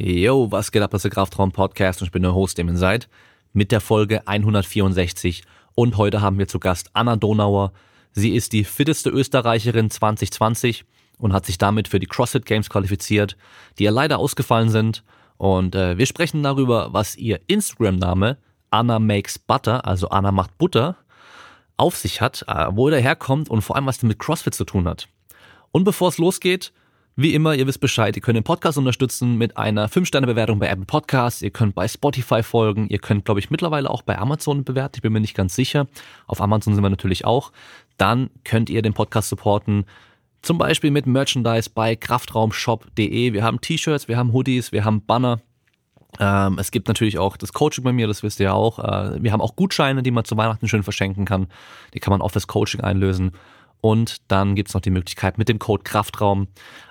Yo, was geht ab, das ist der Kraftraum Podcast und ich bin der Host, dem ihr seid, mit der Folge 164 und heute haben wir zu Gast Anna Donauer. Sie ist die fitteste Österreicherin 2020 und hat sich damit für die CrossFit Games qualifiziert, die ja leider ausgefallen sind und äh, wir sprechen darüber, was ihr Instagram-Name Anna Makes Butter, also Anna macht Butter, auf sich hat, äh, wo er herkommt und vor allem, was mit CrossFit zu tun hat. Und bevor es losgeht, wie immer, ihr wisst Bescheid, ihr könnt den Podcast unterstützen mit einer 5-Sterne-Bewertung bei Apple Podcasts, ihr könnt bei Spotify folgen, ihr könnt, glaube ich, mittlerweile auch bei Amazon bewerten, ich bin mir nicht ganz sicher. Auf Amazon sind wir natürlich auch. Dann könnt ihr den Podcast supporten, zum Beispiel mit Merchandise bei kraftraumshop.de. Wir haben T-Shirts, wir haben Hoodies, wir haben Banner. Ähm, es gibt natürlich auch das Coaching bei mir, das wisst ihr ja auch. Äh, wir haben auch Gutscheine, die man zu Weihnachten schön verschenken kann. Die kann man auch fürs Coaching einlösen. Und dann gibt's noch die Möglichkeit, mit dem Code Kraftraum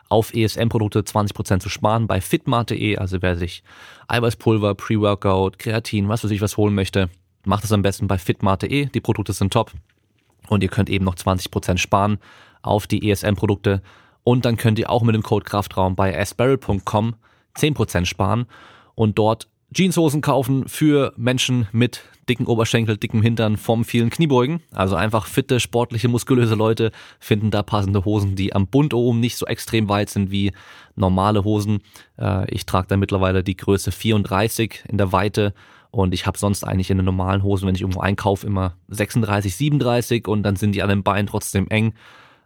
auf ESM-Produkte 20% zu sparen bei fitmart.de. Also wer sich Eiweißpulver, Pre-Workout, Kreatin, was weiß ich was holen möchte, macht es am besten bei fitmart.de. Die Produkte sind top. Und ihr könnt eben noch 20% sparen auf die ESM-Produkte. Und dann könnt ihr auch mit dem Code Kraftraum bei asbarrel.com 10% sparen und dort Jeanshosen kaufen für Menschen mit dicken Oberschenkel, dickem Hintern vom vielen Kniebeugen. Also einfach fitte, sportliche, muskulöse Leute finden da passende Hosen, die am Bund oben nicht so extrem weit sind wie normale Hosen. Äh, ich trage da mittlerweile die Größe 34 in der Weite und ich habe sonst eigentlich in den normalen Hosen, wenn ich irgendwo einkaufe, immer 36, 37 und dann sind die an den Beinen trotzdem eng,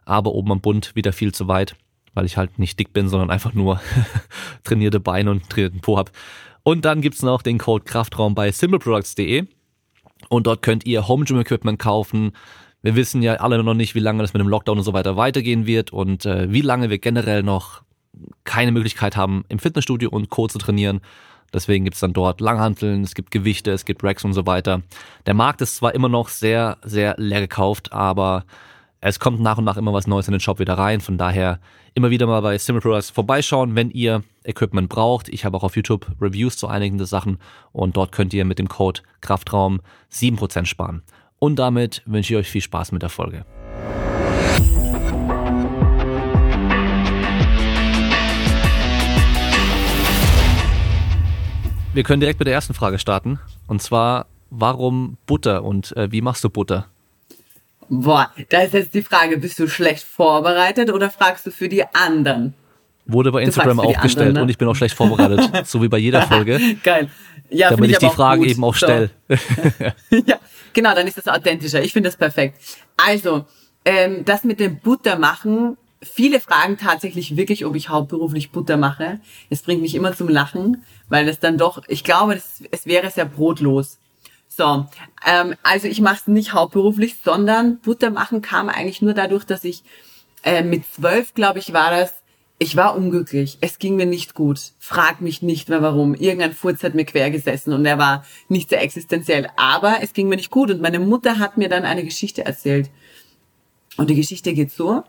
aber oben am Bund wieder viel zu weit, weil ich halt nicht dick bin, sondern einfach nur trainierte Beine und trainierten Po hab. Und dann gibt's noch den Code Kraftraum bei simpleproducts.de und dort könnt ihr Home Gym Equipment kaufen. Wir wissen ja alle noch nicht, wie lange das mit dem Lockdown und so weiter weitergehen wird und äh, wie lange wir generell noch keine Möglichkeit haben, im Fitnessstudio und Co. zu trainieren. Deswegen gibt's dann dort Langhanteln, es gibt Gewichte, es gibt Racks und so weiter. Der Markt ist zwar immer noch sehr, sehr leer gekauft, aber es kommt nach und nach immer was Neues in den Shop wieder rein. Von daher immer wieder mal bei Simple Products vorbeischauen, wenn ihr Equipment braucht. Ich habe auch auf YouTube Reviews zu einigen der Sachen und dort könnt ihr mit dem Code Kraftraum 7% sparen. Und damit wünsche ich euch viel Spaß mit der Folge. Wir können direkt mit der ersten Frage starten. Und zwar, warum Butter und äh, wie machst du Butter? Boah, da ist jetzt die Frage, bist du schlecht vorbereitet oder fragst du für die anderen? Wurde bei Instagram auch gestellt anderen, ne? und ich bin auch schlecht vorbereitet, so wie bei jeder Folge. Geil. Ja, damit ich, ich die Fragen eben auch stelle. So. ja, genau, dann ist das authentischer. Ich finde das perfekt. Also, ähm, das mit dem Butter machen, viele fragen tatsächlich wirklich, ob ich hauptberuflich Butter mache. Es bringt mich immer zum Lachen, weil das dann doch, ich glaube, das, es wäre sehr brotlos. So, ähm, also ich mache es nicht hauptberuflich, sondern Butter machen kam eigentlich nur dadurch, dass ich äh, mit zwölf, glaube ich, war das, ich war unglücklich. Es ging mir nicht gut. Frag mich nicht mehr warum. Irgendein Furz hat mir quer gesessen und er war nicht sehr existenziell. Aber es ging mir nicht gut und meine Mutter hat mir dann eine Geschichte erzählt. Und die Geschichte geht so.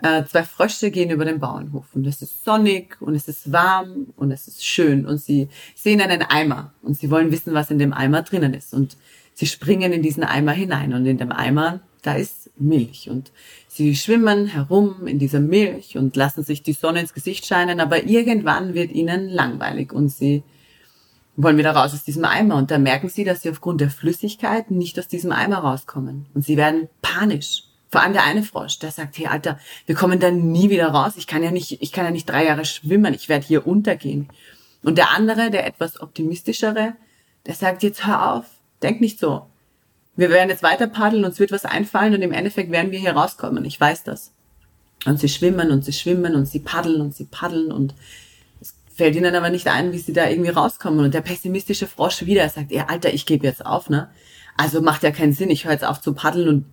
Äh, zwei Frösche gehen über den Bauernhof und es ist sonnig und es ist warm und es ist schön und sie sehen einen Eimer und sie wollen wissen, was in dem Eimer drinnen ist und sie springen in diesen Eimer hinein und in dem Eimer, da ist Milch und sie schwimmen herum in dieser Milch und lassen sich die Sonne ins Gesicht scheinen, aber irgendwann wird ihnen langweilig und sie wollen wieder raus aus diesem Eimer und da merken sie, dass sie aufgrund der Flüssigkeit nicht aus diesem Eimer rauskommen und sie werden panisch vor allem der eine Frosch, der sagt, hey Alter, wir kommen da nie wieder raus. Ich kann ja nicht, ich kann ja nicht drei Jahre schwimmen. Ich werde hier untergehen. Und der andere, der etwas optimistischere, der sagt, jetzt hör auf. Denk nicht so. Wir werden jetzt weiter paddeln, uns wird was einfallen und im Endeffekt werden wir hier rauskommen. Ich weiß das. Und sie schwimmen und sie schwimmen und sie paddeln und sie paddeln und es fällt ihnen aber nicht ein, wie sie da irgendwie rauskommen. Und der pessimistische Frosch wieder sagt, ja, Alter, ich gebe jetzt auf, ne? Also macht ja keinen Sinn, ich höre jetzt auf zu paddeln und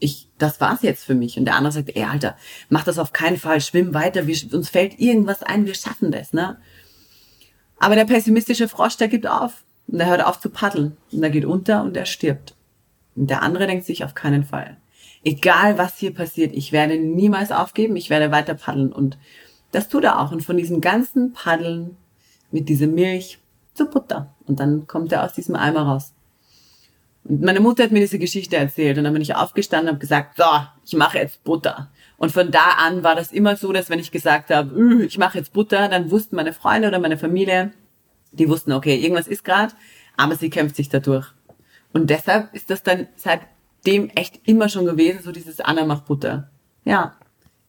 ich, das war's jetzt für mich. Und der andere sagt, ey, Alter, mach das auf keinen Fall, schwimm weiter, wir, uns fällt irgendwas ein, wir schaffen das, ne? Aber der pessimistische Frosch, der gibt auf. Und der hört auf zu paddeln. Und er geht unter und er stirbt. Und der andere denkt sich auf keinen Fall. Egal was hier passiert, ich werde niemals aufgeben, ich werde weiter paddeln. Und das tut er auch. Und von diesem ganzen Paddeln mit dieser Milch zu Butter. Und dann kommt er aus diesem Eimer raus. Und meine Mutter hat mir diese Geschichte erzählt und dann bin ich aufgestanden und habe gesagt, so, ich mache jetzt Butter. Und von da an war das immer so, dass wenn ich gesagt habe, ich mache jetzt Butter, dann wussten meine Freunde oder meine Familie, die wussten, okay, irgendwas ist gerade, aber sie kämpft sich dadurch. Und deshalb ist das dann seitdem echt immer schon gewesen, so dieses Anna macht Butter. Ja.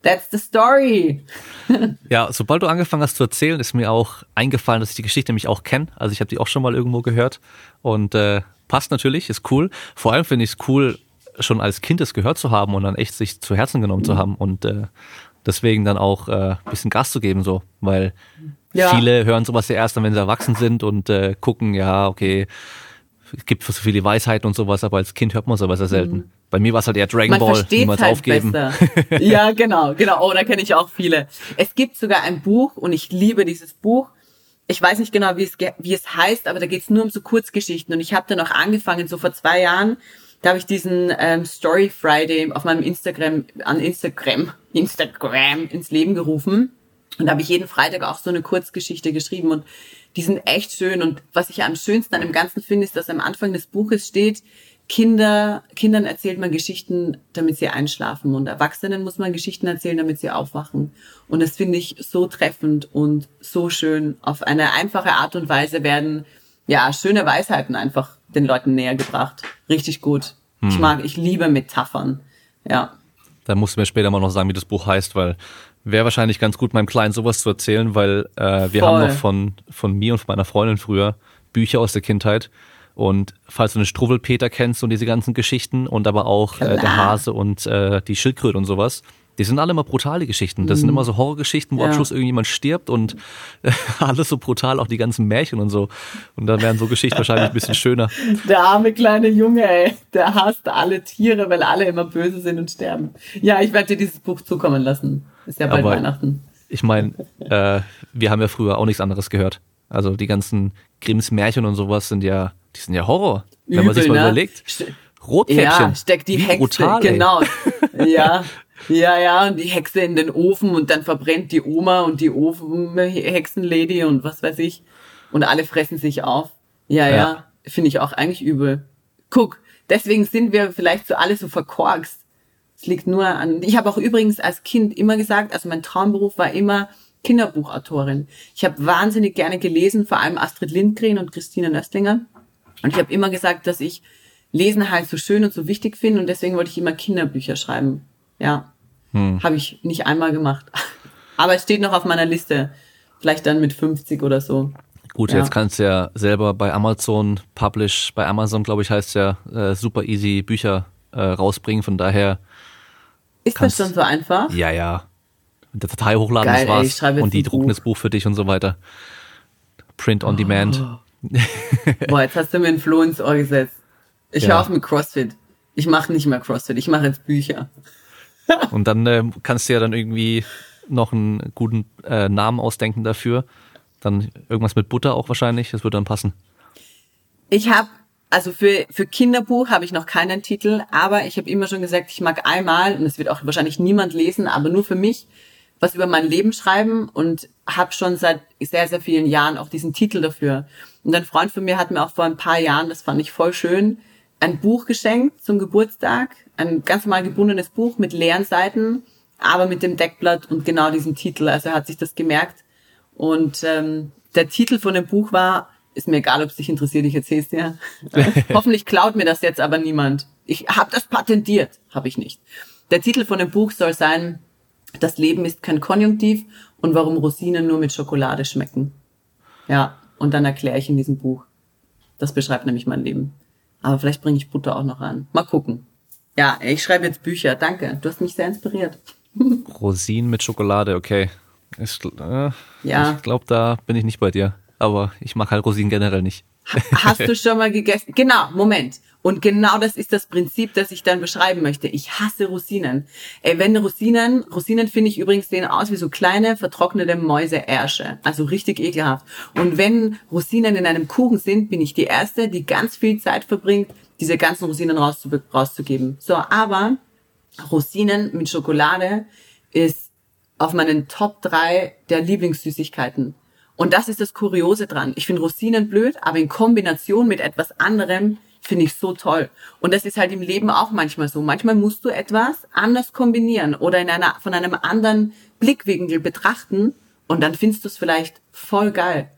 That's the story. ja, sobald du angefangen hast zu erzählen, ist mir auch eingefallen, dass ich die Geschichte nämlich auch kenne. Also ich habe die auch schon mal irgendwo gehört und äh, passt natürlich, ist cool. Vor allem finde ich es cool, schon als Kind es gehört zu haben und dann echt sich zu Herzen genommen zu haben und äh, deswegen dann auch äh, bisschen Gas zu geben, so, weil ja. viele hören sowas ja erst dann, wenn sie erwachsen sind und äh, gucken, ja, okay, es gibt so viele Weisheiten und sowas, aber als Kind hört man sowas ja selten. Mhm. Bei mir war es halt eher Dragon Man Ball, niemals halt aufgeben. ja, genau, genau. Oh, da kenne ich auch viele. Es gibt sogar ein Buch und ich liebe dieses Buch. Ich weiß nicht genau, wie es, wie es heißt, aber da geht es nur um so Kurzgeschichten. Und ich habe dann auch angefangen, so vor zwei Jahren, da habe ich diesen ähm, Story Friday auf meinem Instagram, an Instagram, Instagram ins Leben gerufen. Und da habe ich jeden Freitag auch so eine Kurzgeschichte geschrieben. Und die sind echt schön. Und was ich am schönsten an dem Ganzen finde, ist, dass am Anfang des Buches steht, Kinder, Kindern erzählt man Geschichten, damit sie einschlafen und Erwachsenen muss man Geschichten erzählen, damit sie aufwachen. Und das finde ich so treffend und so schön. Auf eine einfache Art und Weise werden, ja, schöne Weisheiten einfach den Leuten näher gebracht. Richtig gut. Hm. Ich mag, ich liebe Metaphern. Ja. Da musst du mir später mal noch sagen, wie das Buch heißt, weil wäre wahrscheinlich ganz gut, meinem Kleinen sowas zu erzählen, weil äh, wir Voll. haben noch von, von mir und von meiner Freundin früher Bücher aus der Kindheit. Und falls du eine Struwwelpeter kennst und diese ganzen Geschichten und aber auch äh, der Hase und äh, die Schildkröte und sowas, die sind alle immer brutale Geschichten. Das mhm. sind immer so Horrorgeschichten, wo ja. am Schluss irgendjemand stirbt und äh, alles so brutal, auch die ganzen Märchen und so. Und dann wären so Geschichten wahrscheinlich ein bisschen schöner. Der arme kleine Junge, ey, der hasst alle Tiere, weil alle immer böse sind und sterben. Ja, ich werde dir dieses Buch zukommen lassen. Ist ja bald Aber Weihnachten. Ich meine, äh, wir haben ja früher auch nichts anderes gehört. Also die ganzen Grimms Märchen und sowas sind ja, die sind ja Horror, Übel, wenn man sich mal ne? überlegt. Rotkäppchen. Ja, steckt die Hexe, brutal, genau. ja, ja, ja, und die Hexe in den Ofen und dann verbrennt die Oma und die Ofenhexenlady und was weiß ich. Und alle fressen sich auf. Ja, ja, ja finde ich auch eigentlich übel. Guck, deswegen sind wir vielleicht so alle so verkorkst. Es liegt nur an. Ich habe auch übrigens als Kind immer gesagt, also mein Traumberuf war immer Kinderbuchautorin. Ich habe wahnsinnig gerne gelesen, vor allem Astrid Lindgren und Christine Nöstlinger. Und ich habe immer gesagt, dass ich Lesen halt so schön und so wichtig finde und deswegen wollte ich immer Kinderbücher schreiben. Ja, hm. habe ich nicht einmal gemacht. Aber es steht noch auf meiner Liste. Vielleicht dann mit 50 oder so. Gut, ja. jetzt kannst du ja selber bei Amazon Publish, bei Amazon glaube ich heißt ja äh, super easy Bücher äh, rausbringen. Von daher ist kannst, das schon so einfach? Ja, ja. Mit der Datei hochladen, Geil, das war's. und die drucken Buch. das Buch für dich und so weiter. Print on oh. demand. Boah, jetzt hast du mir ein Floh ins Ohr gesetzt. Ich ja. höre auf mit CrossFit. Ich mache nicht mehr CrossFit, ich mache jetzt Bücher. und dann äh, kannst du ja dann irgendwie noch einen guten äh, Namen ausdenken dafür. Dann irgendwas mit Butter auch wahrscheinlich, das würde dann passen. Ich habe also für, für Kinderbuch habe ich noch keinen Titel, aber ich habe immer schon gesagt, ich mag einmal, und es wird auch wahrscheinlich niemand lesen, aber nur für mich, was über mein Leben schreiben und habe schon seit sehr, sehr vielen Jahren auch diesen Titel dafür. Und ein Freund von mir hat mir auch vor ein paar Jahren, das fand ich voll schön, ein Buch geschenkt zum Geburtstag, ein ganz normal gebundenes Buch mit leeren Seiten, aber mit dem Deckblatt und genau diesem Titel. Also er hat sich das gemerkt. Und ähm, der Titel von dem Buch war ist mir egal, ob es dich interessiert, ich erzähl's dir. Hoffentlich klaut mir das jetzt aber niemand. Ich habe das patentiert, habe ich nicht. Der Titel von dem Buch soll sein, das Leben ist kein Konjunktiv und warum Rosinen nur mit Schokolade schmecken. Ja, und dann erkläre ich in diesem Buch. Das beschreibt nämlich mein Leben. Aber vielleicht bringe ich Butter auch noch an. Mal gucken. Ja, ich schreibe jetzt Bücher. Danke. Du hast mich sehr inspiriert. Rosinen mit Schokolade, okay. Ich, äh, ja. ich glaube, da bin ich nicht bei dir aber ich mag halt Rosinen generell nicht. Hast du schon mal gegessen? Genau, Moment. Und genau das ist das Prinzip, das ich dann beschreiben möchte. Ich hasse Rosinen. Ey, wenn Rosinen, Rosinen finde ich übrigens sehen aus wie so kleine, vertrocknete Mäuseärsche. Also richtig ekelhaft. Und wenn Rosinen in einem Kuchen sind, bin ich die Erste, die ganz viel Zeit verbringt, diese ganzen Rosinen rauszugeben. So, aber Rosinen mit Schokolade ist auf meinen Top 3 der Lieblingssüßigkeiten. Und das ist das Kuriose dran. Ich finde Rosinen blöd, aber in Kombination mit etwas anderem Finde ich so toll. Und das ist halt im Leben auch manchmal so. Manchmal musst du etwas anders kombinieren oder in einer, von einem anderen Blickwinkel betrachten und dann findest du es vielleicht voll geil.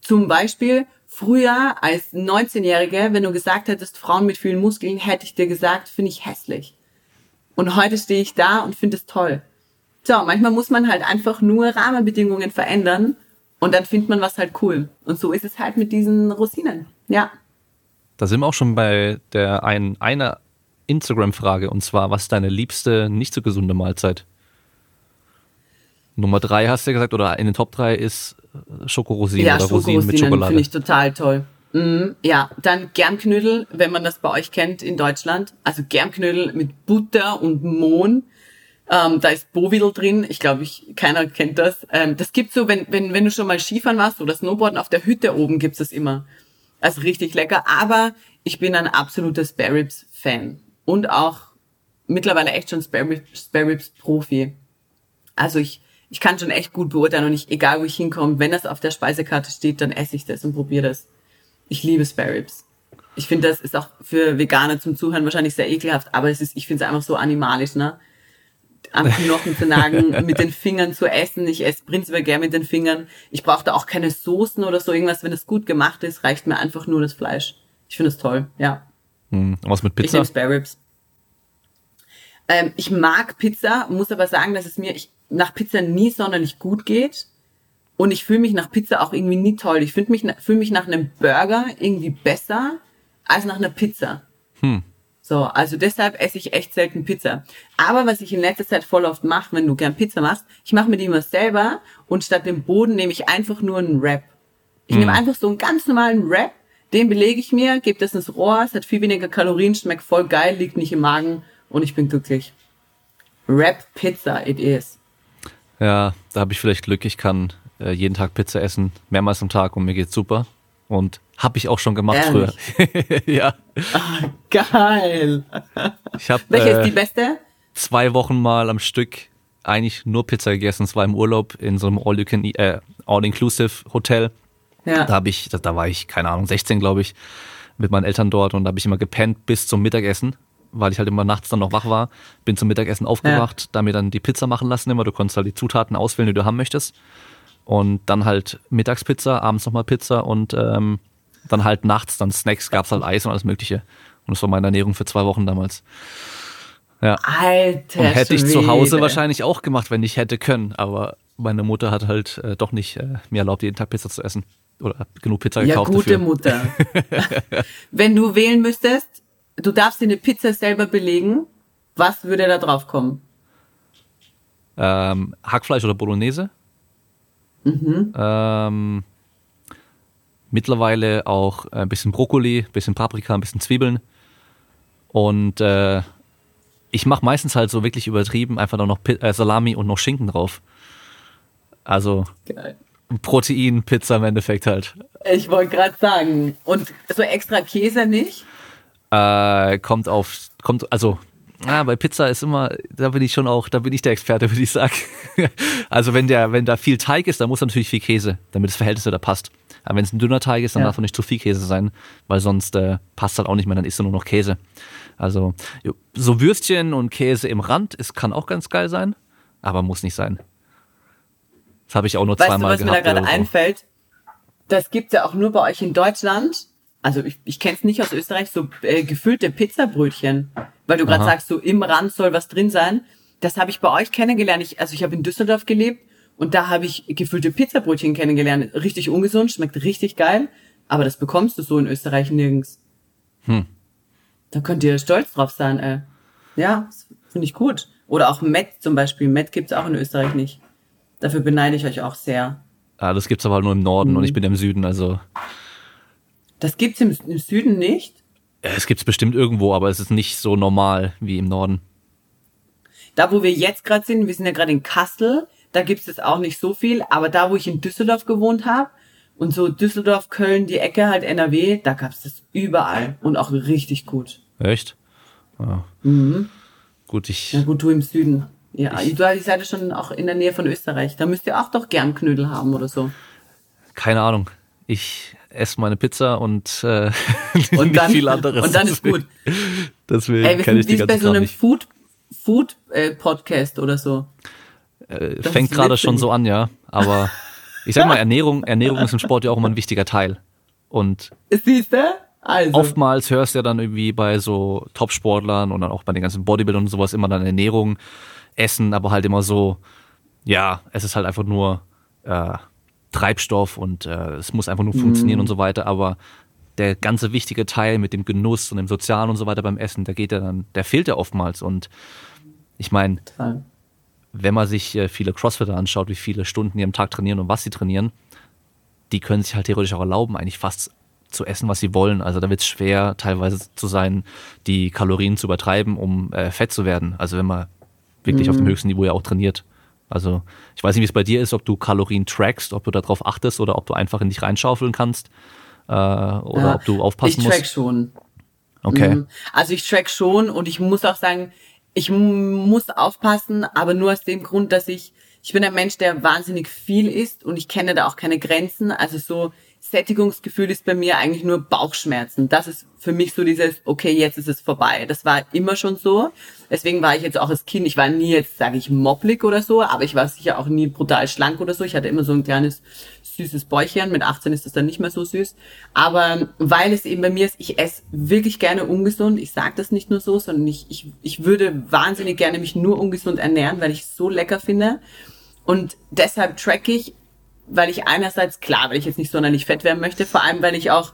Zum Beispiel früher als 19-Jährige, wenn du gesagt hättest, Frauen mit vielen Muskeln, hätte ich dir gesagt, finde ich hässlich. Und heute stehe ich da und finde es toll. So, manchmal muss man halt einfach nur Rahmenbedingungen verändern und dann findet man was halt cool. Und so ist es halt mit diesen Rosinen. Ja. Da sind wir auch schon bei der ein, einer Instagram-Frage und zwar, was ist deine liebste, nicht so gesunde Mahlzeit? Nummer drei hast du ja gesagt, oder in den Top drei ist Schokorosinen ja, oder Rosinen mit Schokolade. finde ich total toll. Mhm, ja, dann Germknödel, wenn man das bei euch kennt in Deutschland. Also Germknödel mit Butter und Mohn. Ähm, da ist Bovidel drin. Ich glaube, ich, keiner kennt das. Ähm, das gibt's so, wenn, wenn, wenn du schon mal Skifahren warst oder Snowboarden auf der Hütte oben gibt's das immer. Also richtig lecker. Aber ich bin ein absoluter Spare Ribs Fan. Und auch mittlerweile echt schon Spare Ribs, Spare Ribs Profi. Also ich, ich kann schon echt gut beurteilen und ich, egal wo ich hinkomme, wenn das auf der Speisekarte steht, dann esse ich das und probiere das. Ich liebe Spare Ribs. Ich finde, das ist auch für Veganer zum Zuhören wahrscheinlich sehr ekelhaft, aber es ist, ich finde es einfach so animalisch, ne? Am Knochen zu nagen, mit den Fingern zu essen. Ich esse prinzipiell gern mit den Fingern. Ich brauche da auch keine Soßen oder so irgendwas. Wenn es gut gemacht ist, reicht mir einfach nur das Fleisch. Ich finde es toll, ja. Hm, was mit Pizza? Ich nehme Spare Ribs. Ähm, ich mag Pizza, muss aber sagen, dass es mir ich, nach Pizza nie sonderlich gut geht. Und ich fühle mich nach Pizza auch irgendwie nie toll. Ich fühle mich, fühl mich nach einem Burger irgendwie besser als nach einer Pizza. Hm. So, also deshalb esse ich echt selten Pizza. Aber was ich in letzter Zeit voll oft mache, wenn du gern Pizza machst, ich mache mir die immer selber und statt dem Boden nehme ich einfach nur einen Wrap. Ich hm. nehme einfach so einen ganz normalen Wrap, den belege ich mir, gebe das ins Rohr, es hat viel weniger Kalorien, schmeckt voll geil, liegt nicht im Magen und ich bin glücklich. Wrap Pizza it is. Ja, da habe ich vielleicht Glück, ich kann äh, jeden Tag Pizza essen, mehrmals am Tag und mir geht's super. Und habe ich auch schon gemacht Ehrlich? früher. ja. Ah, geil. Ich hab, Welche äh, ist die beste? Zwei Wochen mal am Stück eigentlich nur Pizza gegessen. Es war im Urlaub in so einem äh, All-Inclusive Hotel. Ja. Da habe ich, da, da war ich, keine Ahnung, 16 glaube ich, mit meinen Eltern dort und da habe ich immer gepennt bis zum Mittagessen weil ich halt immer nachts dann noch wach war, bin zum Mittagessen aufgewacht, ja. da mir dann die Pizza machen lassen immer. Du konntest halt die Zutaten auswählen, die du haben möchtest. Und dann halt Mittagspizza, abends nochmal Pizza und ähm, dann halt nachts dann Snacks, gab's halt Eis und alles mögliche. Und das war meine Ernährung für zwei Wochen damals. Ja. Alter. Und hätte ich zu Hause wahrscheinlich auch gemacht, wenn ich hätte können. Aber meine Mutter hat halt äh, doch nicht äh, mir erlaubt, jeden Tag Pizza zu essen. Oder genug Pizza gekauft. Ja, gute dafür. Mutter. wenn du wählen müsstest, du darfst dir eine Pizza selber belegen, was würde da drauf kommen? Ähm, Hackfleisch oder Bolognese? Mhm. Ähm, mittlerweile auch ein bisschen Brokkoli, ein bisschen Paprika, ein bisschen Zwiebeln. Und äh, ich mache meistens halt so wirklich übertrieben einfach noch äh, Salami und noch Schinken drauf. Also Geil. Protein, Pizza im Endeffekt halt. Ich wollte gerade sagen. Und so extra Käse nicht? Äh, kommt auf, kommt, also Ah, bei Pizza ist immer, da bin ich schon auch, da bin ich der Experte, würde ich sagen. also wenn der, wenn da viel Teig ist, dann muss natürlich viel Käse, damit das Verhältnis da passt. Aber wenn es ein dünner Teig ist, dann ja. darf nicht zu viel Käse sein, weil sonst äh, passt halt auch nicht mehr, dann isst du nur noch Käse. Also so Würstchen und Käse im Rand, ist kann auch ganz geil sein, aber muss nicht sein. Das habe ich auch nur weißt zweimal du, was gehabt. Was mir da gerade so. einfällt, das gibt's ja auch nur bei euch in Deutschland. Also ich, ich kenne es nicht aus Österreich, so äh, gefüllte Pizzabrötchen weil du gerade sagst, so im Rand soll was drin sein. Das habe ich bei euch kennengelernt. Ich, also ich habe in Düsseldorf gelebt und da habe ich gefüllte Pizzabrötchen kennengelernt. Richtig ungesund, schmeckt richtig geil, aber das bekommst du so in Österreich nirgends. Hm. Da könnt ihr stolz drauf sein, ey. Ja, finde ich gut. Oder auch Met zum Beispiel. Met gibt's auch in Österreich nicht. Dafür beneide ich euch auch sehr. Ah, das gibt's aber nur im Norden hm. und ich bin im Süden, also. Das gibt's im, im Süden nicht? Es gibt es bestimmt irgendwo, aber es ist nicht so normal wie im Norden. Da, wo wir jetzt gerade sind, wir sind ja gerade in Kassel, da gibt es auch nicht so viel, aber da, wo ich in Düsseldorf gewohnt habe, und so Düsseldorf, Köln, die Ecke halt NRW, da gab es das überall und auch richtig gut. Echt? Ja. Mhm. Gut, ich. Ja gut, du im Süden. Ja, ich, du seid ja schon auch in der Nähe von Österreich. Da müsst ihr auch doch gern Knödel haben oder so. Keine Ahnung. Ich esse meine Pizza und, äh, Und dann, viel anderes. und dann ist gut. Deswegen Ey, wir kenne ich sind die bei so einem nicht. Food, Food äh, Podcast oder so. Äh, fängt gerade schon so an, ja. Aber ich sag mal, Ernährung, Ernährung ist im Sport ja auch immer ein wichtiger Teil. Und Siehst du? Also. oftmals hörst du ja dann irgendwie bei so Top-Sportlern und dann auch bei den ganzen Bodybuildern und sowas immer dann Ernährung, Essen, aber halt immer so, ja, es ist halt einfach nur äh, Treibstoff und äh, es muss einfach nur funktionieren und so weiter, aber der ganze wichtige Teil mit dem Genuss und dem Sozialen und so weiter beim Essen, der geht ja dann, der fehlt ja oftmals und ich meine. Wenn man sich äh, viele Crossfitter anschaut, wie viele Stunden die am Tag trainieren und was sie trainieren, die können sich halt theoretisch auch erlauben, eigentlich fast zu essen, was sie wollen. Also da wird es schwer teilweise zu sein, die Kalorien zu übertreiben, um äh, fett zu werden. Also wenn man wirklich auf dem höchsten Niveau ja auch trainiert. Also ich weiß nicht, wie es bei dir ist, ob du Kalorien trackst, ob du darauf achtest oder ob du einfach in dich reinschaufeln kannst äh, oder Ja, ob du aufpassen ich track musst. schon. Okay. Mhm. Also ich track schon und ich muss auch sagen, ich muss aufpassen, aber nur aus dem Grund, dass ich, ich bin ein Mensch, der wahnsinnig viel isst und ich kenne da auch keine Grenzen. Also so Sättigungsgefühl ist bei mir eigentlich nur Bauchschmerzen. Das ist für mich so dieses, okay, jetzt ist es vorbei. Das war immer schon so. Deswegen war ich jetzt auch als Kind, ich war nie jetzt, sage ich, mopplig oder so, aber ich war sicher auch nie brutal schlank oder so. Ich hatte immer so ein kleines süßes Bäuchchen. Mit 18 ist das dann nicht mehr so süß. Aber weil es eben bei mir ist, ich esse wirklich gerne ungesund. Ich sage das nicht nur so, sondern ich, ich, ich würde wahnsinnig gerne mich nur ungesund ernähren, weil ich es so lecker finde. Und deshalb track ich, weil ich einerseits, klar, weil ich jetzt nicht sonderlich fett werden möchte, vor allem, weil ich auch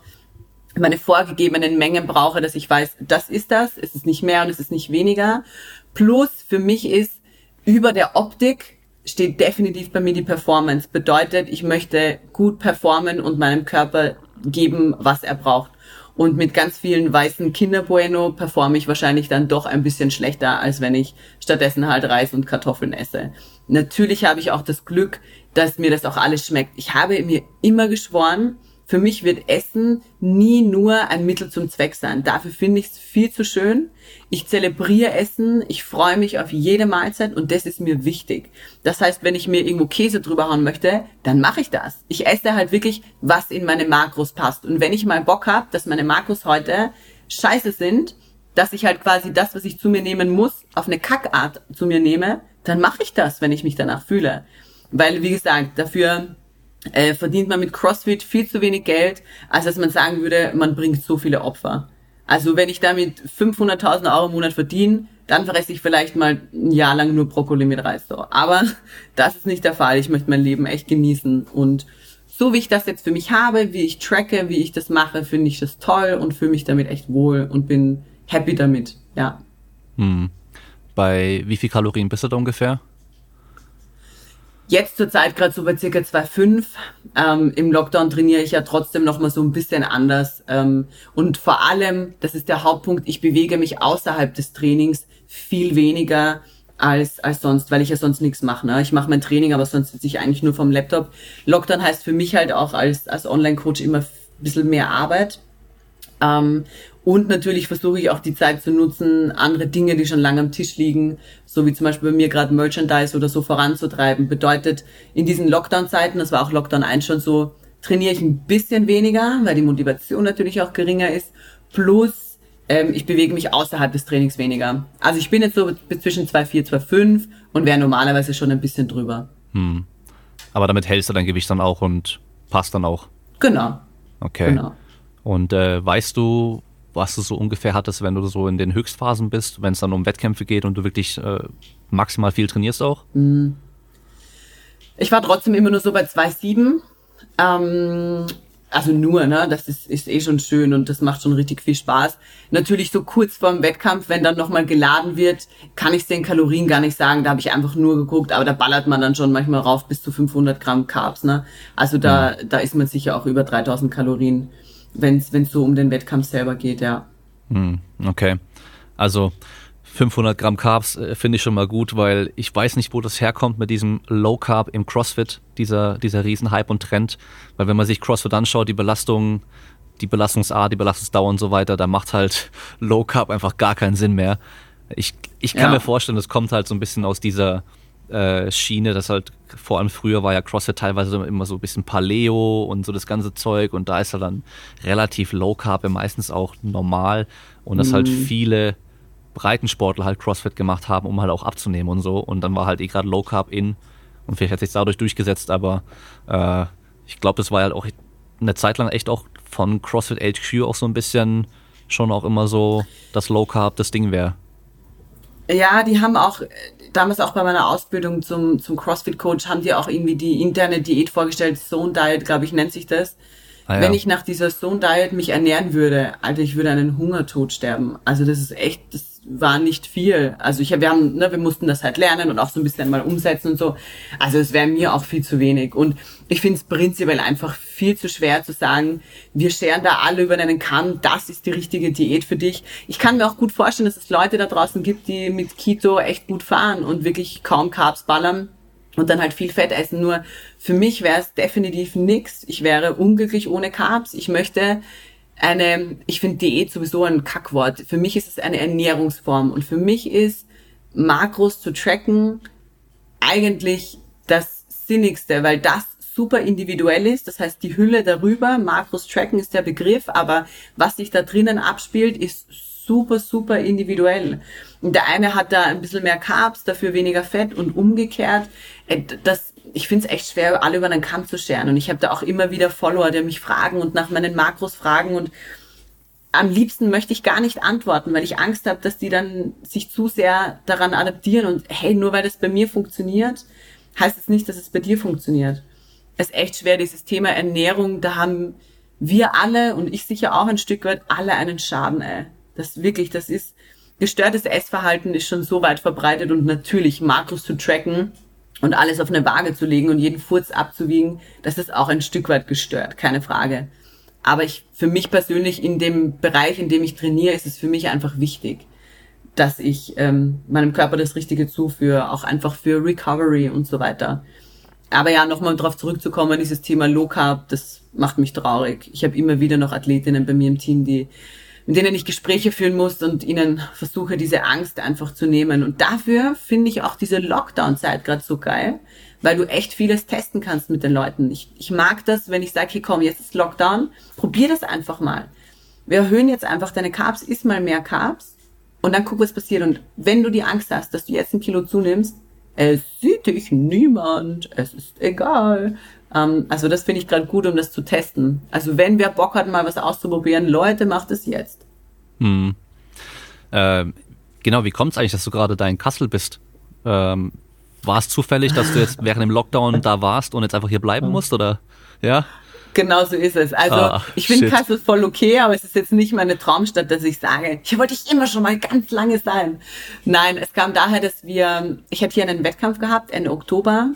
meine vorgegebenen Mengen brauche, dass ich weiß, das ist das, es ist nicht mehr und es ist nicht weniger. Plus für mich ist über der Optik steht definitiv bei mir die Performance. Bedeutet, ich möchte gut performen und meinem Körper geben, was er braucht. Und mit ganz vielen weißen Kinder Bueno performe ich wahrscheinlich dann doch ein bisschen schlechter, als wenn ich stattdessen halt Reis und Kartoffeln esse. Natürlich habe ich auch das Glück, dass mir das auch alles schmeckt. Ich habe mir immer geschworen, für mich wird Essen nie nur ein Mittel zum Zweck sein. Dafür finde ich es viel zu schön. Ich zelebriere Essen, ich freue mich auf jede Mahlzeit und das ist mir wichtig. Das heißt, wenn ich mir irgendwo Käse drüber hauen möchte, dann mache ich das. Ich esse halt wirklich, was in meine Makros passt. Und wenn ich mal Bock habe, dass meine Makros heute scheiße sind, dass ich halt quasi das, was ich zu mir nehmen muss, auf eine Kackart zu mir nehme, dann mache ich das, wenn ich mich danach fühle. Weil, wie gesagt, dafür äh, verdient man mit CrossFit viel zu wenig Geld, als dass man sagen würde, man bringt so viele Opfer. Also wenn ich damit 500.000 Euro im Monat verdiene, dann fresse ich vielleicht mal ein Jahr lang nur Brokkoli mit Reis. So. Aber das ist nicht der Fall. Ich möchte mein Leben echt genießen. Und so wie ich das jetzt für mich habe, wie ich tracke, wie ich das mache, finde ich das toll und fühle mich damit echt wohl und bin happy damit. Ja. Hm. Bei wie viel Kalorien bist du da ungefähr? Jetzt zur Zeit gerade so bei circa 2,5. Ähm, Im Lockdown trainiere ich ja trotzdem noch mal so ein bisschen anders. Ähm, und vor allem, das ist der Hauptpunkt, ich bewege mich außerhalb des Trainings viel weniger als, als sonst, weil ich ja sonst nichts mache. Ne? Ich mache mein Training, aber sonst sitze ich eigentlich nur vom Laptop. Lockdown heißt für mich halt auch als, als Online-Coach immer ein bisschen mehr Arbeit. Ähm, und natürlich versuche ich auch die Zeit zu nutzen, andere Dinge, die schon lange am Tisch liegen, so wie zum Beispiel bei mir gerade Merchandise oder so voranzutreiben. Bedeutet, in diesen Lockdown-Zeiten, das war auch Lockdown 1 schon so, trainiere ich ein bisschen weniger, weil die Motivation natürlich auch geringer ist. Plus, ähm, ich bewege mich außerhalb des Trainings weniger. Also ich bin jetzt so zwischen 2,4, 2,5 und wäre normalerweise schon ein bisschen drüber. Hm. Aber damit hältst du dein Gewicht dann auch und passt dann auch. Genau, Okay. genau. Und äh, weißt du, was du so ungefähr hattest, wenn du so in den Höchstphasen bist, wenn es dann um Wettkämpfe geht und du wirklich äh, maximal viel trainierst auch? Ich war trotzdem immer nur so bei 2,7. Ähm, also nur, ne? Das ist, ist eh schon schön und das macht schon richtig viel Spaß. Natürlich so kurz vorm Wettkampf, wenn dann nochmal geladen wird, kann ich den Kalorien gar nicht sagen. Da habe ich einfach nur geguckt, aber da ballert man dann schon manchmal rauf bis zu 500 Gramm Carbs, ne? Also da, da ist man sicher auch über 3000 Kalorien, wenn es so um den Wettkampf selber geht, ja. Hm, okay. Also 500 Gramm Carbs äh, finde ich schon mal gut, weil ich weiß nicht, wo das herkommt mit diesem Low Carb im CrossFit, dieser, dieser Riesenhype und Trend. Weil wenn man sich CrossFit anschaut, die Belastung, die Belastungsart, die Belastungsdauer und so weiter, da macht halt Low Carb einfach gar keinen Sinn mehr. Ich, ich kann Ja. mir vorstellen, das kommt halt so ein bisschen aus dieser äh, Schiene, das halt vor allem früher war ja CrossFit teilweise immer so ein bisschen Paleo und so das ganze Zeug und da ist er dann relativ Low Carb, meistens auch normal und dass halt mhm. halt viele Breitensportler halt CrossFit gemacht haben, um halt auch abzunehmen und so und dann war halt eh gerade Low Carb in und vielleicht hat sich dadurch durchgesetzt, aber äh, ich glaube, das war halt auch eine Zeit lang echt auch von CrossFit HQ auch so ein bisschen schon auch immer so das Low Carb das Ding wäre. Ja, die haben auch damals auch bei meiner Ausbildung zum, zum CrossFit-Coach haben die auch irgendwie die interne Diät vorgestellt, Zone Diet, glaube ich, nennt sich das. Ah, ja. Wenn ich nach dieser Zone Diet mich ernähren würde, Alter, ich würde einen Hungertod sterben. Also das ist echt, das war nicht viel. Also ich, wir haben, ne, wir mussten das halt lernen und auch so ein bisschen mal umsetzen und so. Also es wäre mir auch viel zu wenig. Und ich finde es prinzipiell einfach viel zu schwer zu sagen, wir scheren da alle über einen Kamm, das ist die richtige Diät für dich. Ich kann mir auch gut vorstellen, dass es Leute da draußen gibt, die mit Keto echt gut fahren und wirklich kaum Carbs ballern und dann halt viel Fett essen. Nur für mich wäre es definitiv nix. Ich wäre unglücklich ohne Carbs. Ich möchte eine, ich finde Diät sowieso ein Kackwort. Für mich ist es eine Ernährungsform und für mich ist Makros zu tracken eigentlich das Sinnigste, weil das super individuell ist. Das heißt, die Hülle darüber, Makros tracken ist der Begriff, aber was sich da drinnen abspielt, ist super, super individuell. Und der eine hat da ein bisschen mehr Carbs, dafür weniger Fett und umgekehrt. Äh, das ich finde es echt schwer, alle über den Kamm zu scheren. Und ich habe da auch immer wieder Follower, die mich fragen und nach meinen Makros fragen. Und am liebsten möchte ich gar nicht antworten, weil ich Angst habe, dass die dann sich zu sehr daran adaptieren. Und hey, nur weil das bei mir funktioniert, heißt es das nicht, dass es bei dir funktioniert. Es ist echt schwer, dieses Thema Ernährung, da haben wir alle und ich sicher auch ein Stück weit alle einen Schaden, ey. Das wirklich, das ist, gestörtes Essverhalten ist schon so weit verbreitet und natürlich Makros zu tracken, und alles auf eine Waage zu legen und jeden Furz abzuwiegen, das ist auch ein Stück weit gestört, keine Frage. Aber ich, für mich persönlich in dem Bereich, in dem ich trainiere, ist es für mich einfach wichtig, dass ich ähm, meinem Körper das Richtige zuführe, auch einfach für Recovery und so weiter. Aber ja, nochmal darauf zurückzukommen, dieses Thema Low Carb, das macht mich traurig. Ich habe immer wieder noch Athletinnen bei mir im Team, die in denen ich Gespräche führen muss und ihnen versuche, diese Angst einfach zu nehmen. Und dafür finde ich auch diese Lockdown-Zeit gerade so geil, weil du echt vieles testen kannst mit den Leuten. Ich, ich mag das, wenn ich sage, hey komm, jetzt ist Lockdown, probier das einfach mal. Wir erhöhen jetzt einfach deine Carbs, iss mal mehr Carbs und dann guck, was passiert. Und wenn du die Angst hast, dass du jetzt ein Kilo zunimmst, es sieht dich niemand, es ist egal. Ähm, also das finde ich gerade gut, um das zu testen. Also wenn wer Bock hat, mal was auszuprobieren, Leute, macht es jetzt. Hm. Ähm, genau, wie kommt es eigentlich, dass du gerade da in Kassel bist? Ähm, war es zufällig, dass du jetzt während dem Lockdown da warst und jetzt einfach hier bleiben musst, oder? Ja? Genau so ist es. Also ah, ich finde Kassel voll okay, aber es ist jetzt nicht meine Traumstadt, dass ich sage, hier wollte ich immer schon mal ganz lange sein. Nein, es kam daher, dass wir, ich hatte hier einen Wettkampf gehabt Ende Oktober,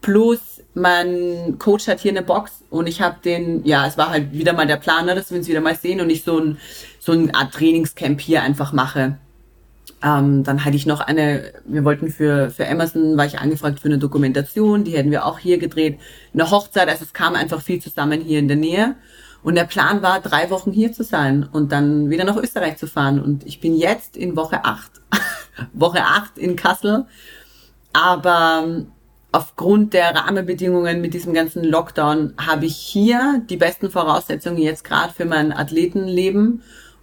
plus mein Coach hat hier eine Box und ich habe den, ja, es war halt wieder mal der Plan, ne, dass wir uns wieder mal sehen und ich so ein so eine Art Trainingscamp hier einfach mache. Ähm, dann hatte ich noch eine, wir wollten für, für Amazon, war ich angefragt für eine Dokumentation, die hätten wir auch hier gedreht. Eine Hochzeit, also es kam einfach viel zusammen hier in der Nähe. Und der Plan war, drei Wochen hier zu sein und dann wieder nach Österreich zu fahren. Und ich bin jetzt in Woche acht Woche acht in Kassel. Aber aufgrund der Rahmenbedingungen mit diesem ganzen Lockdown habe ich hier die besten Voraussetzungen jetzt gerade für mein Athletenleben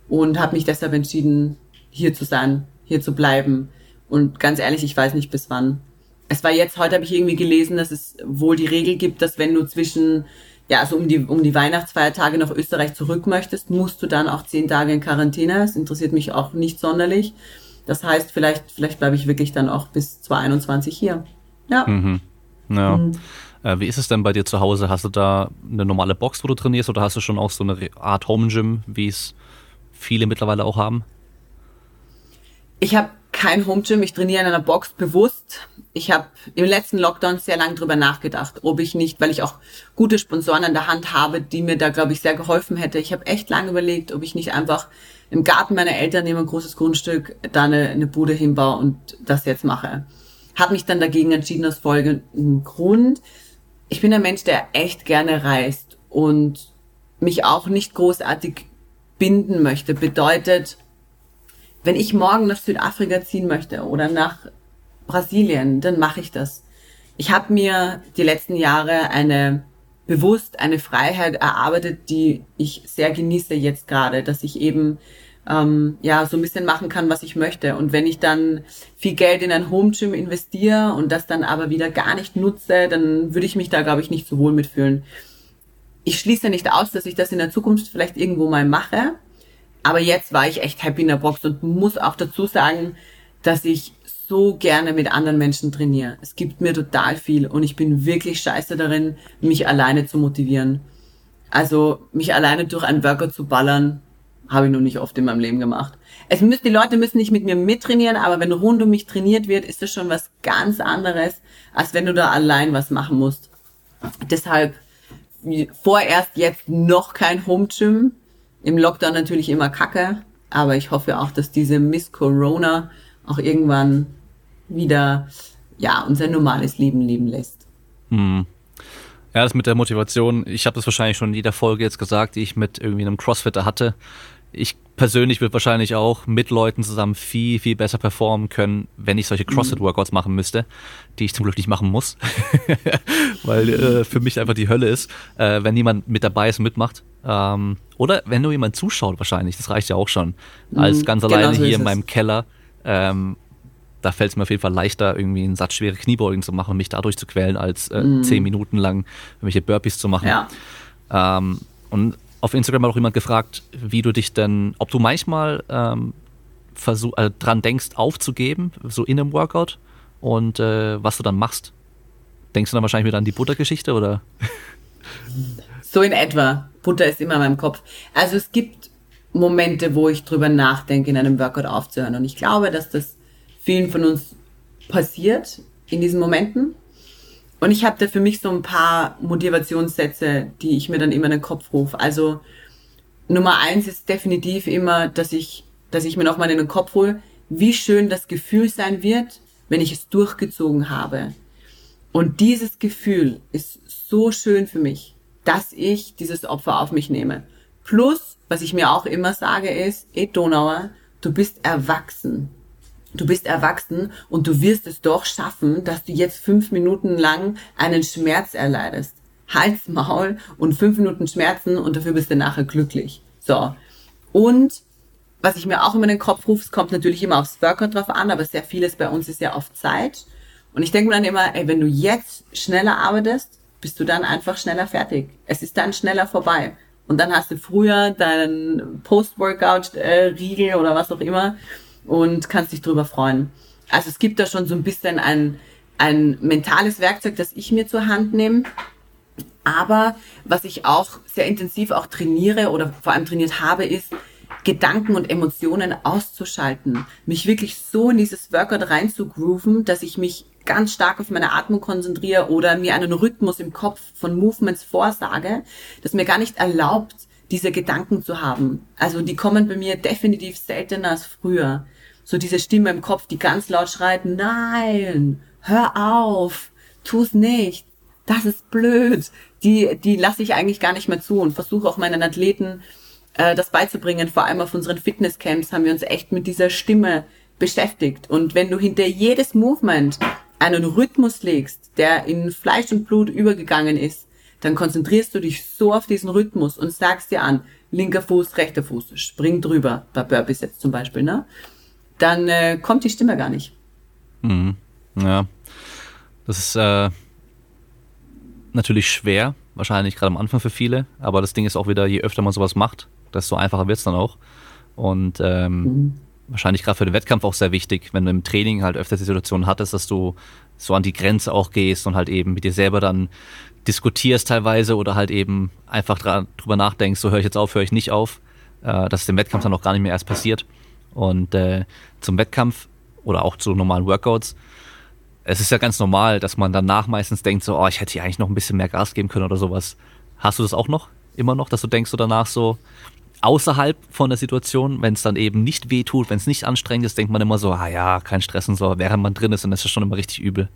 und habe mich deshalb entschieden, hier zu sein, hier zu bleiben. Und ganz ehrlich, ich weiß nicht bis wann. Es war jetzt, heute habe ich irgendwie gelesen, dass es wohl die Regel gibt, dass wenn du zwischen, ja, also um die, um die Weihnachtsfeiertage nach Österreich zurück möchtest, musst du dann auch zehn Tage in Quarantäne. Das interessiert mich auch nicht sonderlich. Das heißt, vielleicht, vielleicht bleibe ich wirklich dann auch bis 2021 hier. Ja. Mhm. Ja. Mhm. Äh, wie ist es denn bei dir zu Hause? Hast du da eine normale Box, wo du trainierst, oder hast du schon auch so eine Art Home Gym, wie es viele mittlerweile auch haben? Ich habe kein Home Gym, ich trainiere in einer Box bewusst. Ich habe im letzten Lockdown sehr lange drüber nachgedacht, ob ich nicht, weil ich auch gute Sponsoren an der Hand habe, die mir da, glaube ich, sehr geholfen hätte. Ich habe echt lange überlegt, ob ich nicht einfach im Garten meiner Eltern nehme ein großes Grundstück, da eine, eine Bude hinbaue und das jetzt mache. Habe mich dann dagegen entschieden aus folgendem Grund. Ich bin ein Mensch, der echt gerne reist und mich auch nicht großartig binden möchte. Bedeutet, wenn ich morgen nach Südafrika ziehen möchte oder nach Brasilien, dann mache ich das. Ich habe mir die letzten Jahre eine bewusst eine Freiheit erarbeitet, die ich sehr genieße jetzt gerade, dass ich eben ähm, ja so ein bisschen machen kann, was ich möchte. Und wenn ich dann viel Geld in ein Home Gym investiere und das dann aber wieder gar nicht nutze, dann würde ich mich da, glaube ich, nicht so wohl mitfühlen. Ich schließe nicht aus, dass ich das in der Zukunft vielleicht irgendwo mal mache. Aber jetzt war ich echt happy in der Box und muss auch dazu sagen, dass ich so gerne mit anderen Menschen trainiere. Es gibt mir total viel und ich bin wirklich scheiße darin, mich alleine zu motivieren. Also mich alleine durch einen Workout zu ballern, habe ich noch nicht oft in meinem Leben gemacht. Es müssen, die Leute müssen nicht mit mir mittrainieren, aber wenn rund um mich trainiert wird, ist das schon was ganz anderes, als wenn du da allein was machen musst. Deshalb vorerst jetzt noch kein Home Gym. Im Lockdown natürlich immer Kacke, aber ich hoffe auch, dass diese Miss Corona auch irgendwann wieder ja unser normales Leben leben lässt. Hm. Ja, das mit der Motivation, ich habe das wahrscheinlich schon in jeder Folge jetzt gesagt, die ich mit irgendwie einem Crossfitter hatte. Ich persönlich würde wahrscheinlich auch mit Leuten zusammen viel, viel besser performen können, wenn ich solche CrossFit-Workouts machen müsste, die ich zum Glück nicht machen muss, weil äh, für mich einfach die Hölle ist, äh, wenn jemand mit dabei ist und mitmacht. Ähm, oder wenn nur jemand zuschaut wahrscheinlich, das reicht ja auch schon. Als mhm. ganz alleine genau so hier in meinem Keller ähm, da fällt es mir auf jeden Fall leichter, irgendwie einen Satz schwere Kniebeugen zu machen und mich dadurch zu quälen, als äh, mm. zehn Minuten lang irgendwelche Burpees zu machen. Ja. Ähm, und auf Instagram hat auch jemand gefragt, wie du dich denn, ob du manchmal ähm, versuch, äh, dran denkst, aufzugeben, so in einem Workout und äh, was du dann machst. Denkst du dann wahrscheinlich wieder an die Buttergeschichte oder? So in etwa. Butter ist immer in meinem Kopf. Also es gibt Momente, wo ich drüber nachdenke, in einem Workout aufzuhören. Und ich glaube, dass das vielen von uns passiert in diesen Momenten. Und ich habe da für mich so ein paar Motivationssätze, die ich mir dann immer in den Kopf rufe. Also Nummer eins ist definitiv immer, dass ich, dass ich mir nochmal in den Kopf hole, wie schön das Gefühl sein wird, wenn ich es durchgezogen habe. Und dieses Gefühl ist so schön für mich, dass ich dieses Opfer auf mich nehme. Plus, was ich mir auch immer sage, ist, ey Donauer, du bist erwachsen du bist erwachsen und du wirst es doch schaffen, dass du jetzt fünf Minuten lang einen Schmerz erleidest. Hals, Maul und fünf Minuten Schmerzen und dafür bist du nachher glücklich. So. Und was ich mir auch immer in den Kopf rufe, es kommt natürlich immer aufs Workout drauf an, aber sehr vieles bei uns ist ja auf Zeit. Und ich denke mir dann immer, ey, wenn du jetzt schneller arbeitest, bist du dann einfach schneller fertig. Es ist dann schneller vorbei. Und dann hast du früher deinen Post-Workout-Riegel äh, oder was auch immer und kannst dich drüber freuen. Also es gibt da schon so ein bisschen ein, ein mentales Werkzeug, das ich mir zur Hand nehme. Aber was ich auch sehr intensiv auch trainiere oder vor allem trainiert habe, ist, Gedanken und Emotionen auszuschalten. Mich wirklich so in dieses Workout rein zu grooven, dass ich mich ganz stark auf meine Atmung konzentriere oder mir einen Rhythmus im Kopf von Movements vorsage, das mir gar nicht erlaubt, diese Gedanken zu haben. Also die kommen bei mir definitiv seltener als früher so diese Stimme im Kopf, die ganz laut schreit, nein, hör auf, tu's nicht, das ist blöd. Die, die lasse ich eigentlich gar nicht mehr zu und versuche auch meinen Athleten äh, das beizubringen. Vor allem auf unseren Fitnesscamps haben wir uns echt mit dieser Stimme beschäftigt. Und wenn du hinter jedes Movement einen Rhythmus legst, der in Fleisch und Blut übergegangen ist, dann konzentrierst du dich so auf diesen Rhythmus und sagst dir an, linker Fuß, rechter Fuß, spring drüber, bei Burpees jetzt zum Beispiel, ne? dann äh, kommt die Stimme gar nicht. Mhm. Ja, das ist äh, natürlich schwer, wahrscheinlich gerade am Anfang für viele, aber das Ding ist auch wieder, je öfter man sowas macht, desto einfacher wird es dann auch. Und ähm, mhm. wahrscheinlich gerade für den Wettkampf auch sehr wichtig, wenn du im Training halt öfter die Situation hattest, dass du so an die Grenze auch gehst und halt eben mit dir selber dann diskutierst teilweise oder halt eben einfach drüber nachdenkst, so höre ich jetzt auf, höre ich nicht auf, äh, dass dem Wettkampf dann auch gar nicht mehr erst passiert. Und äh, zum Wettkampf oder auch zu normalen Workouts, es ist ja ganz normal, dass man danach meistens denkt, so, oh, ich hätte hier eigentlich noch ein bisschen mehr Gas geben können oder sowas. Hast du das auch noch? Immer noch, dass du denkst so danach so, außerhalb von der Situation, wenn es dann eben nicht weh tut, wenn es nicht anstrengend ist, denkt man immer so, ah ja, kein Stress und so, während man drin ist, dann ist das schon immer richtig übel.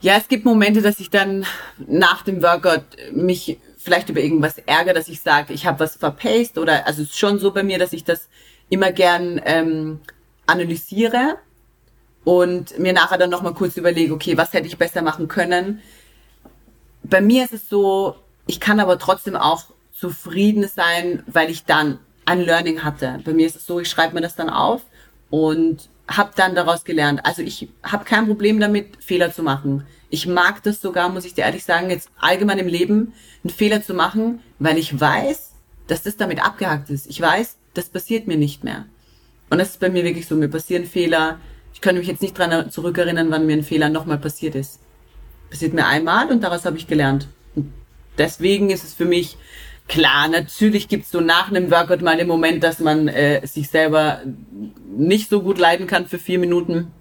Ja, es gibt Momente, dass ich dann nach dem Workout mich vielleicht über irgendwas ärgere, dass ich sage, ich habe was verpaced oder also es ist schon so bei mir, dass ich das immer gern ähm, analysiere und mir nachher dann nochmal kurz überlege, okay, was hätte ich besser machen können. Bei mir ist es so, ich kann aber trotzdem auch zufrieden sein, weil ich dann ein Learning hatte. Bei mir ist es so, ich schreibe mir das dann auf und habe dann daraus gelernt. Also ich habe kein Problem damit, Fehler zu machen. Ich mag das sogar, muss ich dir ehrlich sagen, jetzt allgemein im Leben einen Fehler zu machen, weil ich weiß, dass das damit abgehakt ist. Ich weiß, das passiert mir nicht mehr. Und das ist bei mir wirklich so, mir passieren Fehler. Ich kann mich jetzt nicht dran zurückerinnern, wann mir ein Fehler nochmal passiert ist. Passiert mir einmal und daraus habe ich gelernt. Und deswegen ist es für mich klar, natürlich gibt's so nach einem Workout mal den Moment, dass man äh, sich selber nicht so gut leiden kann für vier Minuten.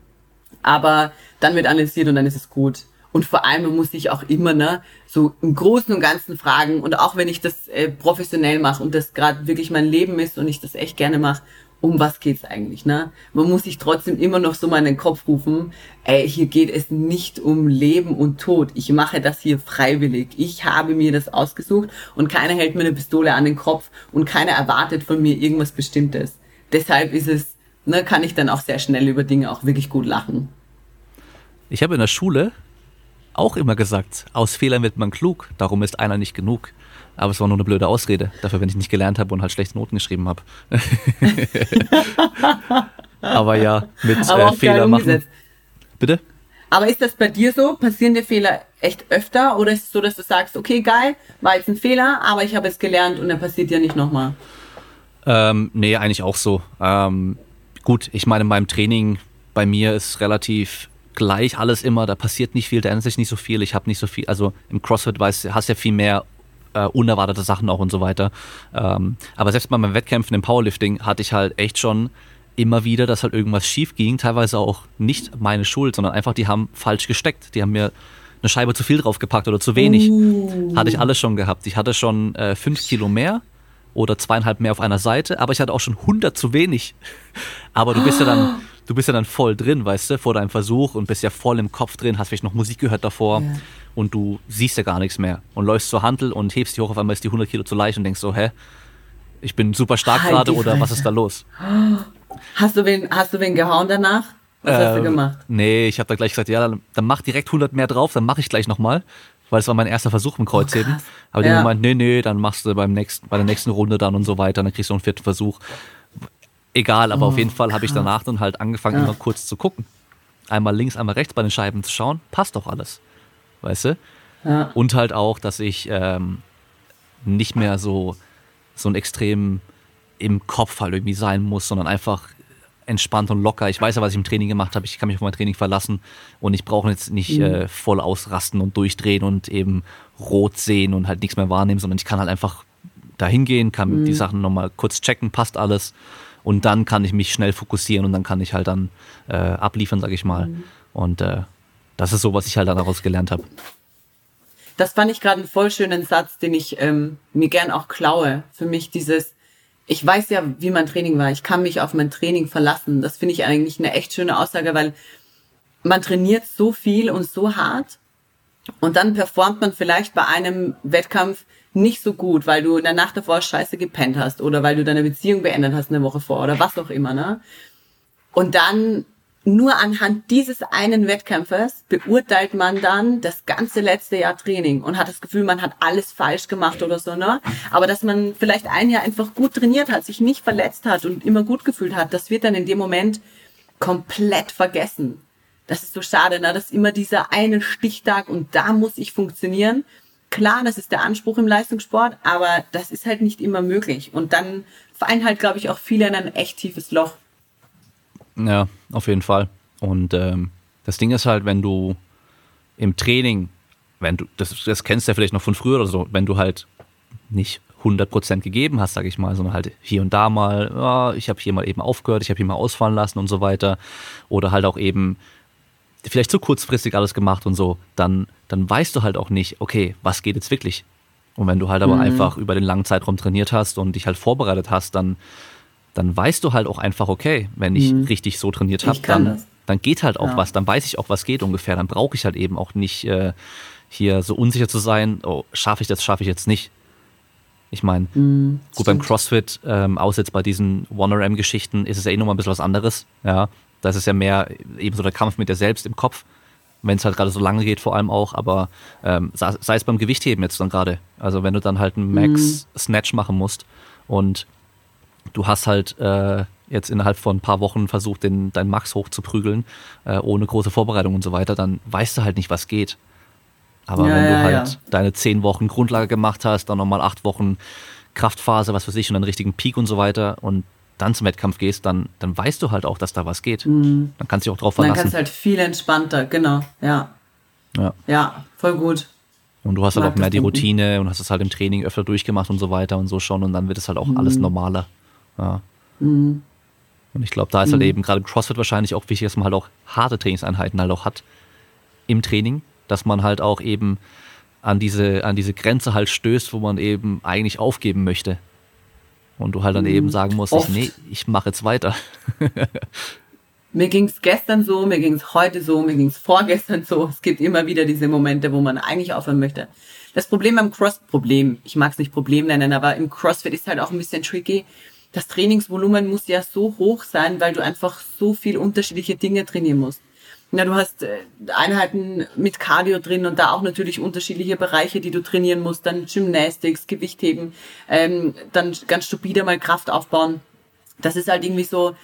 Aber dann wird analysiert und dann ist es gut. Und vor allem muss sich auch immer ne, so im Großen und Ganzen fragen. Und auch wenn ich das äh, professionell mache und das gerade wirklich mein Leben ist und ich das echt gerne mache um was geht's eigentlich, ne? Man muss sich trotzdem immer noch so mal in den Kopf rufen, ey, hier geht es nicht um Leben und Tod. Ich mache das hier freiwillig. Ich habe mir das ausgesucht und keiner hält mir eine Pistole an den Kopf und keiner erwartet von mir irgendwas Bestimmtes. Deshalb ist es, ne, kann ich dann auch sehr schnell über Dinge auch wirklich gut lachen. Ich habe in der Schule auch immer gesagt, aus Fehlern wird man klug, darum ist einer nicht genug. Aber es war nur eine blöde Ausrede, dafür, wenn ich nicht gelernt habe und halt schlechte Noten geschrieben habe. Aber ja, mit Aber äh, Fehler machen. Bitte? Aber ist das bei dir so? Passieren dir Fehler echt öfter? Oder ist es so, dass du sagst, okay, geil, war jetzt ein Fehler, aber ich habe es gelernt und er passiert ja nicht nochmal? Ähm, nee, eigentlich auch so. Ähm, gut, ich meine, in meinem Training bei mir ist relativ gleich alles immer, da passiert nicht viel, da ändert sich nicht so viel, ich habe nicht so viel, also im CrossFit weißt, hast ja viel mehr äh, unerwartete Sachen auch und so weiter. Ähm, aber selbst bei meinen Wettkämpfen im Powerlifting hatte ich halt echt schon immer wieder, dass halt irgendwas schief ging, teilweise auch nicht meine Schuld, sondern einfach die haben falsch gesteckt. Die haben mir eine Scheibe zu viel draufgepackt oder zu wenig. Uh. Hatte ich alles schon gehabt. Ich hatte schon äh, fünf Kilo mehr oder zweieinhalb mehr auf einer Seite, aber ich hatte auch schon 100 zu wenig. Aber du bist ja dann, du bist ja dann voll drin, weißt du, vor deinem Versuch und bist ja voll im Kopf drin, hast vielleicht noch Musik gehört davor. Ja und du siehst ja gar nichts mehr und läufst zur Handel und hebst die hoch, auf einmal ist die 100 Kilo zu leicht und denkst so, hä, ich bin super stark halt gerade oder was ist da los? Hast du wen, hast du wen gehauen danach? Was äh, hast du ähm, gemacht? Nee, ich habe da gleich gesagt, ja, dann, dann mach direkt 100 mehr drauf, dann mache ich gleich nochmal, weil es war mein erster Versuch im Kreuzheben. Oh, Aber die ja. haben gemeint, nee, nee, dann machst du beim nächsten, bei der nächsten Runde dann und so weiter, dann kriegst du einen vierten Versuch. Egal, aber oh, auf jeden Fall habe ich danach dann halt angefangen, ja. immer kurz zu gucken. Einmal links, einmal rechts bei den Scheiben zu schauen, passt doch alles weißt du? Ja. Und halt auch, dass ich ähm, nicht mehr so, so ein extrem im Kopf halt irgendwie sein muss, sondern einfach entspannt und locker. Ich weiß ja, was ich im Training gemacht habe. Ich kann mich auf mein Training verlassen und ich brauche jetzt nicht mhm. äh, voll ausrasten und durchdrehen und eben rot sehen und halt nichts mehr wahrnehmen, sondern ich kann halt einfach dahin gehen, kann mhm. die Sachen nochmal kurz checken, passt alles und dann kann ich mich schnell fokussieren und dann kann ich halt dann äh, abliefern, sag ich mal. Mhm. Und äh, das ist so, was ich halt daraus gelernt habe. Das fand ich gerade einen voll schönen Satz, den ich ähm, mir gern auch klaue. Für mich dieses, ich weiß ja, wie mein Training war. Ich kann mich auf mein Training verlassen. Das finde ich eigentlich eine echt schöne Aussage, weil man trainiert so viel und so hart und dann performt man vielleicht bei einem Wettkampf nicht so gut, weil du in der Nacht davor scheiße gepennt hast oder weil du deine Beziehung beendet hast eine Woche vor oder was auch immer, ne? Und dann nur anhand dieses einen Wettkampfes beurteilt man dann das ganze letzte Jahr Training und hat das Gefühl, man hat alles falsch gemacht oder so, ne? Aber dass man vielleicht ein Jahr einfach gut trainiert hat, sich nicht verletzt hat und immer gut gefühlt hat, das wird dann in dem Moment komplett vergessen. Das ist so schade, ne? Das ist immer dieser eine Stichtag und da muss ich funktionieren. Klar, das ist der Anspruch im Leistungssport, aber das ist halt nicht immer möglich. Und dann fallen halt, glaube ich, auch viele in ein echt tiefes Loch. Ja, auf jeden Fall. Und ähm, das Ding ist halt, wenn du im Training, wenn du, das, das kennst du ja vielleicht noch von früher oder so, wenn du halt nicht 100% gegeben hast, sag ich mal, sondern halt hier und da mal, ja, ich habe hier mal eben aufgehört, ich habe hier mal ausfallen lassen und so weiter. Oder halt auch eben vielleicht zu kurzfristig alles gemacht und so, dann, dann weißt du halt auch nicht, okay, was geht jetzt wirklich? Und wenn du halt aber mhm. einfach über den langen Zeitraum trainiert hast und dich halt vorbereitet hast, dann dann weißt du halt auch einfach, okay, wenn ich mhm. richtig so trainiert habe, dann, dann geht halt auch ja. was, dann weiß ich auch, was geht ungefähr. Dann brauche ich halt eben auch nicht äh, hier so unsicher zu sein, oh, schaffe ich das, schaffe ich jetzt nicht. Ich meine, mhm, gut, beim CrossFit, ähm, außer jetzt bei diesen 1RM-Geschichten, ist es ja eh nochmal ein bisschen was anderes. Ja, Das ist ja mehr eben so der Kampf mit dir selbst im Kopf, wenn es halt gerade so lange geht vor allem auch, aber ähm, sei es beim Gewichtheben jetzt dann gerade. Also wenn du dann halt einen Max-Snatch machen musst und du hast halt äh, jetzt innerhalb von ein paar Wochen versucht, den, deinen Max hochzuprügeln, äh, ohne große Vorbereitung und so weiter, dann weißt du halt nicht, was geht. Aber Ja, wenn du halt ja. deine zehn Wochen Grundlage gemacht hast, dann nochmal acht Wochen Kraftphase, was weiß ich, und einen richtigen Peak und so weiter und dann zum Wettkampf gehst, dann, dann weißt du halt auch, dass da was geht. Dann kannst du dich auch drauf Dann verlassen. kannst du halt viel entspannter, genau, ja. ja. Ja, voll gut. Und du hast halt auch mehr die. Routine und hast es halt im Training öfter durchgemacht und so weiter und so schon und dann wird es halt auch alles normaler. Ja. Und ich glaube, da ist halt eben gerade im CrossFit wahrscheinlich auch wichtig, dass man halt auch harte Trainingseinheiten halt auch hat im Training, dass man halt auch eben an diese, an diese Grenze halt stößt, wo man eben eigentlich aufgeben möchte. Und du halt dann eben sagen musst, Oft. nee, ich mache jetzt weiter. Mir ging's gestern so, mir ging's heute so, mir ging's vorgestern so. Es gibt immer wieder diese Momente, wo man eigentlich aufhören möchte. Das Problem beim Cross, Problem, ich mag's nicht Problem nennen, aber im CrossFit ist halt auch ein bisschen tricky. Das Trainingsvolumen muss ja so hoch sein, weil du einfach so viel unterschiedliche Dinge trainieren musst. Na, du hast äh, Einheiten mit Cardio drin und da auch natürlich unterschiedliche Bereiche, die du trainieren musst. Dann Gymnastics, Gewichtheben, ähm, dann ganz stupide mal Kraft aufbauen. Das ist halt irgendwie so,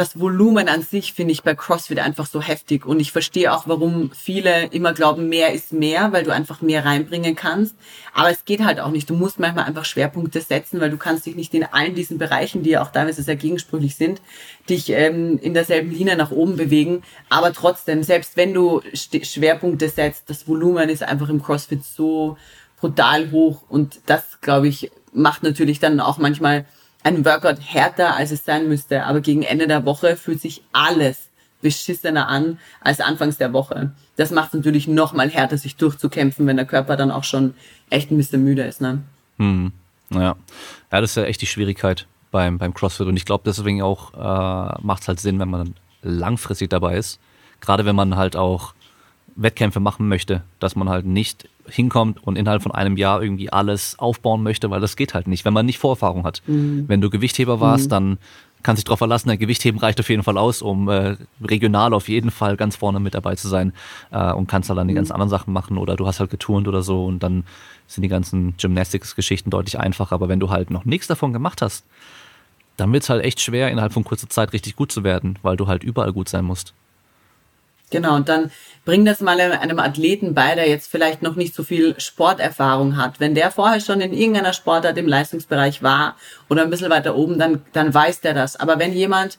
das Volumen an sich finde ich bei CrossFit einfach so heftig und ich verstehe auch, warum viele immer glauben, mehr ist mehr, weil du einfach mehr reinbringen kannst. Aber es geht halt auch nicht. Du musst manchmal einfach Schwerpunkte setzen, weil du kannst dich nicht in allen diesen Bereichen, die ja auch teilweise sehr gegensprüchlich sind, dich ähm, in derselben Linie nach oben bewegen. Aber trotzdem, selbst wenn du Schwerpunkte setzt, das Volumen ist einfach im CrossFit so brutal hoch und das, glaube ich, macht natürlich dann auch manchmal ein Workout härter, als es sein müsste. Aber gegen Ende der Woche fühlt sich alles beschissener an als anfangs der Woche. Das macht es natürlich noch mal härter, sich durchzukämpfen, wenn der Körper dann auch schon echt ein bisschen müde ist. Ne? Hm, naja. Ja, das ist ja echt die Schwierigkeit beim, beim CrossFit. Und ich glaube, deswegen auch äh, macht es halt Sinn, wenn man langfristig dabei ist. Gerade wenn man halt auch Wettkämpfe machen möchte, dass man halt nicht hinkommt und innerhalb von einem Jahr irgendwie alles aufbauen möchte, weil das geht halt nicht, wenn man nicht Vorerfahrung hat. Wenn du Gewichtheber warst, dann kannst du dich darauf verlassen, der Gewichtheben reicht auf jeden Fall aus, um äh, regional auf jeden Fall ganz vorne mit dabei zu sein äh, und kannst halt dann die ganzen anderen Sachen machen oder du hast halt geturnt oder so und dann sind die ganzen Gymnastics-Geschichten deutlich einfacher. Aber wenn du halt noch nichts davon gemacht hast, dann wird es halt echt schwer, innerhalb von kurzer Zeit richtig gut zu werden, weil du halt überall gut sein musst. Genau, und dann bring das mal einem Athleten bei, der jetzt vielleicht noch nicht so viel Sporterfahrung hat. Wenn der vorher schon in irgendeiner Sportart im Leistungsbereich war oder ein bisschen weiter oben, dann, dann weiß der das. Aber wenn jemand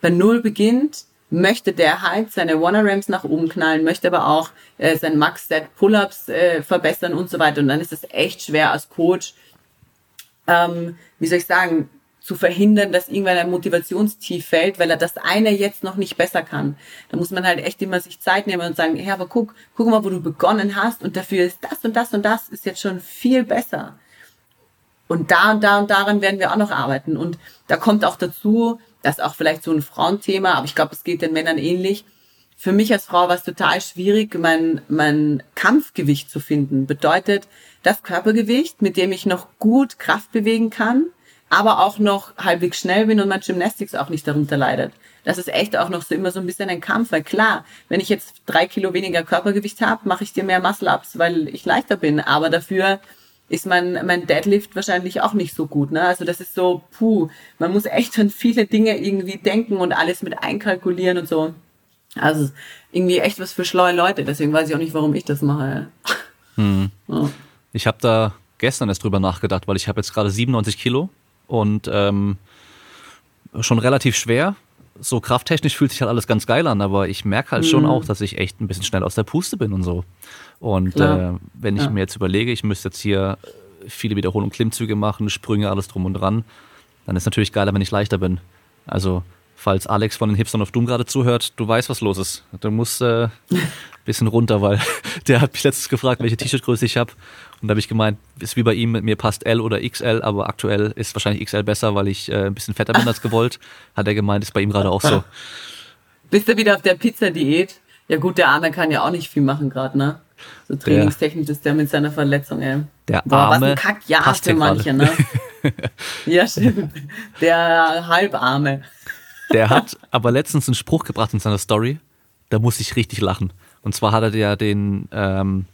bei Null beginnt, möchte der halt seine One-Rams nach oben knallen, möchte aber auch äh, sein Max-Set Pull-Ups äh, verbessern und so weiter. Und dann ist es echt schwer als Coach, ähm, wie soll ich sagen, zu verhindern, dass irgendwann ein Motivationstief fällt, weil er das eine jetzt noch nicht besser kann. Da muss man halt echt immer sich Zeit nehmen und sagen, hey, aber guck, guck mal, wo du begonnen hast und dafür ist das und das und das ist jetzt schon viel besser. Und da und da und daran werden wir auch noch arbeiten. Und da kommt auch dazu, das ist auch vielleicht so ein Frauenthema, aber ich glaube, es geht den Männern ähnlich. Für mich als Frau war es total schwierig, mein, mein Kampfgewicht zu finden. Bedeutet das Körpergewicht, mit dem ich noch gut Kraft bewegen kann, aber auch noch halbwegs schnell bin und mein Gymnastics auch nicht darunter leidet. Das ist echt auch noch so immer so ein bisschen ein Kampf, weil klar, wenn ich jetzt drei Kilo weniger Körpergewicht habe, mache ich dir mehr Muscle-Ups, weil ich leichter bin, aber dafür ist mein, mein Deadlift wahrscheinlich auch nicht so gut. Ne? Also das ist so, puh, man muss echt an viele Dinge irgendwie denken und alles mit einkalkulieren und so. Also irgendwie echt was für schlaue Leute, deswegen weiß ich auch nicht, warum ich das mache. Ja. Ich habe da gestern erst drüber nachgedacht, weil ich habe jetzt gerade 97 Kilo und ähm, schon relativ schwer. So krafttechnisch fühlt sich halt alles ganz geil an, aber ich merke halt schon auch, dass ich echt ein bisschen schnell aus der Puste bin und so. Und Klar. äh, wenn ich Ja. mir jetzt überlege, ich müsste jetzt hier viele Wiederholungen, Klimmzüge machen, Sprünge, alles drum und dran, dann ist natürlich geiler, wenn ich leichter bin. Also, falls Alex von den Hipstern of Doom gerade zuhört, du weißt, was los ist. Du musst äh, bisschen runter, weil der hat mich letztens gefragt, welche T-Shirt-Größe ich habe. Und da habe ich gemeint, ist wie bei ihm, mir passt L oder XL, aber aktuell ist wahrscheinlich XL besser, weil ich äh, ein bisschen fetter bin als gewollt. Hat er gemeint, ist bei ihm gerade auch so. Bist du wieder auf der Pizza-Diät? Ja gut, der Arme kann ja auch nicht viel machen gerade, ne? So trainingstechnisch ist der mit seiner Verletzung, ey. Der Boah, was ein Kackjahr für manche, ne? ja, stimmt. Der Halbarme. Der hat aber letztens einen Spruch gebracht in seiner Story, da muss ich richtig lachen. Und zwar hat er ja den, ähm,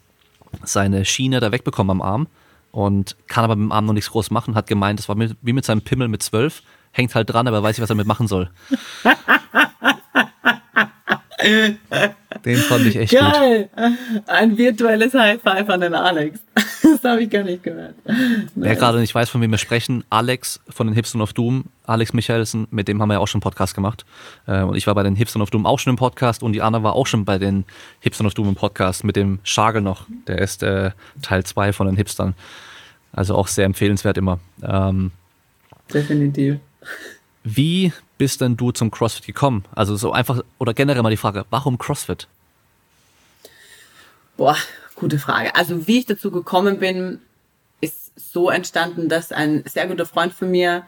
seine Schiene da wegbekommen am Arm und kann aber mit dem Arm noch nichts groß machen, hat gemeint, das war mit, wie mit seinem Pimmel mit zwölf, hängt halt dran, aber weiß nicht, was er damit machen soll. Den fand ich echt Geil. gut. Ein virtuelles High Five an den Alex. Das habe ich gar nicht gehört. Wer gerade nicht weiß, von wem wir sprechen, Alex von den Hipstern of Doom, Alex Michaelsen, mit dem haben wir ja auch schon einen Podcast gemacht. Äh, und ich war bei den Hipstern of Doom auch schon im Podcast und die Anna war auch schon bei den Hipstern of Doom im Podcast mit dem Schagel noch. Der ist äh, Teil 2 von den Hipstern. Also auch sehr empfehlenswert immer. Ähm, Definitiv. Wie bist denn du zum CrossFit gekommen? Also so einfach, oder generell mal die Frage, warum CrossFit? Boah, gute Frage. Also wie ich dazu gekommen bin, ist so entstanden, dass ein sehr guter Freund von mir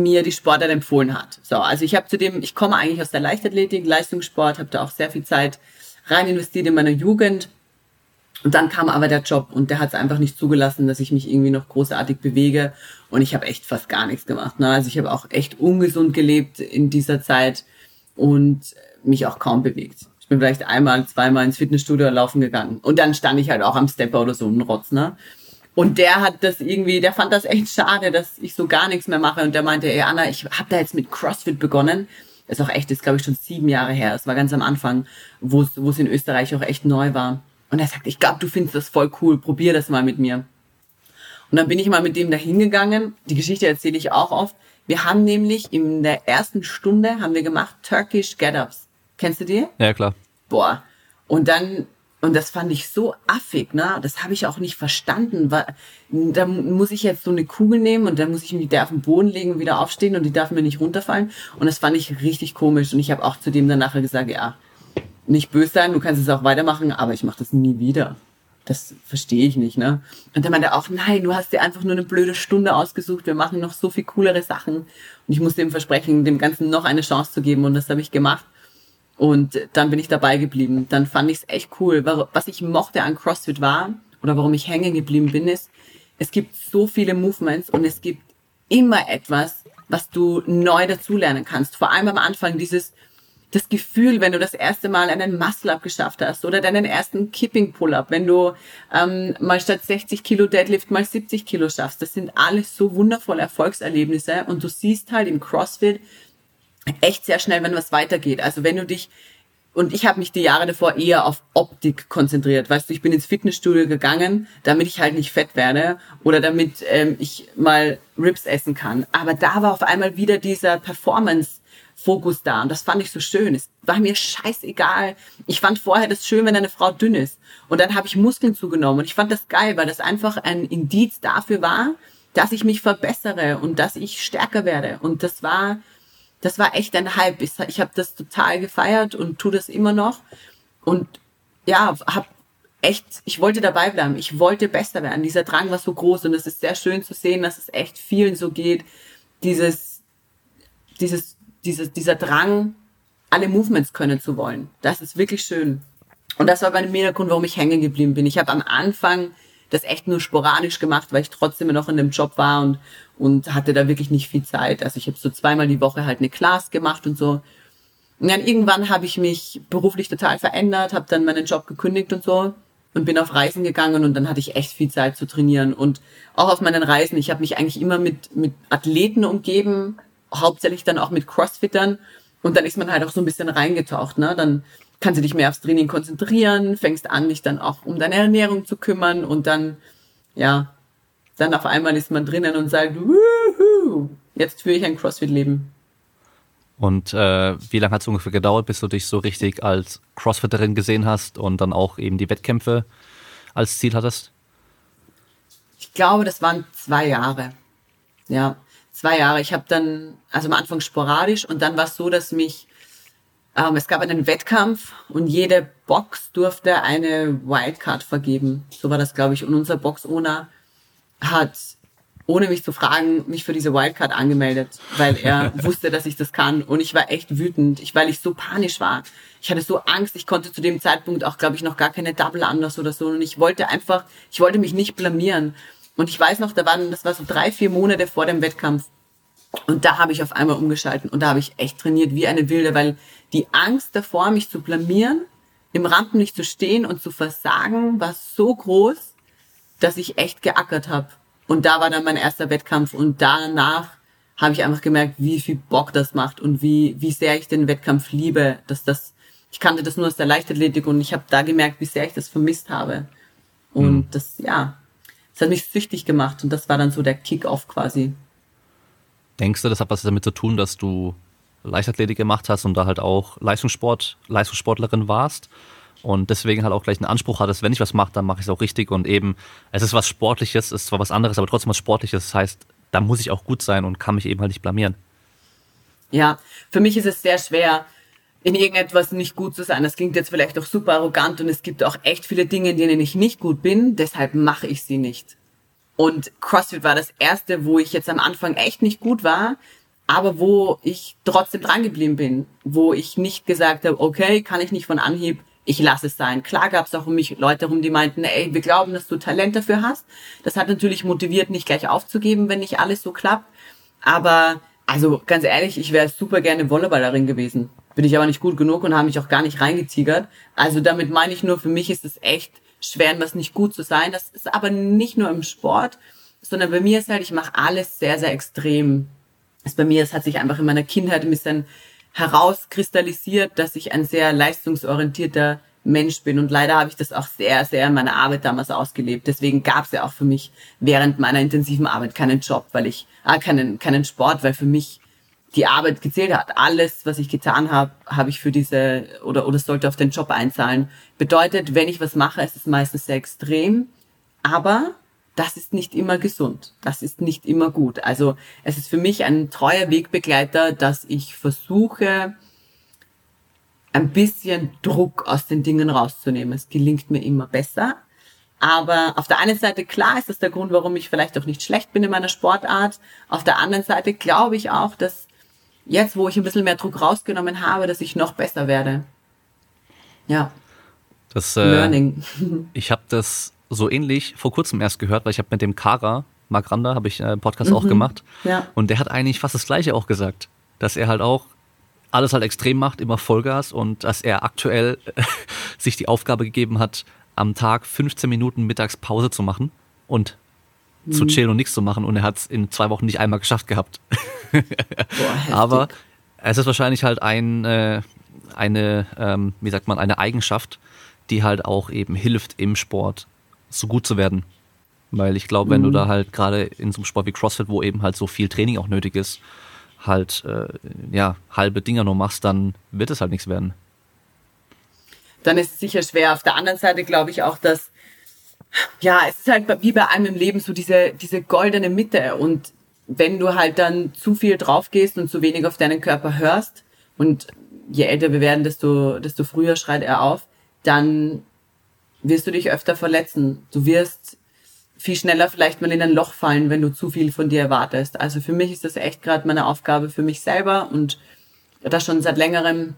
mir die Sportart empfohlen hat. So, also ich habe zudem, ich komme eigentlich aus der Leichtathletik, Leistungssport, habe da auch sehr viel Zeit rein investiert in meiner Jugend und dann kam aber der Job und der hat es einfach nicht zugelassen, dass ich mich irgendwie noch großartig bewege. Und ich habe echt fast gar nichts gemacht. Ne? Also ich habe auch echt ungesund gelebt in dieser Zeit und mich auch kaum bewegt. Ich bin vielleicht einmal, zweimal ins Fitnessstudio laufen gegangen. Und dann stand ich halt auch am Stepper oder so, ein Rotz, ne? Und der hat das irgendwie, der fand das echt schade, dass ich so gar nichts mehr mache. Und der meinte, ey Anna, ich habe da jetzt mit CrossFit begonnen. Das ist auch echt, das ist glaube ich schon sieben Jahre her. Das war ganz am Anfang, wo es in Österreich auch echt neu war. Und er sagt, ich glaube, du findest das voll cool, probier das mal mit mir. Und dann bin ich mal mit dem da hingegangen. Die Geschichte erzähle ich auch oft. Wir haben nämlich in der ersten Stunde haben wir gemacht Turkish Get-Ups. Kennst du die? Ja, klar. Boah. Und dann, und das fand ich so affig, ne? Das habe ich auch nicht verstanden. Weil, da muss ich jetzt so eine Kugel nehmen und dann muss ich mich da auf den Boden legen und wieder aufstehen und die darf mir nicht runterfallen. Und das fand ich richtig komisch. Und ich habe auch zu dem dann nachher gesagt, ja, nicht böse sein, du kannst es auch weitermachen, aber ich mache das nie wieder. Das verstehe ich nicht, ne? Und dann meinte er auch, nein, du hast dir einfach nur eine blöde Stunde ausgesucht, wir machen noch so viel coolere Sachen. Und ich musste ihm versprechen, dem Ganzen noch eine Chance zu geben und das habe ich gemacht. Und dann bin ich dabei geblieben. Dann fand ich es echt cool. Was ich mochte an CrossFit war, oder warum ich hängen geblieben bin, ist, es gibt so viele Movements und es gibt immer etwas, was du neu dazulernen kannst. Vor allem am Anfang dieses, das Gefühl, wenn du das erste Mal einen Muscle-Up geschafft hast oder deinen ersten Kipping-Pull-Up, wenn du ähm, mal statt 60 Kilo Deadlift mal 70 Kilo schaffst. Das sind alles so wundervolle Erfolgserlebnisse und du siehst halt im CrossFit echt sehr schnell, wenn was weitergeht. Also wenn du dich und ich habe mich die Jahre davor eher auf Optik konzentriert. Weißt du, ich bin ins Fitnessstudio gegangen, damit ich halt nicht fett werde oder damit ähm, ich mal Rips essen kann. Aber da war auf einmal wieder dieser Performance Fokus da. Und das fand ich so schön. Es war mir scheißegal. Ich fand vorher das schön, wenn eine Frau dünn ist. Und dann habe ich Muskeln zugenommen. Und ich fand das geil, weil das einfach ein Indiz dafür war, dass ich mich verbessere und dass ich stärker werde. Und das war, das war echt ein Hype. Ich, ich habe das total gefeiert und tu das immer noch. Und ja, hab echt, ich wollte dabei bleiben. Ich wollte besser werden. Dieser Drang war so groß und es ist sehr schön zu sehen, dass es echt vielen so geht. Dieses, dieses dieses, dieser Drang, alle Movements können zu wollen. Das ist wirklich schön. Und das war bei mir der Grund, warum ich hängen geblieben bin. Ich habe am Anfang das echt nur sporadisch gemacht, weil ich trotzdem noch in dem Job war und, und hatte da wirklich nicht viel Zeit. Also ich habe so zweimal die Woche halt eine Class gemacht und so. Und dann irgendwann habe ich mich beruflich total verändert, habe dann meinen Job gekündigt und so und bin auf Reisen gegangen und dann hatte ich echt viel Zeit zu trainieren. Und auch auf meinen Reisen, ich habe mich eigentlich immer mit, mit Athleten umgeben, hauptsächlich dann auch mit Crossfittern. Und dann ist man halt auch so ein bisschen reingetaucht. Ne? Dann kannst du dich mehr aufs Training konzentrieren, fängst an, dich dann auch um deine Ernährung zu kümmern und dann, ja, dann auf einmal ist man drinnen und sagt, Wuhu, jetzt führe ich ein Crossfit-Leben. Und äh, wie lange hat es ungefähr gedauert, bis du dich so richtig als Crossfitterin gesehen hast und dann auch eben die Wettkämpfe als Ziel hattest? Ich glaube, das waren zwei Jahre. Ja, zwei Jahre. Ich habe dann, also am Anfang sporadisch und dann war es so, dass mich, ähm, es gab einen Wettkampf und jede Box durfte eine Wildcard vergeben. So war das, glaube ich. Und unser Box-Owner hat, ohne mich zu fragen, mich für diese Wildcard angemeldet, weil er wusste, dass ich das kann. Und ich war echt wütend, ich, weil ich so panisch war. Ich hatte so Angst, ich konnte zu dem Zeitpunkt auch, glaube ich, noch gar keine Double anders oder so. Und ich wollte einfach, ich wollte mich nicht blamieren. Und ich weiß noch, da waren, das war so drei, vier Monate vor dem Wettkampf. Und da habe ich auf einmal umgeschalten und da habe ich echt trainiert wie eine Wilde, weil die Angst davor, mich zu blamieren, im Rampenlicht zu stehen und zu versagen, war so groß, dass ich echt geackert habe. Und da war dann mein erster Wettkampf und danach habe ich einfach gemerkt, wie viel Bock das macht und wie, wie sehr ich den Wettkampf liebe, dass das, ich kannte das nur aus der Leichtathletik und ich habe da gemerkt, wie sehr ich das vermisst habe. Und mhm. das, ja, das hat mich süchtig gemacht und das war dann so der Kick-Off quasi. Denkst du, das hat was damit zu tun, dass du Leichtathletik gemacht hast und da halt auch Leistungssport, Leistungssportlerin warst und deswegen halt auch gleich einen Anspruch hattest, wenn ich was mache, dann mache ich es auch richtig und eben, es ist was Sportliches, es ist zwar was anderes, aber trotzdem was Sportliches, das heißt, da muss ich auch gut sein und kann mich eben halt nicht blamieren. Ja, für mich ist es sehr schwer, in irgendetwas nicht gut zu sein. Das klingt jetzt vielleicht auch super arrogant und es gibt auch echt viele Dinge, in denen ich nicht gut bin, deshalb mache ich sie nicht. Und CrossFit war das erste, wo ich jetzt am Anfang echt nicht gut war, aber wo ich trotzdem drangeblieben bin, wo ich nicht gesagt habe, okay, kann ich nicht von Anhieb, ich lasse es sein. Klar gab es auch um mich Leute rum, die meinten, ey, wir glauben, dass du Talent dafür hast. Das hat natürlich motiviert, nicht gleich aufzugeben, wenn nicht alles so klappt. Aber also ganz ehrlich, ich wäre super gerne Volleyballerin gewesen. Bin ich aber nicht gut genug und habe mich auch gar nicht reingetigert. Also damit meine ich nur, für mich ist es echt schwer, was nicht gut zu sein. Das ist aber nicht nur im Sport, sondern bei mir ist halt, ich mache alles sehr, sehr extrem. Das bei mir, es hat sich einfach in meiner Kindheit ein bisschen herauskristallisiert, dass ich ein sehr leistungsorientierter Mensch bin. Und leider habe ich das auch sehr, sehr in meiner Arbeit damals ausgelebt. Deswegen gab es ja auch für mich während meiner intensiven Arbeit keinen Job, weil ich, ah, keinen, keinen Sport, weil für mich die Arbeit gezählt hat. Alles, was ich getan habe, habe ich für diese oder oder sollte auf den Job einzahlen. Bedeutet, wenn ich was mache, ist es meistens sehr extrem, aber das ist nicht immer gesund. Das ist nicht immer gut. Also es ist für mich ein treuer Wegbegleiter, dass ich versuche, ein bisschen Druck aus den Dingen rauszunehmen. Es gelingt mir immer besser. Aber auf der einen Seite, klar, ist das der Grund, warum ich vielleicht auch nicht schlecht bin in meiner Sportart. Auf der anderen Seite glaube ich auch, dass jetzt, wo ich ein bisschen mehr Druck rausgenommen habe, dass ich noch besser werde. Ja. Das, äh, Learning. Ich habe das so ähnlich vor kurzem erst gehört, weil ich habe mit dem Kara, Mark Randa, habe ich einen Podcast mhm. auch gemacht. Ja. Und der hat eigentlich fast das Gleiche auch gesagt, dass er halt auch alles halt extrem macht, immer Vollgas und dass er aktuell sich die Aufgabe gegeben hat, am Tag 15 Minuten Mittagspause zu machen und mhm. zu chillen und nichts zu machen und er hat es in zwei Wochen nicht einmal geschafft gehabt. Boah, Aber es ist wahrscheinlich halt ein, äh, eine, ähm, wie sagt man, eine Eigenschaft, die halt auch eben hilft im Sport so gut zu werden. Weil ich glaube, wenn mhm. du da halt gerade in so einem Sport wie CrossFit, wo eben halt so viel Training auch nötig ist, halt äh, ja halbe Dinger nur machst, dann wird es halt nichts werden. Dann ist es sicher schwer. Auf der anderen Seite glaube ich auch, dass ja, es ist halt wie bei allem im Leben so diese, diese goldene Mitte. Und wenn du halt dann zu viel drauf gehst und zu wenig auf deinen Körper hörst, und je älter wir werden, desto, desto früher schreit er auf, dann wirst du dich öfter verletzen. Du wirst viel schneller vielleicht mal in ein Loch fallen, wenn du zu viel von dir erwartest. Also für mich ist das echt gerade meine Aufgabe für mich selber und das schon seit längerem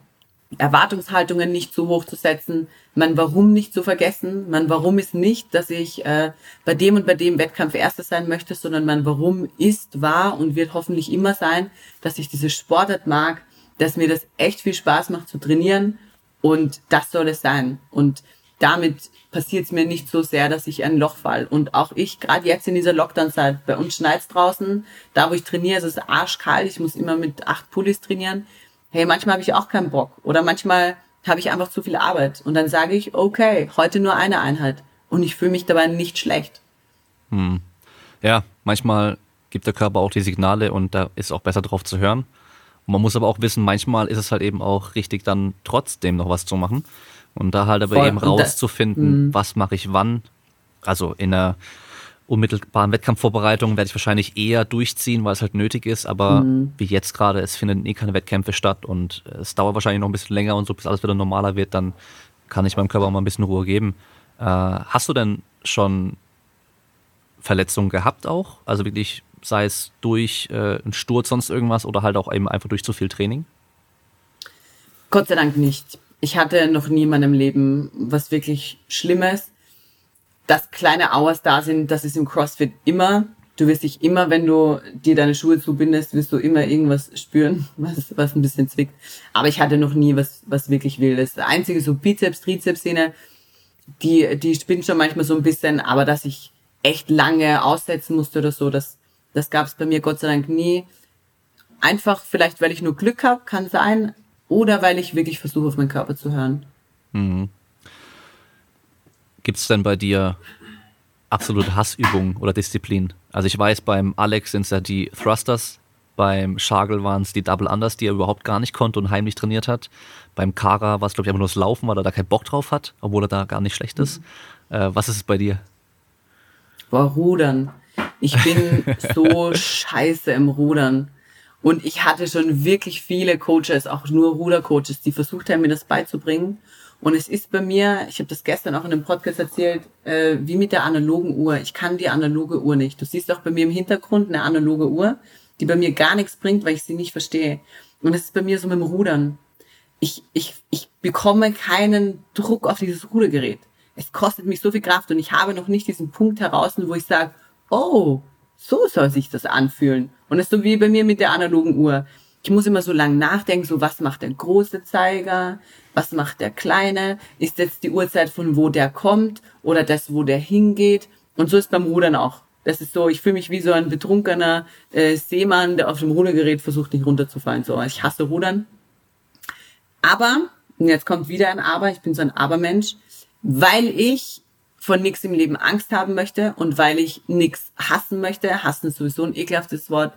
Erwartungshaltungen nicht zu hoch zu setzen, mein Warum nicht zu vergessen. Mein Warum ist nicht, dass ich äh, bei dem und bei dem Wettkampf Erster sein möchte, sondern mein Warum ist, war und wird hoffentlich immer sein, dass ich diese Sportart mag, dass mir das echt viel Spaß macht zu trainieren und das soll es sein. Und damit passiert es mir nicht so sehr, dass ich ein Loch fall. Und auch ich, gerade jetzt in dieser Lockdown-Zeit, bei uns schneit's draußen, da wo ich trainiere, ist es arschkalt, ich muss immer mit acht Pullis trainieren. Hey, manchmal habe ich auch keinen Bock. Oder manchmal habe ich einfach zu viel Arbeit. Und dann sage ich, okay, heute nur eine Einheit. Und ich fühle mich dabei nicht schlecht. Hm. Ja, manchmal gibt der Körper auch die Signale und da ist auch besser drauf zu hören. Und man muss aber auch wissen, manchmal ist es halt eben auch richtig, dann trotzdem noch was zu machen. Und da halt aber Voll. eben rauszufinden, das, was mache ich wann. Also in einer unmittelbaren Wettkampfvorbereitung werde ich wahrscheinlich eher durchziehen, weil es halt nötig ist. Aber mhm. wie jetzt gerade, es finden eh keine Wettkämpfe statt und es dauert wahrscheinlich noch ein bisschen länger und so, bis alles wieder normaler wird, dann kann ich meinem Körper auch mal ein bisschen Ruhe geben. Äh, hast du denn schon Verletzungen gehabt auch? Also wirklich, sei es durch äh, einen Sturz, sonst irgendwas oder halt auch eben einfach durch zu viel Training? Gott sei Dank nicht. Ich hatte noch nie in meinem Leben was wirklich Schlimmes. Dass kleine Auers da sind, das ist im CrossFit immer. du wirst dich immer, wenn du dir deine Schuhe zubindest, wirst du immer irgendwas spüren, was, was ein bisschen zwickt. Aber ich hatte noch nie was, was wirklich Wildes. Das einzige so Bizeps, Trizeps-Szene, die, die spinnt schon manchmal so ein bisschen, aber dass ich echt lange aussetzen musste oder so, das, das gab es bei mir Gott sei Dank nie. Einfach vielleicht, weil ich nur Glück habe, kann sein, oder weil ich wirklich versuche, auf meinen Körper zu hören. Mhm. Gibt es denn bei dir absolute Hassübungen oder Disziplin? Also ich weiß, beim Alex sind es ja die Thrusters, beim Schagel waren es die Double Unders, die er überhaupt gar nicht konnte und heimlich trainiert hat. Beim Kara war es, glaube ich, einfach nur das Laufen, weil er da keinen Bock drauf hat, obwohl er da gar nicht schlecht ist. Mhm. Äh, was ist es bei dir? Boah, Rudern. Ich bin so scheiße im Rudern. Und ich hatte schon wirklich viele Coaches, auch nur Rudercoaches, die versucht haben, mir das beizubringen. Und es ist bei mir, ich habe das gestern auch in einem Podcast erzählt, äh, wie mit der analogen Uhr. Ich kann die analoge Uhr nicht. Du siehst auch bei mir im Hintergrund eine analoge Uhr, die bei mir gar nichts bringt, weil ich sie nicht verstehe. Und es ist bei mir so mit dem Rudern. Ich, ich, ich bekomme keinen Druck auf dieses Rudergerät es kostet mich so viel Kraft und ich habe noch nicht diesen Punkt heraus, wo ich sage, oh, so soll sich das anfühlen. Und es ist so wie bei mir mit der analogen Uhr. Ich muss immer so lang nachdenken, so was macht der große Zeiger, was macht der kleine, ist jetzt die Uhrzeit von wo der kommt oder das, wo der hingeht. Und so ist beim Rudern auch. Das ist so, ich fühle mich wie so ein betrunkener äh, Seemann, der auf dem Rudergerät versucht, nicht runterzufallen. So, ich hasse Rudern. Aber, und jetzt kommt wieder ein Aber, ich bin so ein Abermensch, weil ich von nichts im Leben Angst haben möchte und weil ich nichts hassen möchte, hassen ist sowieso ein ekelhaftes Wort,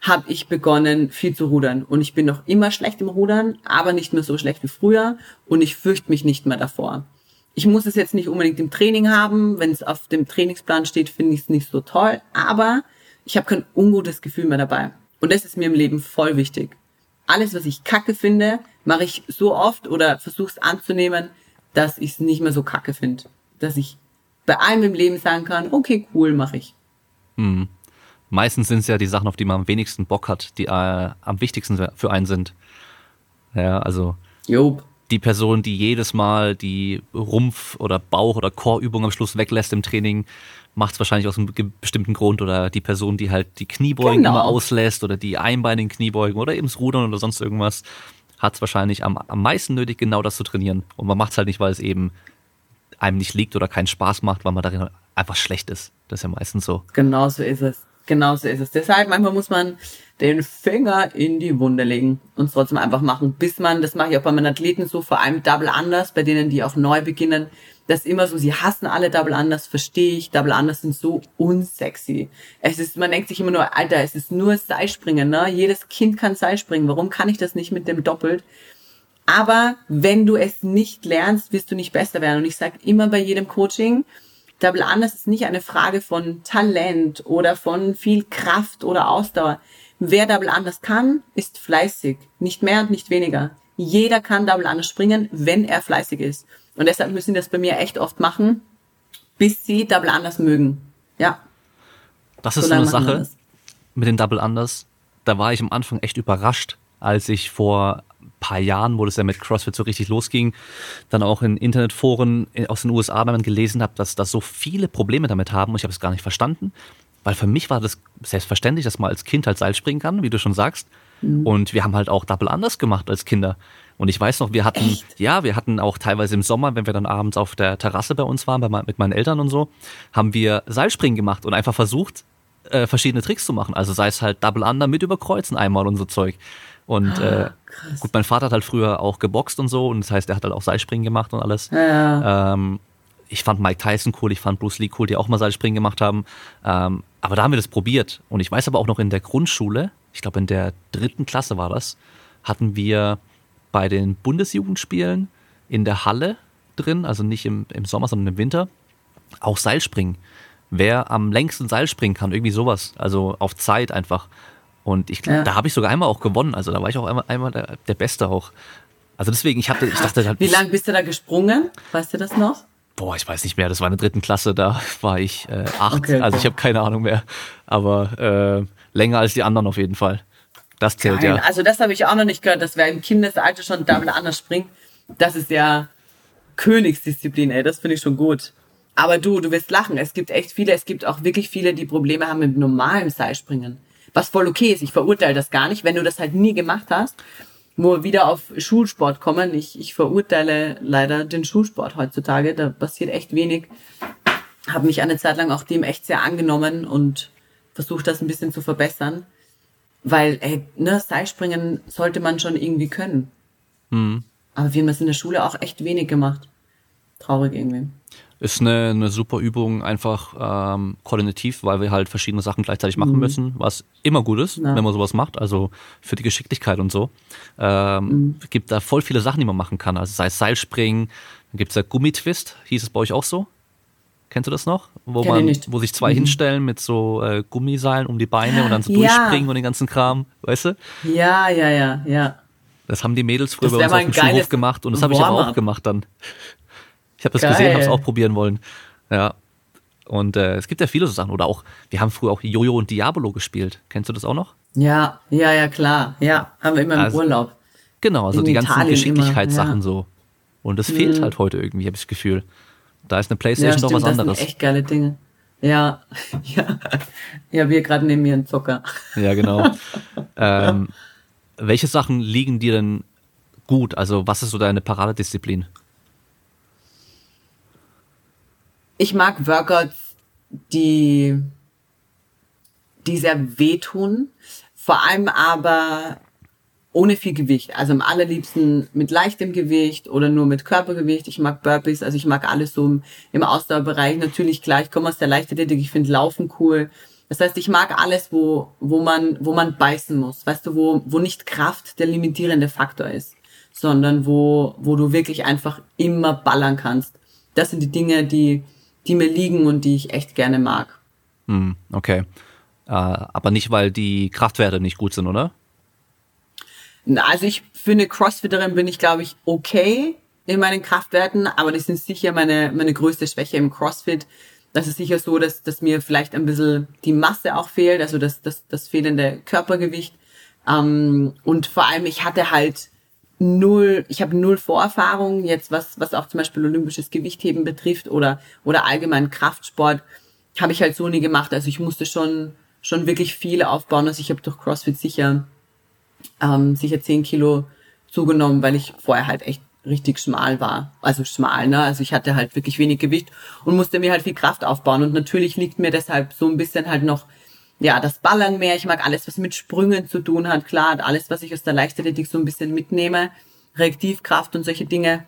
habe ich begonnen, viel zu rudern. Und ich bin noch immer schlecht im Rudern, aber nicht mehr so schlecht wie früher und ich fürchte mich nicht mehr davor. Ich muss es jetzt nicht unbedingt im Training haben. Wenn es auf dem Trainingsplan steht, finde ich es nicht so toll. Aber ich habe kein ungutes Gefühl mehr dabei. Und das ist mir im Leben voll wichtig. Alles, was ich kacke finde, mache ich so oft oder versuche es anzunehmen, dass ich es nicht mehr so kacke finde. Dass ich bei allem im Leben sagen kann, okay, cool, mache ich. Hm. Meistens sind es ja die Sachen, auf die man am wenigsten Bock hat, die äh, am wichtigsten für einen sind. Ja, also Job. die Person, die jedes Mal die Rumpf- oder Bauch- oder Chorübung am Schluss weglässt im Training, macht es wahrscheinlich aus einem bestimmten Grund. Oder die Person, die halt die Kniebeugen genau. immer auslässt oder die einbeinigen Kniebeugen oder eben das Rudern oder sonst irgendwas hat es wahrscheinlich am, am meisten nötig, genau das zu trainieren. Und man macht es halt nicht, weil es eben einem nicht liegt oder keinen Spaß macht, weil man darin einfach schlecht ist. Das ist ja meistens so. Genau so ist es. Genau so ist es. Deshalb manchmal muss man den Finger in die Wunde legen und es trotzdem einfach machen, bis man, das mache ich auch bei meinen Athleten so, vor allem Double Anders, bei denen, die auch neu beginnen, das immer so, sie hassen alle Double Unders, verstehe ich. Double Unders sind so unsexy. Es ist, man denkt sich immer nur, Alter, es ist nur Seilspringen, ne? Jedes Kind kann Seilspringen. Warum kann ich das nicht mit dem Doppelt? Aber wenn du es nicht lernst, wirst du nicht besser werden. Und ich sage immer bei jedem Coaching, Double Unders ist nicht eine Frage von Talent oder von viel Kraft oder Ausdauer. Wer Double Unders kann, ist fleißig. Nicht mehr und nicht weniger. Jeder kann Double Unders springen, wenn er fleißig ist. Und deshalb müssen die das bei mir echt oft machen, bis sie Double Unders mögen. Ja. Das ist so, eine Sache mit den Double Unders. Da war ich am Anfang echt überrascht, als ich vor paar Jahren, wo das ja mit CrossFit so richtig losging, dann auch in Internetforen aus den USA dann gelesen habe, dass da so viele Probleme damit haben und ich habe es gar nicht verstanden. Weil für mich war das selbstverständlich, dass man als Kind halt Seil springen kann, wie du schon sagst. Mhm. Und wir haben halt auch Double Unders gemacht als Kinder. Und ich weiß noch, wir hatten, Echt? ja, wir hatten auch teilweise im Sommer, wenn wir dann abends auf der Terrasse bei uns waren, bei, mit meinen Eltern und so, haben wir Seilspringen gemacht und einfach versucht, äh, verschiedene Tricks zu machen. Also sei es halt Double Under mit überkreuzen einmal und so Zeug. Und ah, äh, gut, mein Vater hat halt früher auch geboxt und so und das heißt, er hat halt auch Seilspringen gemacht und alles. Ja. Ähm, ich fand Mike Tyson cool, ich fand Bruce Lee cool, die auch mal Seilspringen gemacht haben. Ähm, aber da haben wir das probiert. Und ich weiß aber auch noch in der Grundschule, ich glaube in der dritten Klasse war das, hatten wir bei den Bundesjugendspielen in der Halle drin, also nicht im, im Sommer, sondern im Winter, auch Seilspringen. Wer am längsten Seil springen kann, irgendwie sowas. Also auf Zeit einfach. Und ich ja. da habe ich sogar einmal auch gewonnen. Also da war ich auch einmal, einmal der, der Beste auch. Also deswegen, ich hatte, ich dachte halt. Wie lang bist du da gesprungen? Weißt du das noch? Boah, ich weiß nicht mehr. Das war in der dritten Klasse, da war ich äh, acht. Okay, also ich habe keine Ahnung mehr. Aber äh, länger als die anderen auf jeden Fall. Das zählt Geil. ja. Also das habe ich auch noch nicht gehört, dass wer im Kindesalter schon damit anders springt. Das ist ja Königsdisziplin, ey. Das finde ich schon gut. Aber du, du wirst lachen. Es gibt echt viele, es gibt auch wirklich viele, die Probleme haben mit normalem Seilspringen. Was voll okay ist. Ich verurteile das gar nicht, wenn du das halt nie gemacht hast. Wo wir wieder auf Schulsport kommen. Ich, ich verurteile leider den Schulsport heutzutage. Da passiert echt wenig. Habe mich eine Zeit lang auch dem echt sehr angenommen und versucht das ein bisschen zu verbessern. Weil, ey, ne, Seilspringen sollte man schon irgendwie können. Mhm. Aber wir haben das in der Schule auch echt wenig gemacht. Traurig irgendwie. Ist eine, eine super Übung, einfach ähm, koordinativ, weil wir halt verschiedene Sachen gleichzeitig machen müssen, was immer gut ist, Ja. wenn man sowas macht, also für die Geschicklichkeit und so. Ähm, Gibt da voll viele Sachen, die man machen kann, also sei es Seilspringen, dann gibt's ja Gummitwist, hieß es bei euch auch so? Kennst du das noch? Wo Kenn man, wo sich zwei hinstellen mit so äh, Gummiseilen um die Beine und dann so Ja. durchspringen und den ganzen Kram, weißt du? Ja, ja, ja, ja. Das haben die Mädels früher Das bei uns auf dem Schulhof gemacht und das habe ich aber auch gemacht dann. Ich habe das Geil. gesehen, habe es auch probieren wollen. Ja. Und äh, es gibt ja viele so Sachen. Oder auch, wir haben früher auch Jojo und Diabolo gespielt. Kennst du das auch noch? Ja, ja, ja, klar. Ja, haben wir immer im Also, Urlaub. Genau, also In die ganzen Italien Geschicklichkeitssachen ja. so. Und das fehlt halt heute irgendwie, habe ich das Gefühl. Da ist eine Playstation Ja, doch was das anderes. sind echt geile Dinge. Ja, ja. Ja, wir gerade neben mir einen Zucker. Ja, genau. ähm, welche Sachen liegen dir denn gut? Also was ist so deine Paradedisziplin? Ich mag Workouts, die, die sehr wehtun. Vor allem aber ohne viel Gewicht. Also am allerliebsten mit leichtem Gewicht oder nur mit Körpergewicht. Ich mag Burpees, also ich mag alles so im, im Ausdauerbereich. Natürlich klar, ich komme aus der Leichtathletik, ich finde Laufen cool. Das heißt, ich mag alles, wo, wo man, wo man beißen muss. Weißt du, wo, wo nicht Kraft der limitierende Faktor ist, sondern wo, wo du wirklich einfach immer ballern kannst. Das sind die Dinge, die, die mir liegen und die ich echt gerne mag. Hm, okay. Äh, aber nicht, weil die Kraftwerte nicht gut sind, oder? Na, Also ich für eine Crossfitterin bin ich, glaube ich, okay in meinen Kraftwerten, aber das sind sicher meine, meine größte Schwäche im CrossFit. Das ist sicher so, dass, dass mir vielleicht ein bisschen die Masse auch fehlt, also das, das, das fehlende Körpergewicht. Ähm, und vor allem, ich hatte halt null, ich habe null Vorerfahrung jetzt, was, was auch zum Beispiel olympisches Gewichtheben betrifft oder, oder allgemein Kraftsport, habe ich halt so nie gemacht. Also ich musste schon, schon wirklich viel aufbauen. Also ich habe durch CrossFit sicher ähm, sicher 10 Kilo zugenommen, weil ich vorher halt echt richtig schmal war. Also schmal, ne? Also ich hatte halt wirklich wenig Gewicht und musste mir halt viel Kraft aufbauen. Und natürlich liegt mir deshalb so ein bisschen halt noch, ja, das Ballern mehr. Ich mag alles, was mit Sprüngen zu tun hat. Klar, alles, was ich aus der Leichtathletik so ein bisschen mitnehme. Reaktivkraft und solche Dinge.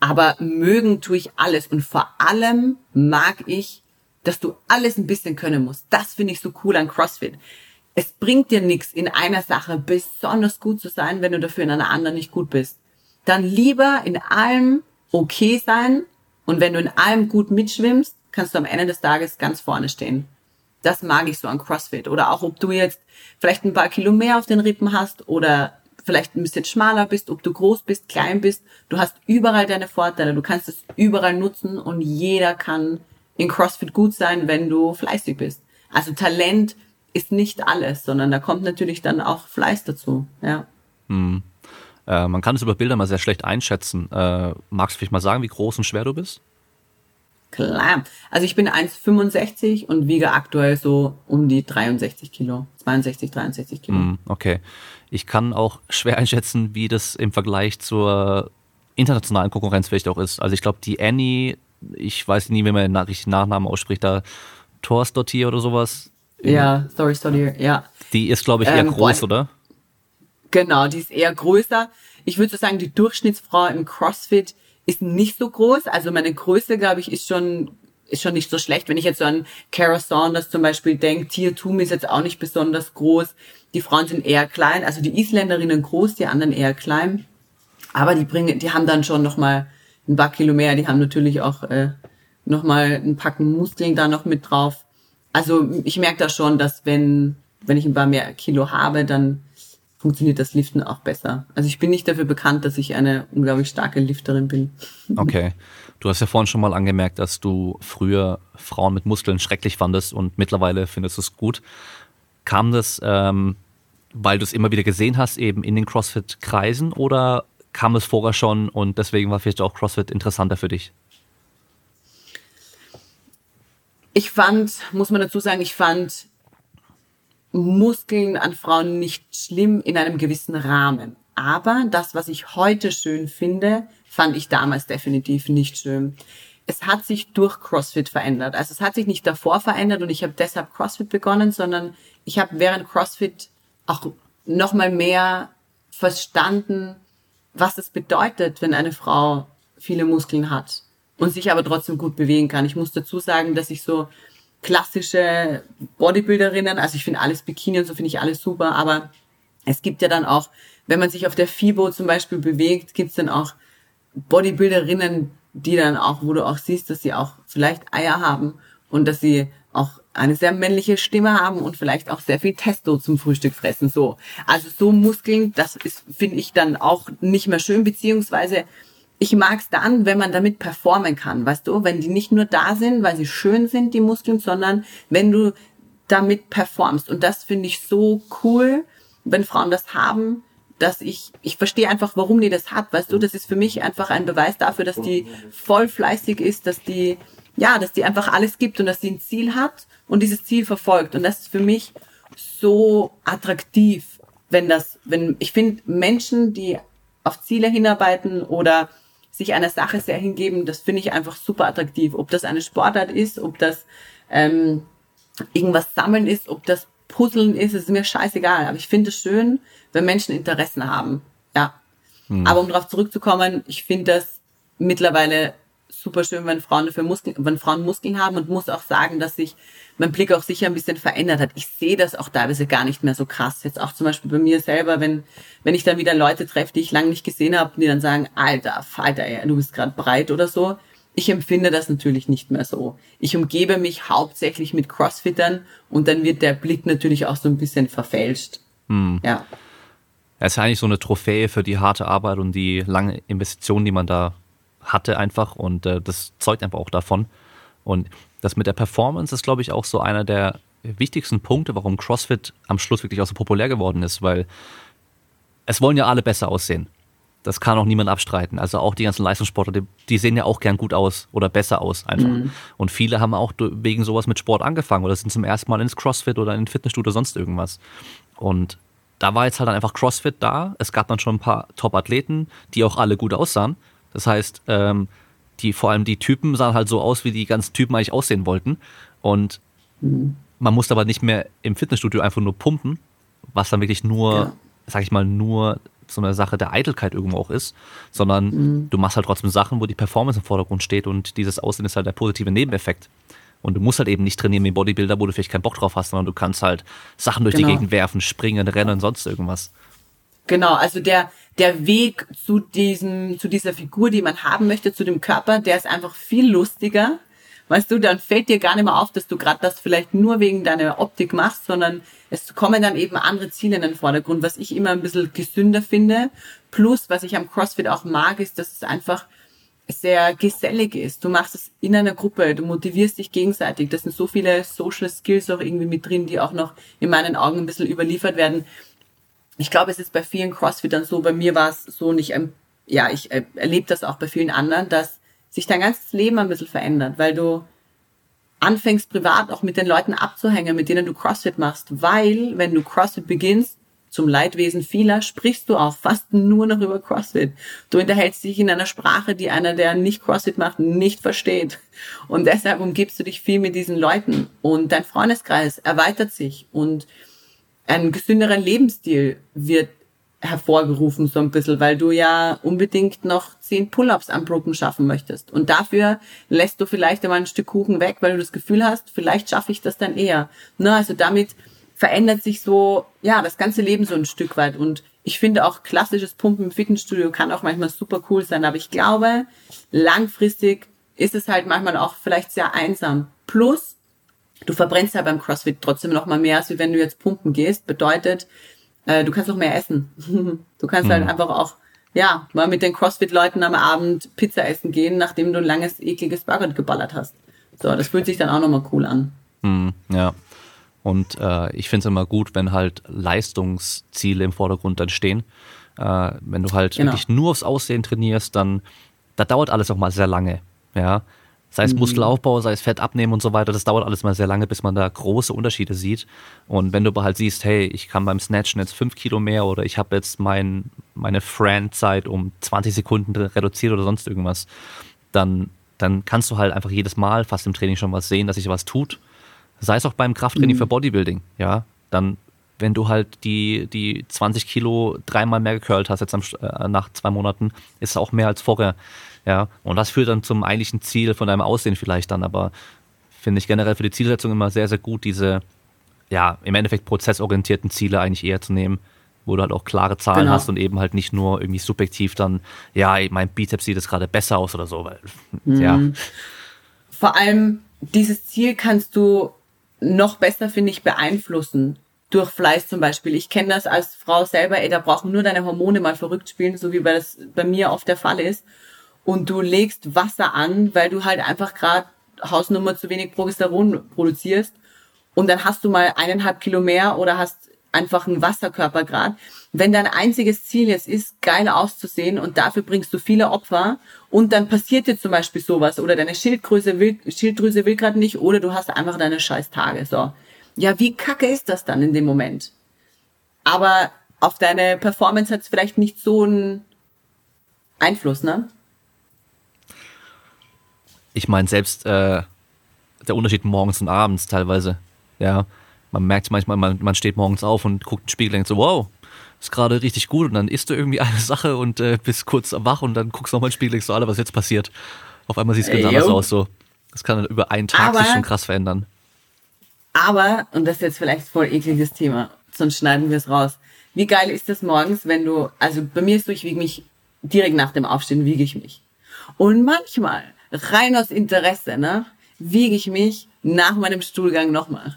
Aber mögen tue ich alles. Und vor allem mag ich, dass du alles ein bisschen können musst. Das finde ich so cool an CrossFit. Es bringt dir nichts, in einer Sache besonders gut zu sein, wenn du dafür in einer anderen nicht gut bist. Dann lieber in allem okay sein und wenn du in allem gut mitschwimmst, kannst du am Ende des Tages ganz vorne stehen. Das mag ich so an CrossFit. Oder auch, ob du jetzt vielleicht ein paar Kilo mehr auf den Rippen hast oder vielleicht ein bisschen schmaler bist, ob du groß bist, klein bist. Du hast überall deine Vorteile. Du kannst es überall nutzen und jeder kann in CrossFit gut sein, wenn du fleißig bist. Also Talent ist nicht alles, sondern da kommt natürlich dann auch Fleiß dazu. Ja. Äh, man kann es über Bilder mal sehr schlecht einschätzen. Äh, magst du vielleicht mal sagen, wie groß und schwer du bist? Klar. Also ich bin 1,65 und wiege aktuell so um die 63 Kilo. 62, 63 Kilo. Hm, okay. Ich kann auch schwer einschätzen, wie das im Vergleich zur internationalen Konkurrenz vielleicht auch ist. Also ich glaube, die Annie, ich weiß nie, wie man den richtigen Nachnamen ausspricht, da Thorstottir oder sowas, Ja, sorry, sorry, ja. die ist, glaube ich, eher Ähm, groß, boah. oder? Genau, die ist eher größer. Ich würde so sagen, die Durchschnittsfrau im CrossFit ist nicht so groß. Also meine Größe, glaube ich, ist schon ist schon nicht so schlecht. Wenn ich jetzt so an Kara Saunders zum Beispiel denke, Tier Tum ist jetzt auch nicht besonders groß. Die Frauen sind eher klein, also die Isländerinnen groß, die anderen eher klein. Aber die bringen, die haben dann schon noch mal ein paar Kilo mehr. Die haben natürlich auch äh, noch mal ein Packen Muskeln da noch mit drauf. Also ich merke da schon, dass wenn wenn ich ein paar mehr Kilo habe, dann funktioniert das Liften auch besser. Also ich bin nicht dafür bekannt, dass ich eine unglaublich starke Lifterin bin. Okay. Du hast ja vorhin schon mal angemerkt, dass du früher Frauen mit Muskeln schrecklich fandest und mittlerweile findest du es gut. Kam das, ähm, weil du es immer wieder gesehen hast, eben in den CrossFit-Kreisen oder kam es vorher schon und deswegen war vielleicht auch CrossFit interessanter für dich? Ich fand, muss man dazu sagen, ich fand Muskeln an Frauen nicht schlimm in einem gewissen Rahmen. Aber das, was ich heute schön finde, fand ich damals definitiv nicht schön. Es hat sich durch CrossFit verändert. Also es hat sich nicht davor verändert und ich habe deshalb CrossFit begonnen, sondern ich habe während CrossFit auch nochmal mehr verstanden, was es bedeutet, wenn eine Frau viele Muskeln hat und sich aber trotzdem gut bewegen kann. Ich muss dazu sagen, dass ich so klassische Bodybuilderinnen, also ich finde alles Bikini und so finde ich alles super, aber es gibt ja dann auch, wenn man sich auf der FIBO zum Beispiel bewegt, gibt es dann auch Bodybuilderinnen, die dann auch, wo du auch siehst, dass sie auch vielleicht Eier haben und dass sie auch eine sehr männliche Stimme haben und vielleicht auch sehr viel Testo zum Frühstück fressen. So, also so Muskeln, das ist finde ich dann auch nicht mehr schön, beziehungsweise ich mag's dann, wenn man damit performen kann, weißt du, wenn die nicht nur da sind, weil sie schön sind, die Muskeln, sondern wenn du damit performst. Und das finde ich so cool, wenn Frauen das haben, dass ich, ich verstehe einfach, warum die das hat, weißt du, das ist für mich einfach ein Beweis dafür, dass die voll fleißig ist, dass die, ja, dass die einfach alles gibt und dass sie ein Ziel hat und dieses Ziel verfolgt. Und das ist für mich so attraktiv, wenn das, wenn, ich finde Menschen, die auf Ziele hinarbeiten oder sich einer Sache sehr hingeben, das finde ich einfach super attraktiv. Ob das eine Sportart ist, ob das ähm, irgendwas sammeln ist, ob das Puzzeln ist, ist mir scheißegal. Aber ich finde es schön, wenn Menschen Interessen haben. Ja. Hm. Aber um darauf zurückzukommen, ich finde das mittlerweile super schön, wenn Frauen dafür Muskeln, wenn Frauen Muskeln haben und muss auch sagen, dass sich mein Blick auch sicher ein bisschen verändert hat. Ich sehe das auch teilweise gar nicht mehr so krass. Jetzt auch zum Beispiel bei mir selber, wenn, wenn ich dann wieder Leute treffe, die ich lange nicht gesehen habe, die dann sagen, Alter, Alter, du bist gerade breit oder so. Ich empfinde das natürlich nicht mehr so. Ich umgebe mich hauptsächlich mit Crossfittern und dann wird der Blick natürlich auch so ein bisschen verfälscht. Hm. Ja. Es ist eigentlich so eine Trophäe für die harte Arbeit und die lange Investition, die man da hatte einfach und äh, das zeugt einfach auch davon. Und das mit der Performance ist, glaube ich, auch so einer der wichtigsten Punkte, warum CrossFit am Schluss wirklich auch so populär geworden ist, weil es wollen ja alle besser aussehen. Das kann auch niemand abstreiten. Also auch die ganzen Leistungssportler, die, die sehen ja auch gern gut aus oder besser aus einfach. Mhm. Und viele haben auch wegen sowas mit Sport angefangen oder sind zum ersten Mal ins CrossFit oder in Fitnessstudio oder sonst irgendwas. Und da war jetzt halt dann einfach CrossFit da. Es gab dann schon ein paar Top-Athleten, die auch alle gut aussahen. Das heißt, ähm, die, vor allem die Typen sahen halt so aus, wie die ganzen Typen eigentlich aussehen wollten. Und mhm. man musste aber nicht mehr im Fitnessstudio einfach nur pumpen, was dann wirklich nur, ja. sag ich mal, nur so eine Sache der Eitelkeit irgendwo auch ist, sondern mhm. du machst halt trotzdem Sachen, wo die Performance im Vordergrund steht und dieses Aussehen ist halt der positive Nebeneffekt. Und du musst halt eben nicht trainieren wie Bodybuilder, wo du vielleicht keinen Bock drauf hast, sondern du kannst halt Sachen durch genau. die Gegend werfen, springen, rennen, sonst irgendwas. Genau, also der, der Weg zu diesem, zu dieser Figur, die man haben möchte, zu dem Körper, der ist einfach viel lustiger. Weißt du, dann fällt dir gar nicht mehr auf, dass du gerade das vielleicht nur wegen deiner Optik machst, sondern es kommen dann eben andere Ziele in den Vordergrund, was ich immer ein bisschen gesünder finde. Plus, was ich am CrossFit auch mag, ist, dass es einfach sehr gesellig ist. Du machst es in einer Gruppe, du motivierst dich gegenseitig. Das sind so viele Social Skills auch irgendwie mit drin, die auch noch in meinen Augen ein bisschen überliefert werden ich glaube, es ist bei vielen Crossfittern so, bei mir war es so nicht, ähm, ja, ich äh, erlebe das auch bei vielen anderen, dass sich dein ganzes Leben ein bisschen verändert, weil du anfängst privat auch mit den Leuten abzuhängen, mit denen du CrossFit machst, weil wenn du CrossFit beginnst, zum Leidwesen vieler, sprichst du auch fast nur noch über CrossFit. Du unterhältst dich in einer Sprache, die einer, der nicht CrossFit macht, nicht versteht. Und deshalb umgibst du dich viel mit diesen Leuten. Und dein Freundeskreis erweitert sich. Und ein gesünderen Lebensstil wird hervorgerufen so ein bisschen, weil du ja unbedingt noch zehn Pull-ups am Broken schaffen möchtest. Und dafür lässt du vielleicht einmal ein Stück Kuchen weg, weil du das Gefühl hast, vielleicht schaffe ich das dann eher. Ne? Also damit verändert sich so, ja, das ganze Leben so ein Stück weit. Und ich finde auch klassisches Pumpen im Fitnessstudio kann auch manchmal super cool sein. Aber ich glaube, langfristig ist es halt manchmal auch vielleicht sehr einsam. Plus, Du verbrennst ja beim CrossFit trotzdem noch mal mehr, als wenn du jetzt pumpen gehst. Bedeutet, äh, du kannst noch mehr essen. du kannst halt mhm. halt einfach auch, ja, mal mit den CrossFit-Leuten am Abend Pizza essen gehen, nachdem du ein langes, ekliges Burger geballert hast. So, das fühlt sich dann auch nochmal cool an. Mhm, ja. Und äh, ich finde es immer gut, wenn halt Leistungsziele im Vordergrund dann stehen. Äh, wenn du halt genau. wirklich nur aufs Aussehen trainierst, dann da dauert alles auch mal sehr lange. Ja, Sei es mhm. Muskelaufbau, sei es Fett abnehmen und so weiter, das dauert alles mal sehr lange, bis man da große Unterschiede sieht. Und wenn du aber halt siehst, hey, ich kann beim Snatchen jetzt fünf Kilo mehr oder ich habe jetzt mein, meine Friend-Zeit um 20 Sekunden reduziert oder sonst irgendwas, dann, dann kannst du halt einfach jedes Mal fast im Training schon was sehen, dass sich was tut. Sei es auch beim Krafttraining mhm. für Bodybuilding, ja, dann wenn du halt die, die 20 Kilo dreimal mehr gecurlt hast jetzt am, äh, nach zwei Monaten, ist es auch mehr als vorher. Ja, und das führt dann zum eigentlichen Ziel von deinem Aussehen vielleicht dann, aber finde ich generell für die Zielsetzung immer sehr, sehr gut, diese, ja, im Endeffekt prozessorientierten Ziele eigentlich eher zu nehmen, wo du halt auch klare Zahlen genau. hast und eben halt nicht nur irgendwie subjektiv dann, ja, mein Bizeps sieht jetzt gerade besser aus oder so, weil, mhm. ja. Vor allem, dieses Ziel kannst du noch besser, finde ich, beeinflussen. Durch Fleiß zum Beispiel. Ich kenne das als Frau selber, ey, da brauchen nur deine Hormone mal verrückt spielen, so wie das bei mir oft der Fall ist und du legst Wasser an, weil du halt einfach gerade Hausnummer zu wenig Progesteron produzierst und dann hast du mal eineinhalb Kilo mehr oder hast einfach einen Wasserkörper gerade. Wenn dein einziges Ziel jetzt ist, geil auszusehen und dafür bringst du viele Opfer und dann passiert dir zum Beispiel sowas oder deine Schilddrüse will, Schilddrüse will gerade nicht oder du hast einfach deine scheiß Tage. So. Ja, wie kacke ist das dann in dem Moment? Aber auf deine Performance hat es vielleicht nicht so einen Einfluss, ne? Ich meine, selbst äh, der Unterschied morgens und abends teilweise, ja, man merkt manchmal, man, man steht morgens auf und guckt in den Spiegel und denkt so, wow, ist gerade richtig gut und dann isst du irgendwie eine Sache und äh, bist kurz wach und dann guckst du nochmal in den Spiegel und denkst so, Alter, was jetzt passiert? Auf einmal sieht es ganz anders aus, so. Das kann dann über einen Tag aber, sich schon krass verändern. Aber, und das ist jetzt vielleicht voll ekliges Thema, sonst schneiden wir es raus. Wie geil ist das morgens, wenn du, also bei mir ist so, ich wiege mich direkt nach dem Aufstehen, wiege ich mich. Und manchmal rein aus Interesse, ne, wiege ich mich nach meinem Stuhlgang nochmal.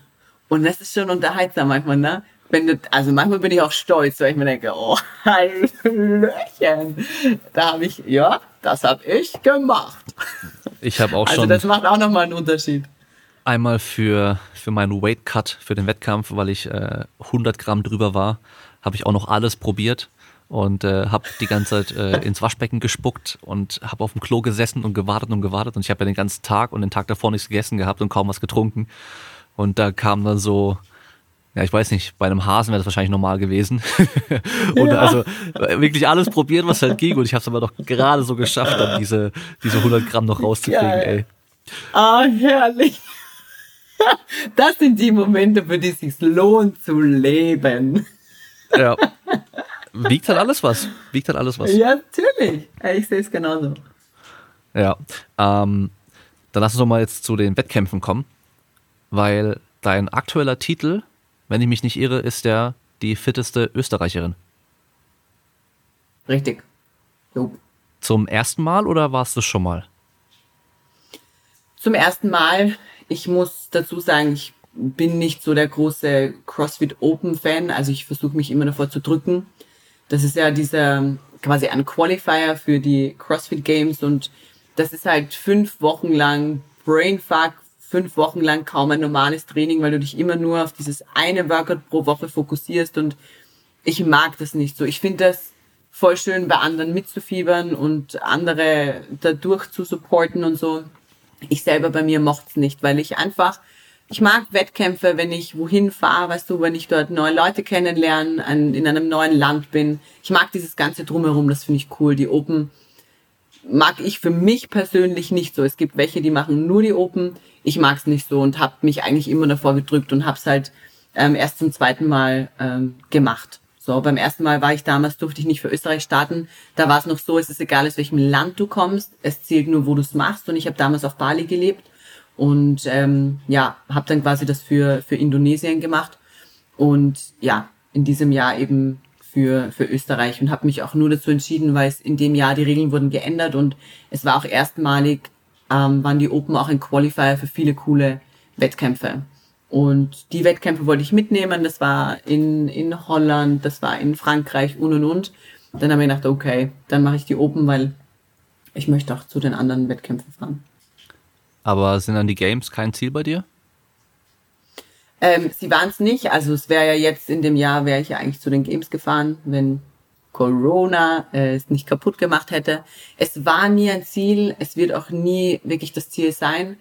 Und das ist schon unterhaltsam manchmal, ne? Wenn du, also manchmal bin ich auch stolz, weil ich mir denke, oh, Hallöchen. Da habe ich, ja, das habe ich gemacht. Ich habe auch also schon. Also das macht auch nochmal einen Unterschied. Einmal für, für meinen Weight Cut, für den Wettkampf, weil ich äh, 100 Gramm drüber war, habe ich auch noch alles probiert und äh, habe die ganze Zeit äh, ins Waschbecken gespuckt und habe auf dem Klo gesessen und gewartet und gewartet und ich habe ja den ganzen Tag und den Tag davor nichts gegessen gehabt und kaum was getrunken und da kam dann so ja, ich weiß nicht, bei einem Hasen wäre das wahrscheinlich normal gewesen. und ja. also wirklich alles probiert, was halt ging. Und ich habe es aber doch gerade so geschafft, dann diese, diese 100 Gramm noch rauszukriegen, ey. Ah, herrlich. Das sind die Momente, für die es sich lohnt zu leben. Ja. Wiegt halt alles was. Wiegt halt alles was. Ja, natürlich. Ich sehe es genauso. Ja. Ähm, dann lass uns doch mal jetzt zu den Wettkämpfen kommen. Weil dein aktueller Titel, wenn ich mich nicht irre, ist der die fitteste Österreicherin. Richtig. Jo. Zum ersten Mal oder warst du schon mal? Zum ersten Mal. Ich muss dazu sagen, ich bin nicht so der große CrossFit Open Fan. Also ich versuche mich immer davor zu drücken. Das ist ja dieser quasi ein Qualifier für die CrossFit Games und das ist halt fünf Wochen lang Brainfuck, fünf Wochen lang kaum ein normales Training, weil du dich immer nur auf dieses eine Workout pro Woche fokussierst und ich mag das nicht so. Ich finde das voll schön, bei anderen mitzufiebern und andere dadurch zu supporten und so. Ich selber bei mir mocht's nicht, weil ich einfach ich mag Wettkämpfe, wenn ich wohin fahre, weißt du, wenn ich dort neue Leute kennenlerne, an, in einem neuen Land bin. Ich mag dieses ganze Drumherum, das finde ich cool. Die Open mag ich für mich persönlich nicht so. Es gibt welche, die machen nur die Open. Ich mag es nicht so und habe mich eigentlich immer davor gedrückt und habe es halt ähm, erst zum zweiten Mal ähm, gemacht. So, beim ersten Mal war ich damals, durfte ich nicht für Österreich starten. Da war es noch so, es ist egal, aus welchem Land du kommst. Es zählt nur, wo du es machst. Und ich habe damals auf Bali gelebt und ähm, ja, habe dann quasi das für, für Indonesien gemacht und ja, in diesem Jahr eben für, für Österreich und habe mich auch nur dazu entschieden, weil es in dem Jahr die Regeln wurden geändert und es war auch erstmalig, ähm, waren die Open auch ein Qualifier für viele coole Wettkämpfe. Und die Wettkämpfe wollte ich mitnehmen. Das war in, in Holland, das war in Frankreich und und und. Dann habe ich gedacht, okay, dann mache ich die Open, weil ich möchte auch zu den anderen Wettkämpfen fahren. Aber sind dann die Games kein Ziel bei dir? Ähm, sie waren es nicht. Also es wäre ja jetzt in dem Jahr, wäre ich ja eigentlich zu den Games gefahren, wenn Corona äh, es nicht kaputt gemacht hätte. Es war nie ein Ziel, es wird auch nie wirklich das Ziel sein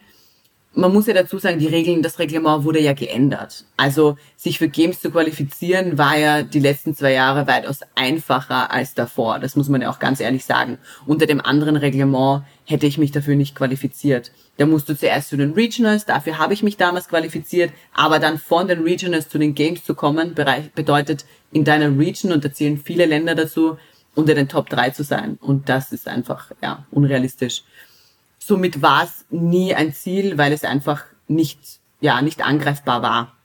man muss ja dazu sagen, die Regeln, das Reglement wurde ja geändert. Also sich für Games zu qualifizieren war ja die letzten zwei Jahre weitaus einfacher als davor. Das muss man ja auch ganz ehrlich sagen. Unter dem anderen Reglement hätte ich mich dafür nicht qualifiziert. Da musst du zuerst zu den Regionals, dafür habe ich mich damals qualifiziert, aber dann von den Regionals zu den Games zu kommen, bedeutet in deiner Region, und da zählen viele Länder dazu, unter den Top 3 zu sein. Und das ist einfach, ja, unrealistisch. Somit war es nie ein Ziel, weil es einfach nicht, ja, nicht angreifbar war.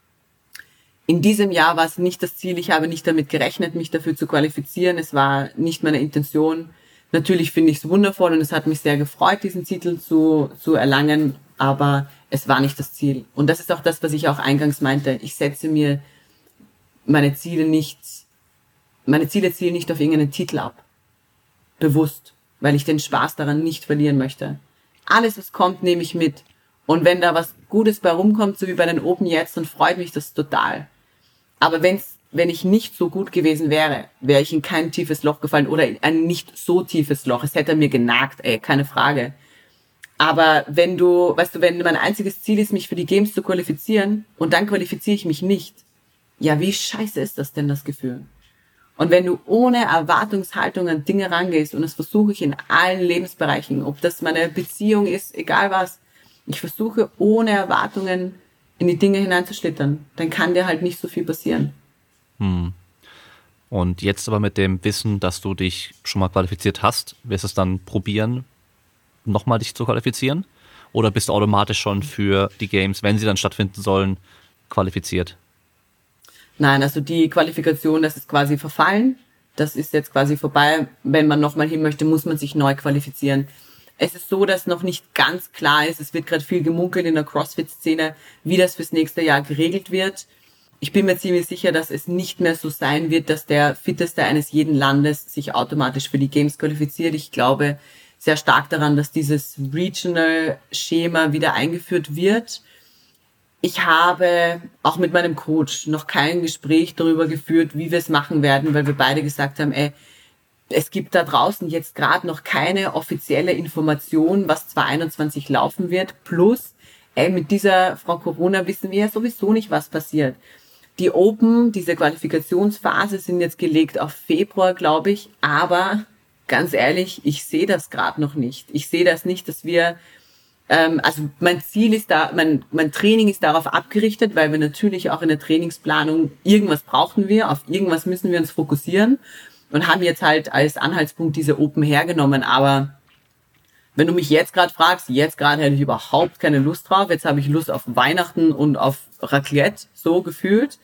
In diesem Jahr war es nicht das Ziel. Ich habe nicht damit gerechnet, mich dafür zu qualifizieren. Es war nicht meine Intention. Natürlich finde ich es wundervoll und es hat mich sehr gefreut, diesen Titel zu, zu erlangen, aber es war nicht das Ziel. Und das ist auch das, was ich auch eingangs meinte. Ich setze mir meine Ziele nicht, meine Ziele zielen nicht auf irgendeinen Titel ab. Bewusst, weil ich den Spaß daran nicht verlieren möchte. Alles, was kommt, nehme ich mit. Und wenn da was Gutes bei rumkommt, so wie bei den Open jetzt, dann freut mich das total. Aber wenn's, wenn ich nicht so gut gewesen wäre, wäre ich in kein tiefes Loch gefallen oder in ein nicht so tiefes Loch. Es hätte mir genagt, ey, keine Frage. Aber wenn du, weißt du, wenn mein einziges Ziel ist, mich für die Games zu qualifizieren und dann qualifiziere ich mich nicht, ja, wie scheiße ist das denn, das Gefühl? Und wenn du ohne Erwartungshaltung an Dinge rangehst, und das versuche ich in allen Lebensbereichen, ob das meine Beziehung ist, egal was, ich versuche ohne Erwartungen in die Dinge hineinzuschlittern, dann kann dir halt nicht so viel passieren. Hm. Und jetzt aber mit dem Wissen, dass du dich schon mal qualifiziert hast, wirst du es dann probieren, nochmal dich zu qualifizieren? Oder bist du automatisch schon für die Games, wenn sie dann stattfinden sollen, qualifiziert? Nein, also die Qualifikation, das ist quasi verfallen. Das ist jetzt quasi vorbei. Wenn man nochmal hin möchte, muss man sich neu qualifizieren. Es ist so, dass noch nicht ganz klar ist. Es wird gerade viel gemunkelt in der CrossFit-Szene, wie das fürs nächste Jahr geregelt wird. Ich bin mir ziemlich sicher, dass es nicht mehr so sein wird, dass der Fitteste eines jeden Landes sich automatisch für die Games qualifiziert. Ich glaube sehr stark daran, dass dieses Regional-Schema wieder eingeführt wird ich habe auch mit meinem Coach noch kein Gespräch darüber geführt, wie wir es machen werden, weil wir beide gesagt haben, ey, es gibt da draußen jetzt gerade noch keine offizielle Information, was 2021 laufen wird. Plus, ey, mit dieser Frau Corona wissen wir ja sowieso nicht, was passiert. Die Open, diese Qualifikationsphase sind jetzt gelegt auf Februar, glaube ich. Aber ganz ehrlich, ich sehe das gerade noch nicht. Ich sehe das nicht, dass wir ähm, also mein Ziel ist da, mein, mein Training ist darauf abgerichtet, weil wir natürlich auch in der Trainingsplanung irgendwas brauchen wir, auf irgendwas müssen wir uns fokussieren und haben jetzt halt als Anhaltspunkt diese Open hergenommen. Aber wenn du mich jetzt gerade fragst, jetzt gerade hätte ich überhaupt keine Lust drauf. Jetzt habe ich Lust auf Weihnachten und auf Raclette, so gefühlt.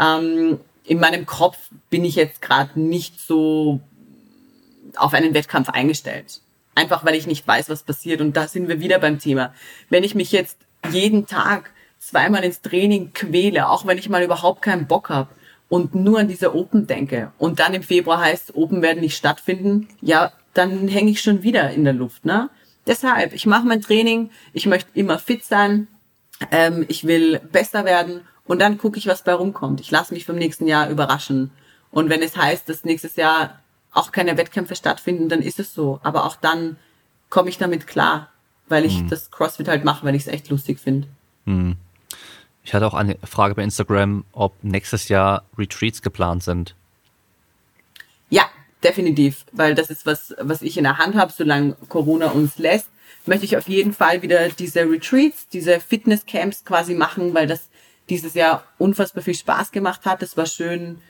Ähm, in meinem Kopf bin ich jetzt gerade nicht so auf einen Wettkampf eingestellt. Einfach weil ich nicht weiß, was passiert. Und da sind wir wieder beim Thema. Wenn ich mich jetzt jeden Tag zweimal ins Training quäle, auch wenn ich mal überhaupt keinen Bock habe und nur an diese Open denke und dann im Februar heißt, Open werden nicht stattfinden, ja, dann hänge ich schon wieder in der Luft. Ne? Deshalb, ich mache mein Training, ich möchte immer fit sein, ähm, ich will besser werden und dann gucke ich, was bei rumkommt. Ich lasse mich vom nächsten Jahr überraschen. Und wenn es heißt, dass nächstes Jahr auch keine Wettkämpfe stattfinden, dann ist es so. Aber auch dann komme ich damit klar, weil ich mhm. das CrossFit halt mache, weil ich es echt lustig finde. Mhm. Ich hatte auch eine Frage bei Instagram, ob nächstes Jahr Retreats geplant sind. Ja, definitiv, weil das ist was, was ich in der Hand habe, solange Corona uns lässt, möchte ich auf jeden Fall wieder diese Retreats, diese Fitnesscamps quasi machen, weil das dieses Jahr unfassbar viel Spaß gemacht hat. Es war schön,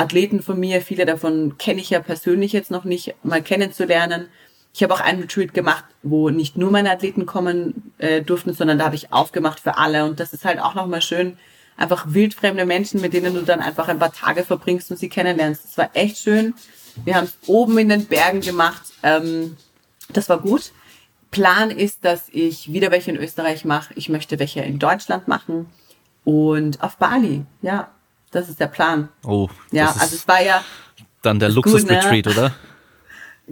Athleten von mir, viele davon kenne ich ja persönlich jetzt noch nicht, mal kennenzulernen. Ich habe auch einen Retreat gemacht, wo nicht nur meine Athleten kommen äh, durften, sondern da habe ich aufgemacht für alle. Und das ist halt auch nochmal schön, einfach wildfremde Menschen, mit denen du dann einfach ein paar Tage verbringst und sie kennenlernst. Das war echt schön. Wir haben es oben in den Bergen gemacht. Ähm, das war gut. Plan ist, dass ich wieder welche in Österreich mache. Ich möchte welche in Deutschland machen und auf Bali. Ja, das ist der Plan. Oh. Ja, also es war ja. Dann der Luxus-Retreat, oder?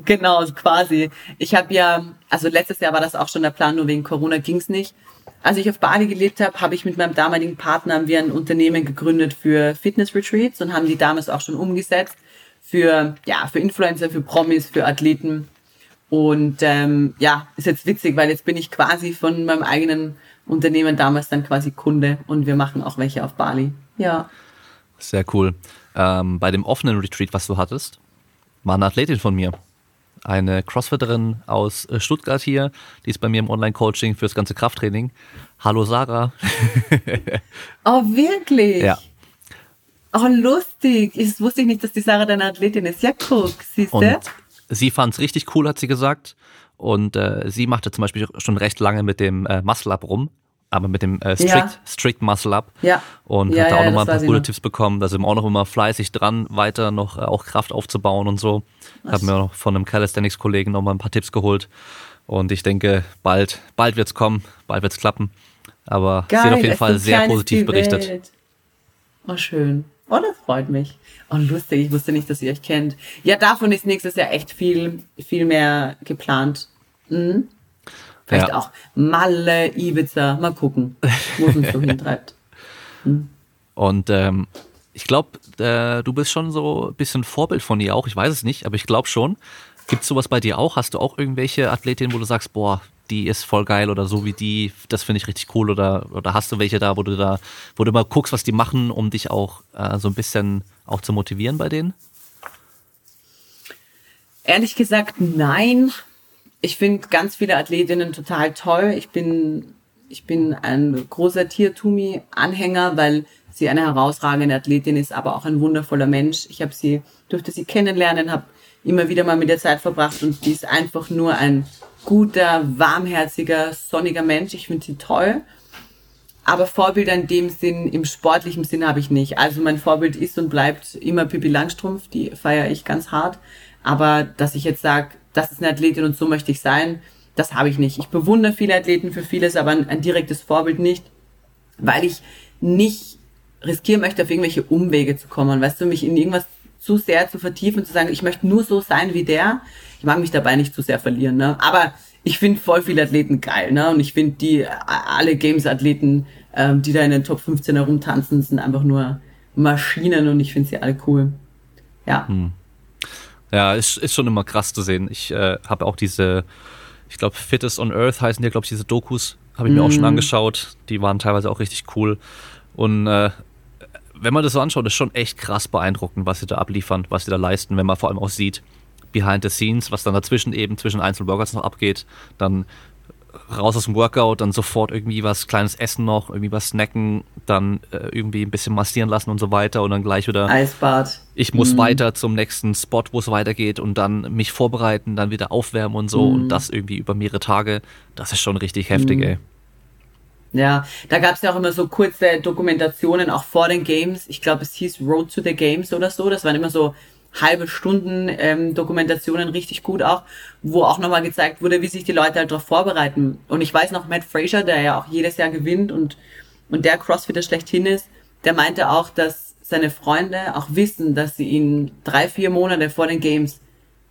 Genau, quasi. Ich habe ja, also letztes Jahr war das auch schon der Plan, nur wegen Corona ging's nicht. Als ich auf Bali gelebt habe, habe ich mit meinem damaligen Partner haben wir ein Unternehmen gegründet für Fitness-Retreats und haben die damals auch schon umgesetzt für, ja, für Influencer, für Promis, für Athleten. Und ähm, ja, ist jetzt witzig, weil jetzt bin ich quasi von meinem eigenen Unternehmen damals dann quasi Kunde und wir machen auch welche auf Bali. Ja. Sehr cool. Ähm, bei dem offenen Retreat, was du hattest, war eine Athletin von mir. Eine Crossfitterin aus äh, Stuttgart hier, die ist bei mir im Online-Coaching fürs ganze Krafttraining. Hallo Sarah. oh, wirklich? Ja. Oh, lustig. Ich wusste nicht, dass die Sarah deine Athletin ist. Ja, guck, siehst du? Sie fand es richtig cool, hat sie gesagt. Und äh, sie machte zum Beispiel schon recht lange mit dem äh, Muscle Up rum, aber mit dem äh, Strict, ja. Strict Muscle Up. Ja. Und ja, hat da ja, auch nochmal ein paar gute. Tipps bekommen. Da sind wir auch noch immer fleißig dran, weiter noch äh, auch Kraft aufzubauen und so. Haben mir noch von einem Calisthenics-Kollegen nochmal ein paar Tipps geholt. Und ich denke, bald, bald wird's kommen, bald wird's klappen. Aber Geil, sie hat auf jeden Fall sehr positiv berichtet. Oh, schön. Oh, das freut mich. Oh, lustig. Ich wusste nicht, dass ihr euch kennt. Ja, davon ist nächstes Jahr echt viel, viel mehr geplant. Mhm. Vielleicht Ja. auch Malle, Ibiza. Mal gucken, wo es uns so hintreibt. Und ähm, ich glaube, äh, du bist schon so ein bisschen Vorbild von ihr auch. Ich weiß es nicht, aber ich glaube schon. Gibt es sowas bei dir auch? Hast du auch irgendwelche Athletinnen, wo du sagst, boah, die ist voll geil oder so wie die, das finde ich richtig cool oder, oder hast du welche da, wo du da, wo du mal guckst, was die machen, um dich auch äh, so ein bisschen auch zu motivieren bei denen? Ehrlich gesagt, nein. Ich finde ganz viele Athletinnen total toll. Ich bin, ich bin ein großer Tiertumi-Anhänger, weil sie eine herausragende Athletin ist, aber auch ein wundervoller Mensch. Ich habe sie, durfte sie kennenlernen, habe immer wieder mal mit der Zeit verbracht und die ist einfach nur ein guter, warmherziger, sonniger Mensch. Ich finde sie toll. Aber Vorbilder in dem Sinn, im sportlichen Sinn habe ich nicht. Also mein Vorbild ist und bleibt immer Pippi Langstrumpf, die feiere ich ganz hart. Aber dass ich jetzt sage, das ist eine Athletin und so möchte ich sein, das habe ich nicht. Ich bewundere viele Athleten für vieles, aber ein, ein direktes Vorbild nicht, weil ich nicht riskieren möchte, auf irgendwelche Umwege zu kommen. Weißt du, mich in irgendwas zu sehr zu vertiefen zu sagen, ich möchte nur so sein wie der. Ich mag mich dabei nicht zu sehr verlieren, ne? Aber ich finde voll viele Athleten geil, ne? Und ich finde die alle Games-Athleten, ähm, die da in den Top 15 herumtanzen, sind einfach nur Maschinen und ich finde sie alle cool. Ja. Ja, ist, ist schon immer krass zu sehen. Ich äh, habe auch diese, ich glaube, Fittest on Earth heißen die, glaube ich, diese Dokus, habe ich mir auch schon angeschaut. Die waren teilweise auch richtig cool. Und äh, wenn man das so anschaut, ist schon echt krass beeindruckend, was sie da abliefern, was sie da leisten, wenn man vor allem auch sieht, behind the scenes, was dann dazwischen eben zwischen einzelnen Workouts noch abgeht, dann raus aus dem Workout, dann sofort irgendwie was kleines Essen noch, irgendwie was snacken, dann äh, irgendwie ein bisschen massieren lassen und so weiter und dann gleich wieder Eisbad. ich muss weiter zum nächsten Spot, wo es weitergeht und dann mich vorbereiten, dann wieder aufwärmen und so und das irgendwie über mehrere Tage, das ist schon richtig heftig, ey. Ja, da gab es ja auch immer so kurze Dokumentationen, auch vor den Games. Ich glaube, es hieß Road to the Games oder so. Das waren immer so halbe Stunden ähm, Dokumentationen, richtig gut auch, wo auch nochmal gezeigt wurde, wie sich die Leute halt darauf vorbereiten. Und ich weiß noch, Matt Fraser, der ja auch jedes Jahr gewinnt und, und der Crossfitter schlechthin ist, der meinte auch, dass seine Freunde auch wissen, dass sie ihn drei, vier Monate vor den Games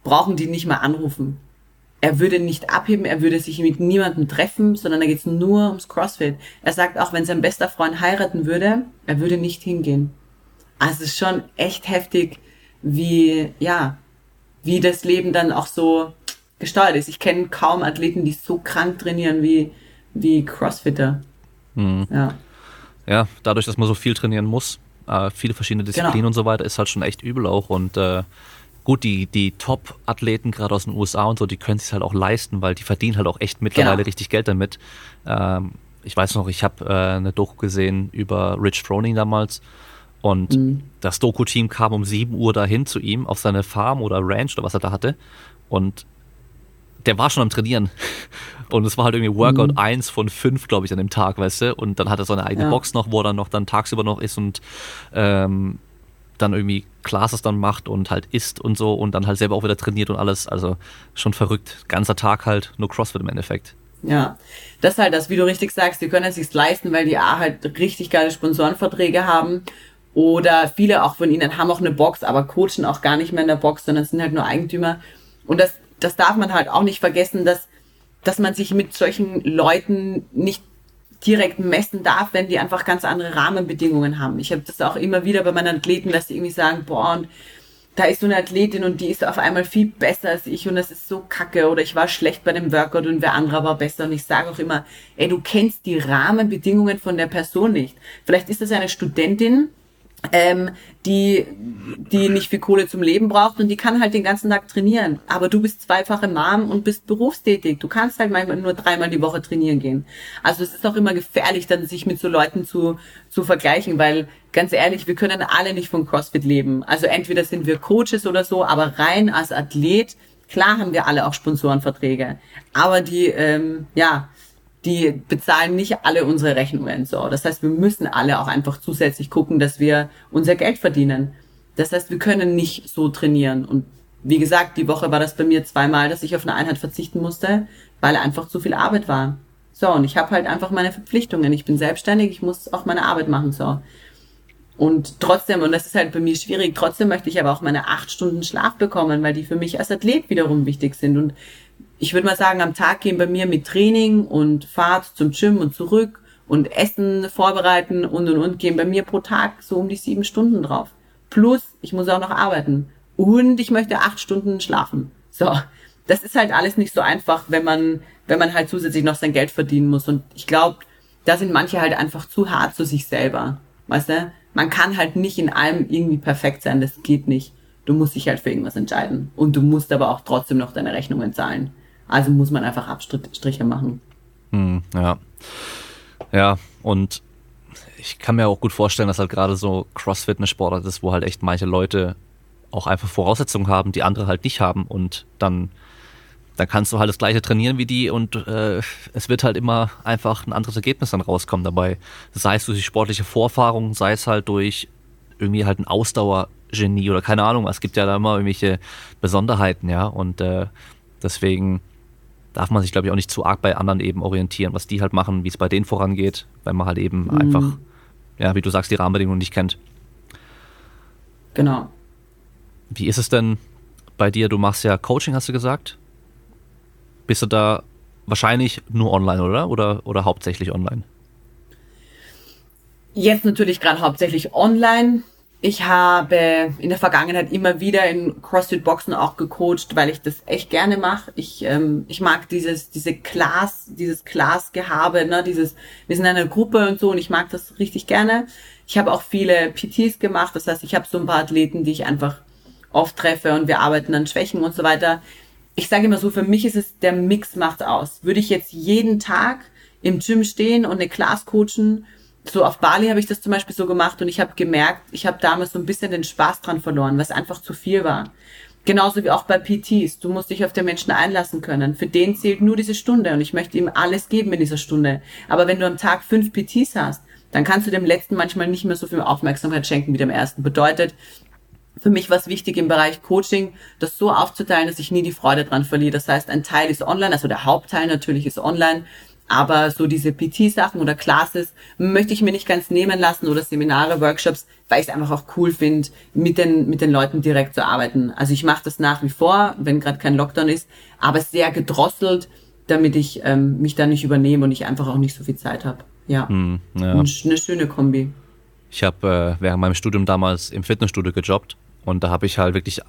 brauchen die nicht mal anrufen. Er würde nicht abheben, er würde sich mit niemandem treffen, sondern da geht's nur ums CrossFit. Er sagt auch, wenn sein bester Freund heiraten würde, er würde nicht hingehen. Also es ist schon echt heftig, wie, ja, wie das Leben dann auch so gesteuert ist. Ich kenne kaum Athleten, die so krank trainieren wie, wie Crossfitter. Ja. Ja, dadurch, dass man so viel trainieren muss, äh, viele verschiedene Disziplinen Genau. und so weiter, ist halt schon echt übel auch und äh, gut, die, die Top-Athleten, gerade aus den USA und so, die können sich halt auch leisten, weil die verdienen halt auch echt mittlerweile Genau. richtig Geld damit. Ähm, ich weiß noch, ich habe äh, eine Doku gesehen über Rich Froning damals und Mhm. das Doku-Team kam um 7 Uhr dahin zu ihm auf seine Farm oder Ranch oder was er da hatte und der war schon am Trainieren. Und es war halt irgendwie Workout Mhm. eins von fünf, glaube ich, an dem Tag, weißt du? Und dann hat er seine eigene Ja. Box noch, wo er dann noch dann tagsüber noch ist und ähm, dann irgendwie Classes dann macht und halt isst und so und dann halt selber auch wieder trainiert und alles. Also schon verrückt. Ganzer Tag halt, nur CrossFit im Endeffekt. Ja, das ist halt das, wie du richtig sagst, die können es sich leisten, weil die A halt richtig geile Sponsorenverträge haben. Oder viele auch von ihnen haben auch eine Box, aber coachen auch gar nicht mehr in der Box, sondern sind halt nur Eigentümer. Und das, das darf man halt auch nicht vergessen, dass, dass man sich mit solchen Leuten nicht direkt messen darf, wenn die einfach ganz andere Rahmenbedingungen haben. Ich habe das auch immer wieder bei meinen Athleten, dass die irgendwie sagen, boah, und da ist so eine Athletin und die ist auf einmal viel besser als ich und das ist so kacke oder ich war schlecht bei dem Workout und wer andere war besser und ich sage auch immer, ey, du kennst die Rahmenbedingungen von der Person nicht. Vielleicht ist das eine Studentin, ähm, die, die nicht viel Kohle zum Leben braucht und die kann halt den ganzen Tag trainieren. Aber du bist zweifache Mom und bist berufstätig. Du kannst halt manchmal nur dreimal die Woche trainieren gehen. Also es ist auch immer gefährlich, dann sich mit so Leuten zu, zu vergleichen, weil ganz ehrlich, wir können alle nicht von CrossFit leben. Also entweder sind wir Coaches oder so, aber rein als Athlet, klar haben wir alle auch Sponsorenverträge. Aber die, ähm, ja, die bezahlen nicht alle unsere Rechnungen. So, das heißt, wir müssen alle auch einfach zusätzlich gucken, dass wir unser Geld verdienen. Das heißt, wir können nicht so trainieren. Und wie gesagt, die Woche war das bei mir zweimal, dass ich auf eine Einheit verzichten musste, weil einfach zu viel Arbeit war. So, und ich habe halt einfach meine Verpflichtungen. Ich bin selbstständig, ich muss auch meine Arbeit machen. So. Und trotzdem, und das ist halt bei mir schwierig, trotzdem möchte ich aber auch meine acht Stunden Schlaf bekommen, weil die für mich als Athlet wiederum wichtig sind. Und ich würde mal sagen, am Tag gehen bei mir mit Training und Fahrt zum Gym und zurück und Essen vorbereiten und und und gehen bei mir pro Tag so um die sieben Stunden drauf. Plus, ich muss auch noch arbeiten. Und ich möchte acht Stunden schlafen. So. Das ist halt alles nicht so einfach, wenn man, wenn man halt zusätzlich noch sein Geld verdienen muss. Und ich glaube, da sind manche halt einfach zu hart zu sich selber. Weißt du? Man kann halt nicht in allem irgendwie perfekt sein. Das geht nicht. Du musst dich halt für irgendwas entscheiden. Und du musst aber auch trotzdem noch deine Rechnungen zahlen. Also muss man einfach Abstriche machen. Hm, ja. Ja, und ich kann mir auch gut vorstellen, dass halt gerade so CrossFit eine Sportart ist, wo halt echt manche Leute auch einfach Voraussetzungen haben, die andere halt nicht haben und dann dann kannst du halt das gleiche trainieren wie die und äh, es wird halt immer einfach ein anderes Ergebnis dann rauskommen dabei. Sei es durch die sportliche Vorfahrung, sei es halt durch irgendwie halt ein Ausdauergenie oder keine Ahnung, es gibt ja da immer irgendwelche Besonderheiten, ja, und äh, deswegen darf man sich, glaube ich, auch nicht zu arg bei anderen eben orientieren, was die halt machen, wie es bei denen vorangeht, weil man halt eben mhm. einfach, ja, wie du sagst, die Rahmenbedingungen nicht kennt. Genau. Wie ist es denn bei dir? Du machst ja Coaching, hast du gesagt. Bist du da wahrscheinlich nur online, oder? Oder, oder hauptsächlich online? Jetzt natürlich gerade hauptsächlich online. Ich habe in der Vergangenheit immer wieder in CrossFit-Boxen auch gecoacht, weil ich das echt gerne mache. Ich, ähm, ich mag dieses, diese Class, dieses Class-Gehabe, ne, dieses, wir sind eine Gruppe und so und ich mag das richtig gerne. Ich habe auch viele PTs gemacht, das heißt, ich habe so ein paar Athleten, die ich einfach oft treffe und wir arbeiten an Schwächen und so weiter. Ich sage immer so, für mich ist es, der Mix macht aus. Würde ich jetzt jeden Tag im Gym stehen und eine Class coachen, so auf Bali habe ich das zum Beispiel so gemacht und ich habe gemerkt, ich habe damals so ein bisschen den Spaß dran verloren, was einfach zu viel war. Genauso wie auch bei PTs. Du musst dich auf den Menschen einlassen können. Für den zählt nur diese Stunde und ich möchte ihm alles geben in dieser Stunde. Aber wenn du am Tag fünf PTs hast, dann kannst du dem letzten manchmal nicht mehr so viel Aufmerksamkeit schenken wie dem ersten. Bedeutet, für mich war es wichtig im Bereich Coaching, das so aufzuteilen, dass ich nie die Freude dran verliere. Das heißt, ein Teil ist online, also der Hauptteil natürlich ist online, aber so diese PT-Sachen oder Classes möchte ich mir nicht ganz nehmen lassen oder Seminare, Workshops, weil ich es einfach auch cool finde, mit den, mit den Leuten direkt zu arbeiten. Also ich mache das nach wie vor, wenn gerade kein Lockdown ist, aber sehr gedrosselt, damit ich ähm, mich da nicht übernehme und ich einfach auch nicht so viel Zeit habe. Ja. Hm, ja. eine schöne Kombi. Ich habe äh, während meinem Studium damals im Fitnessstudio gejobbt und da habe ich halt wirklich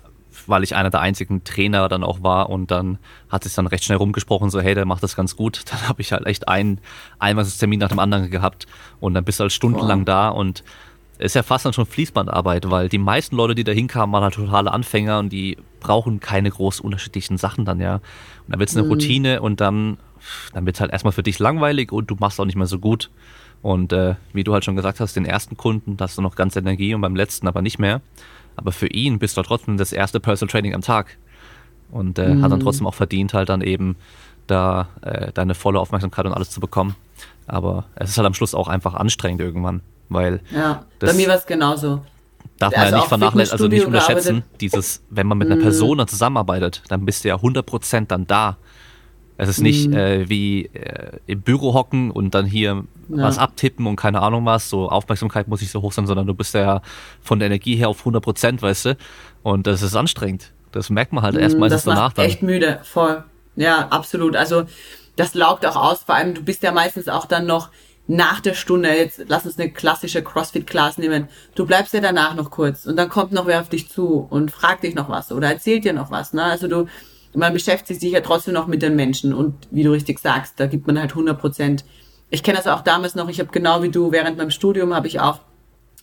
weil ich einer der einzigen Trainer dann auch war und dann hat es dann recht schnell rumgesprochen, so hey, der macht das ganz gut. Dann habe ich halt echt ein Einweisungstermin nach dem anderen gehabt und dann bist du halt stundenlang wow. da und ist ja fast dann schon Fließbandarbeit, weil die meisten Leute, die da hinkamen, waren halt totale Anfänger und die brauchen keine groß unterschiedlichen Sachen dann, ja. Und dann wird es eine mhm. Routine und dann, dann wird es halt erstmal für dich langweilig und du machst auch nicht mehr so gut. Und äh, wie du halt schon gesagt hast, den ersten Kunden, da hast du noch ganz Energie und beim letzten aber nicht mehr. Aber für ihn bist du trotzdem das erste Personal Training am Tag. Und äh, mhm. hat dann mhm. trotzdem auch verdient, halt dann eben da äh, deine volle Aufmerksamkeit und alles zu bekommen. Aber es ist halt am Schluss auch einfach anstrengend irgendwann, weil. Ja, bei mir war es genauso. Darf man also ja nicht vernachlässigen, also nicht unterschätzen, gearbeitet. dieses, wenn man mit einer mhm. Person dann zusammenarbeitet, dann bist du ja 100% dann da es ist nicht mhm. äh, wie äh, im Büro hocken und dann hier ja. was abtippen und keine Ahnung was, so Aufmerksamkeit muss nicht so hoch sein, sondern du bist ja von der Energie her auf 100 Prozent, weißt du? Und das ist anstrengend. Das merkt man halt erst mhm, meistens danach dann. echt müde, voll. Ja, absolut. Also das laugt auch aus, vor allem du bist ja meistens auch dann noch nach der Stunde, jetzt lass uns eine klassische CrossFit-Class nehmen, du bleibst ja danach noch kurz und dann kommt noch wer auf dich zu und fragt dich noch was oder erzählt dir noch was. Ne? Also du, man beschäftigt sich ja trotzdem noch mit den Menschen und wie du richtig sagst, da gibt man halt 100 Prozent. Ich kenne das auch damals noch, ich habe genau wie du, während meinem Studium habe ich auch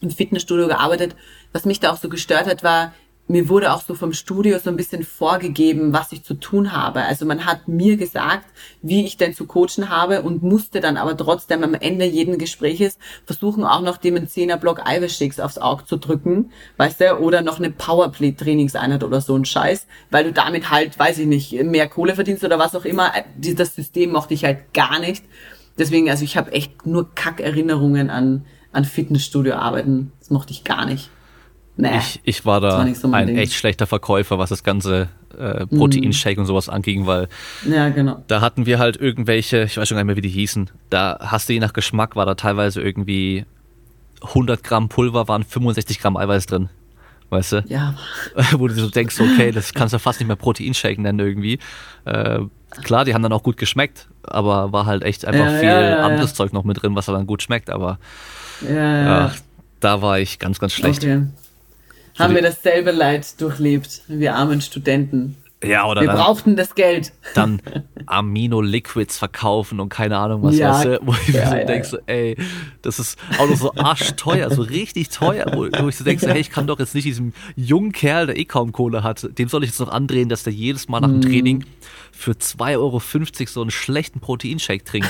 im Fitnessstudio gearbeitet. Was mich da auch so gestört hat, war, mir wurde auch so vom Studio so ein bisschen vorgegeben, was ich zu tun habe. Also man hat mir gesagt, wie ich denn zu coachen habe und musste dann aber trotzdem am Ende jeden Gespräches versuchen, auch noch dem einen 10er Block Eiweißshakes aufs Auge zu drücken, weißt du, oder noch eine Powerplay-Trainingseinheit oder so ein Scheiß, weil du damit halt, weiß ich nicht, mehr Kohle verdienst oder was auch immer. Das System mochte ich halt gar nicht. Deswegen, also ich habe echt nur Kackerinnerungen an, an Fitnessstudio arbeiten. Das mochte ich gar nicht. Nee, ich, ich war da war so ein Ding. echt schlechter Verkäufer, was das ganze äh, Proteinshake mm. und sowas anging, weil ja, genau. da hatten wir halt irgendwelche, ich weiß schon gar nicht mehr, wie die hießen, da hast du je nach Geschmack, war da teilweise irgendwie 100 Gramm Pulver, waren 65 Gramm Eiweiß drin. Weißt du? Ja. Wo du so denkst, okay, das kannst du fast nicht mehr Proteinshake nennen irgendwie. Äh, klar, die haben dann auch gut geschmeckt, aber war halt echt einfach ja, viel ja, anderes Zeug noch mit drin, was dann gut schmeckt, aber ja, da war ich ganz, ganz schlecht. Okay haben wir dasselbe Leid durchlebt, wir armen Studenten. Ja, oder wir dann, brauchten das Geld. Dann Amino-Liquids verkaufen und keine Ahnung was, ja, weißt du, wo ich ja, so ja, denke, so, ey, das ist auch noch so arschteuer, so richtig teuer, wo, wo ich so denke, so, hey, ich kann doch jetzt nicht diesem jungen Kerl, der eh kaum Kohle hat, dem soll ich jetzt noch andrehen, dass der jedes Mal nach dem mm. Training für 2,50 Euro so einen schlechten Proteinshake trinkt,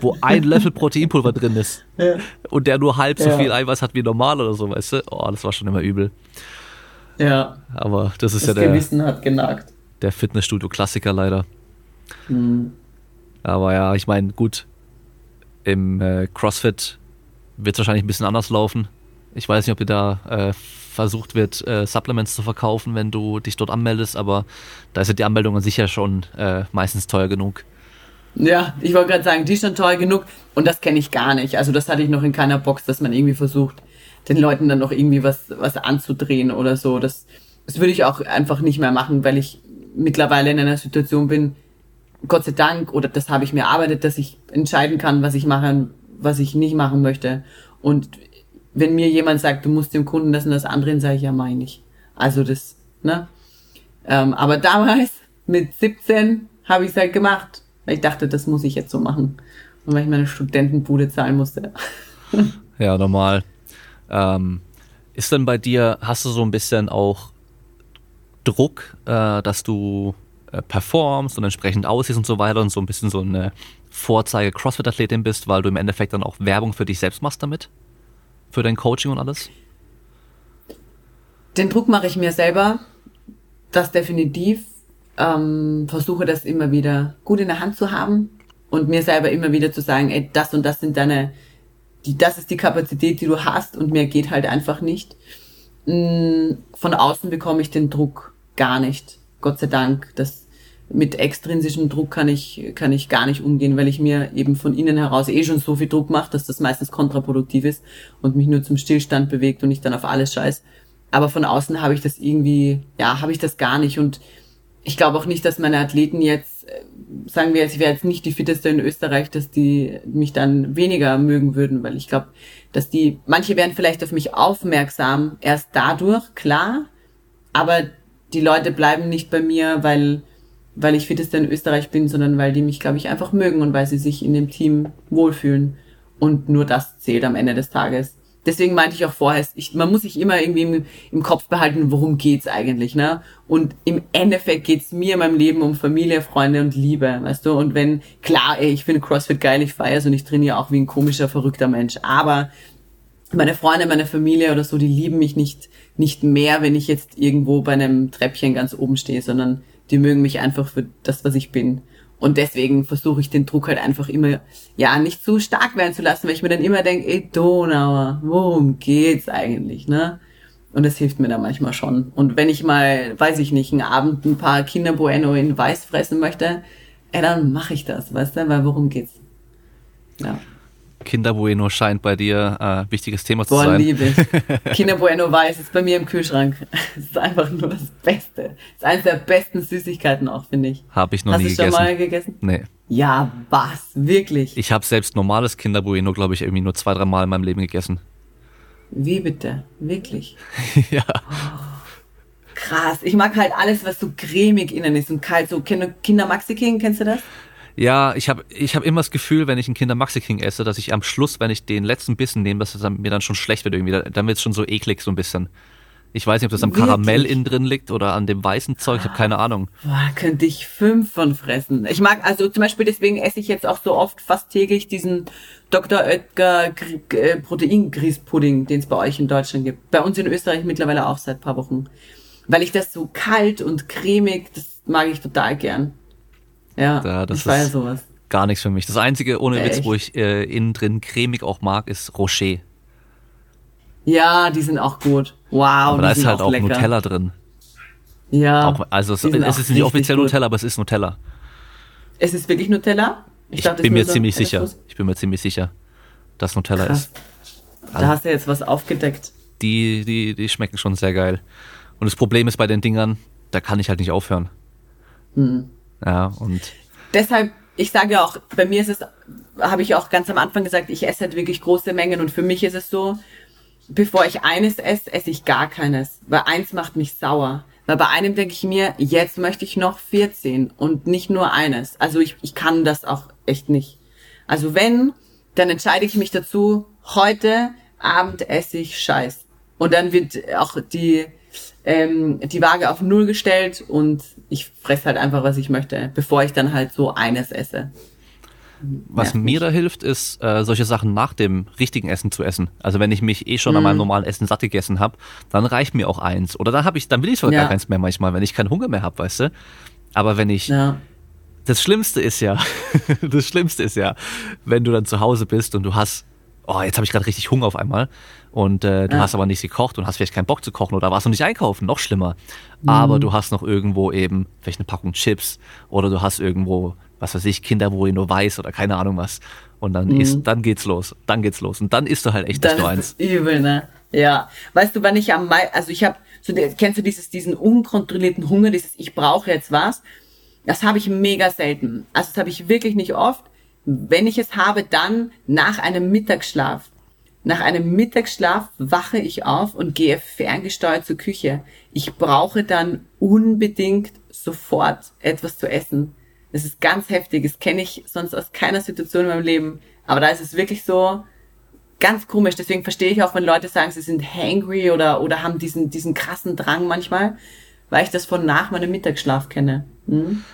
wo ein Löffel Proteinpulver drin ist und der nur halb so viel Eiweiß hat wie normal oder so, weißt du? Oh, das war schon immer übel. Ja. Aber das ist das ja der. Gewissen hat genagt der Fitnessstudio-Klassiker leider. Mhm. Aber ja, ich meine, gut, im äh, CrossFit wird es wahrscheinlich ein bisschen anders laufen. Ich weiß nicht, ob ihr da äh, versucht wird, äh, Supplements zu verkaufen, wenn du dich dort anmeldest, aber da ist ja die Anmeldung an sich ja schon äh, meistens teuer genug. Ja, ich wollte gerade sagen, die ist schon teuer genug und das kenne ich gar nicht. Also das hatte ich noch in keiner Box, dass man irgendwie versucht, den Leuten dann noch irgendwie was, was anzudrehen oder so. Das, das würde ich auch einfach nicht mehr machen, weil ich mittlerweile in einer Situation bin, Gott sei Dank, oder das habe ich mir erarbeitet, dass ich entscheiden kann, was ich mache was ich nicht machen möchte. Und wenn mir jemand sagt, du musst dem Kunden das und das andrehen, sage ich ja, meine ich. Also das, ne? Ähm, aber damals, mit 17, habe ich es halt gemacht. Weil ich dachte, das muss ich jetzt so machen. Und weil ich meine Studentenbude zahlen musste. ja, normal. Ähm, ist denn bei dir, hast du so ein bisschen auch Druck, äh, dass du äh, performst und entsprechend aussiehst und so weiter und so ein bisschen so eine Vorzeige CrossFit-Athletin bist, weil du im Endeffekt dann auch Werbung für dich selbst machst damit? Für dein Coaching und alles? Den Druck mache ich mir selber. Das definitiv. Ähm, versuche das immer wieder gut in der Hand zu haben und mir selber immer wieder zu sagen, ey, das und das sind deine, die, das ist die Kapazität, die du hast und mehr geht halt einfach nicht. Mm, von außen bekomme ich den Druck gar nicht. Gott sei Dank. Das, mit extrinsischem Druck kann ich, kann ich gar nicht umgehen, weil ich mir eben von innen heraus eh schon so viel Druck mache, dass das meistens kontraproduktiv ist und mich nur zum Stillstand bewegt und ich dann auf alles scheiß. Aber von außen habe ich das irgendwie, ja, habe ich das gar nicht und ich glaube auch nicht, dass meine Athleten jetzt, äh, sagen wir jetzt, ich wäre jetzt nicht die fitteste in Österreich, dass die mich dann weniger mögen würden, weil ich glaube, dass die, manche werden vielleicht auf mich aufmerksam, erst dadurch, klar, aber die Leute bleiben nicht bei mir, weil, weil ich fitteste in Österreich bin, sondern weil die mich, glaube ich, einfach mögen und weil sie sich in dem Team wohlfühlen. Und nur das zählt am Ende des Tages. Deswegen meinte ich auch vorher, ich, man muss sich immer irgendwie im, im Kopf behalten, worum geht's eigentlich, ne? Und im Endeffekt geht's mir in meinem Leben um Familie, Freunde und Liebe, weißt du? Und wenn, klar, ey, ich finde CrossFit geil, ich feiere und ich trainiere auch wie ein komischer, verrückter Mensch. Aber meine Freunde, meine Familie oder so, die lieben mich nicht, nicht mehr, wenn ich jetzt irgendwo bei einem Treppchen ganz oben stehe, sondern die mögen mich einfach für das, was ich bin. Und deswegen versuche ich den Druck halt einfach immer, ja, nicht zu stark werden zu lassen, weil ich mir dann immer denke, ey, Donauer, worum geht's eigentlich, ne? Und das hilft mir dann manchmal schon. Und wenn ich mal, weiß ich nicht, einen Abend ein paar Kinder Bueno in Weiß fressen möchte, ey, dann mache ich das, weißt du, weil worum geht's? Ja. Kinder Bueno scheint bei dir äh, wichtiges Thema zu Boah, sein. liebe. Kinder Bueno weiß ist bei mir im Kühlschrank. Es ist einfach nur das Beste. Das ist eines der besten Süßigkeiten auch, finde ich. Habe ich noch Hast nie gegessen. Hast du schon mal gegessen? Nee. Ja, was? Wirklich? Ich habe selbst normales Kinderbueno, glaube ich, irgendwie nur zwei, drei Mal in meinem Leben gegessen. Wie bitte? Wirklich? ja. Krass. Ich mag halt alles, was so cremig innen ist und kalt. So Kinder Maxi King, kennst du das? Ja, ich habe ich hab immer das Gefühl, wenn ich einen Kinder Maxi King esse, dass ich am Schluss, wenn ich den letzten Bissen nehme, dass es mir dann schon schlecht wird irgendwie. Dann wird es schon so eklig so ein bisschen. Ich weiß nicht, ob das am Karamell innen drin liegt oder an dem weißen Zeug, ich habe keine Ahnung. Boah, könnte ich fünf von fressen. Ich mag, also zum Beispiel deswegen esse ich jetzt auch so oft fast täglich diesen Dr. Oetker äh, Proteingrießpudding, den es bei euch in Deutschland gibt. Bei uns in Österreich mittlerweile auch seit paar Wochen. Weil ich das so kalt und cremig, das mag ich total gern. Ja, ja das ich feiere sowas. Gar nichts für mich. Das einzige ohne Echt? Witz, wo ich äh, innen drin cremig auch mag, ist Rocher. Ja, die sind auch gut. Wow. Aber da ist halt auch, auch Nutella drin. Ja. Auch, also es, es ist nicht offiziell gut. Nutella, aber es ist Nutella. Es ist wirklich Nutella? Ich, ich dachte, bin mir ziemlich sicher. Ich bin mir ziemlich sicher, dass Nutella Krass. ist. Also, da hast du jetzt was aufgedeckt. Die, die, die schmecken schon sehr geil. Und das Problem ist bei den Dingern, da kann ich halt nicht aufhören. Mhm. Ja, und. Deshalb, ich sage ja auch, bei mir ist es, habe ich auch ganz am Anfang gesagt, ich esse halt wirklich große Mengen und für mich ist es so, bevor ich eines esse, esse ich gar keines, weil eins macht mich sauer. Weil bei einem denke ich mir, jetzt möchte ich noch 14 und nicht nur eines. Also ich, ich kann das auch echt nicht. Also wenn, dann entscheide ich mich dazu, heute Abend esse ich Scheiß. Und dann wird auch die, ähm, die Waage auf Null gestellt und ich fresse halt einfach, was ich möchte, bevor ich dann halt so eines esse. Was mir da hilft, ist, äh, solche Sachen nach dem richtigen Essen zu essen. Also wenn ich mich eh schon mm. an meinem mhm. normalen Essen satt gegessen habe, dann reicht mir auch eins. Oder dann habe ich, dann will ich sogar ja. gar keins mehr manchmal, wenn ich keinen Hunger mehr habe, weißt du. Aber wenn ich ja. das Schlimmste ist ja, das Schlimmste ist ja, wenn du dann zu Hause bist und du hast, oh, jetzt habe ich gerade richtig Hunger auf einmal und äh, du ja. hast aber nichts gekocht und hast vielleicht keinen Bock zu kochen oder warst noch nicht einkaufen, noch schlimmer. Mhm. Aber du hast noch irgendwo eben vielleicht eine Packung Chips oder du hast irgendwo was weiß ich, Kinder, wo ihr nur weiß oder keine Ahnung was. Und dann mhm. ist, dann geht's los. Dann geht's los. Und dann isst du halt echt das nur eins. Übel, ne? Ja. Weißt du, wann ich am meisten, also ich habe, so, kennst du dieses, diesen unkontrollierten Hunger, dieses, ich brauche jetzt was? Das habe ich mega selten. Also das habe ich wirklich nicht oft. Wenn ich es habe, dann nach einem Mittagsschlaf. Nach einem Mittagsschlaf wache ich auf und gehe ferngesteuert zur Küche. Ich brauche dann unbedingt sofort etwas zu essen. Das ist ganz heftig. Das kenne ich sonst aus keiner Situation in meinem Leben. Aber da ist es wirklich so ganz komisch. Deswegen verstehe ich auch, wenn Leute sagen, sie sind hangry oder, oder haben diesen, diesen krassen Drang manchmal, weil ich das von nach meinem Mittagsschlaf kenne. Hm?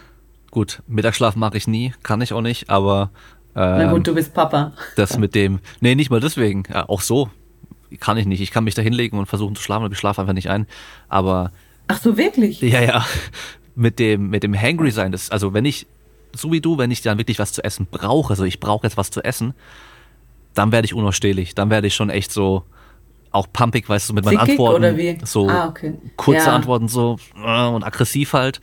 Gut, Mittagsschlaf mache ich nie, kann ich auch nicht, aber. Ähm, Na gut, du bist Papa. Das mit dem. Nee, nicht mal deswegen. Ja, auch so kann ich nicht. Ich kann mich da hinlegen und versuchen zu schlafen, aber ich schlafe einfach nicht ein. Aber. Ach so, wirklich? Ja, ja mit dem, mit dem Hangry sein, das, also wenn ich, so wie du, wenn ich dann wirklich was zu essen brauche, also ich brauche jetzt was zu essen, dann werde ich unausstehlich. Dann werde ich schon echt so, auch pumpig, weißt du, mit meinen Antworten. Oder wie? So ah, okay. kurze ja. Antworten so äh, und aggressiv halt.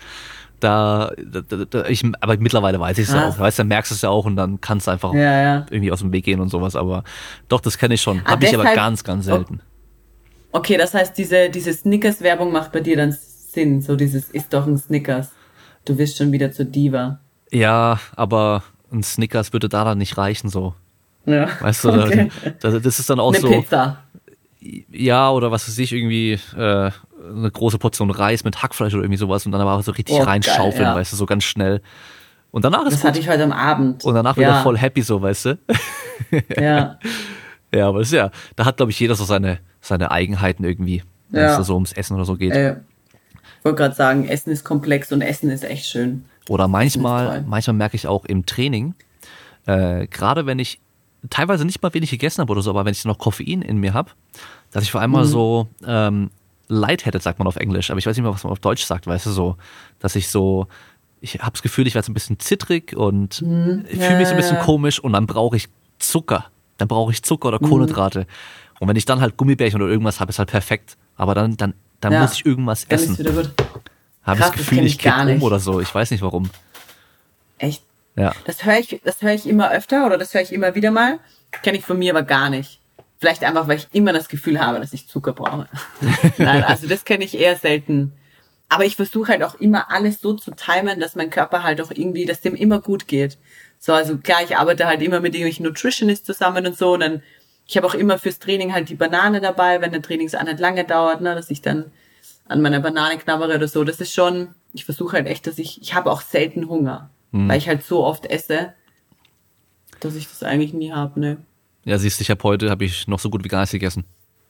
Da, da, da ich, aber mittlerweile weiß ich es ja auch. Weißt, dann merkst du es ja auch und dann kannst du einfach ja, ja. irgendwie aus dem Weg gehen und sowas. Aber doch, das kenne ich schon. Ah, Habe ich aber ganz, ganz selten. Okay, das heißt, diese, diese Snickers-Werbung macht bei dir dann Sinn, so dieses ist doch ein Snickers. Du wirst schon wieder zur Diva. Ja, aber ein Snickers würde da dann nicht reichen so. Ja. Weißt du, okay. das, das ist dann auch eine so. Pizza. Ja, oder was weiß ich, irgendwie äh, eine große Portion Reis mit Hackfleisch oder irgendwie sowas und dann aber so richtig oh, reinschaufeln, ja. weißt du, so ganz schnell. Und danach ist Das hatte ich heute am Abend. Und danach ja. wieder voll happy, so, weißt du? ja. Ja, aber das ist ja, da hat, glaube ich, jeder so seine, seine Eigenheiten irgendwie, wenn ja. es so ums Essen oder so geht. Äh, wollte gerade sagen, Essen ist komplex und Essen ist echt schön. Oder manchmal, manchmal merke ich auch im Training, äh, gerade wenn ich teilweise nicht mal wenig gegessen habe oder so, aber wenn ich noch Koffein in mir habe, dass ich vor allem mhm. so ähm, lightheaded, sagt man auf Englisch, aber ich weiß nicht mehr, was man auf Deutsch sagt, weißt du, so, dass ich so, ich habe das Gefühl, ich werde so ein bisschen zittrig und mhm. fühle ja, mich so ein bisschen komisch und dann brauche ich Zucker. Dann brauche ich Zucker oder mhm. Kohlenhydrate. Mhm. Und wenn ich dann halt Gummibärchen oder irgendwas habe, ist halt perfekt. Aber dann, dann dann ja. muss ich irgendwas dann essen. Habe ich das Gefühl, ich, ich kipp um oder so. Ich weiß nicht warum. Echt? Ja. Das höre ich, das höre ich immer öfter oder das höre ich immer wieder mal. Kenne ich von mir aber gar nicht. Vielleicht einfach, weil ich immer das Gefühl habe, dass ich Zucker brauche. Nein, also das kenne ich eher selten. Aber ich versuche halt auch immer alles so zu timen, dass mein Körper halt auch irgendwie, dass dem immer gut geht. So, also klar, ich arbeite halt immer mit irgendwelchen Nutritionists zusammen und so. Und dann, ich habe auch immer fürs Training halt die Banane dabei, wenn der Trainingseinheit lange dauert, ne, dass ich dann an meiner Banane knabbere oder so. Das ist schon, ich versuche halt echt, dass ich, ich habe auch selten Hunger, mhm. weil ich halt so oft esse, dass ich das eigentlich nie habe, ne. Ja, siehst du, ich habe heute, habe ich noch so gut wie gar nichts gegessen.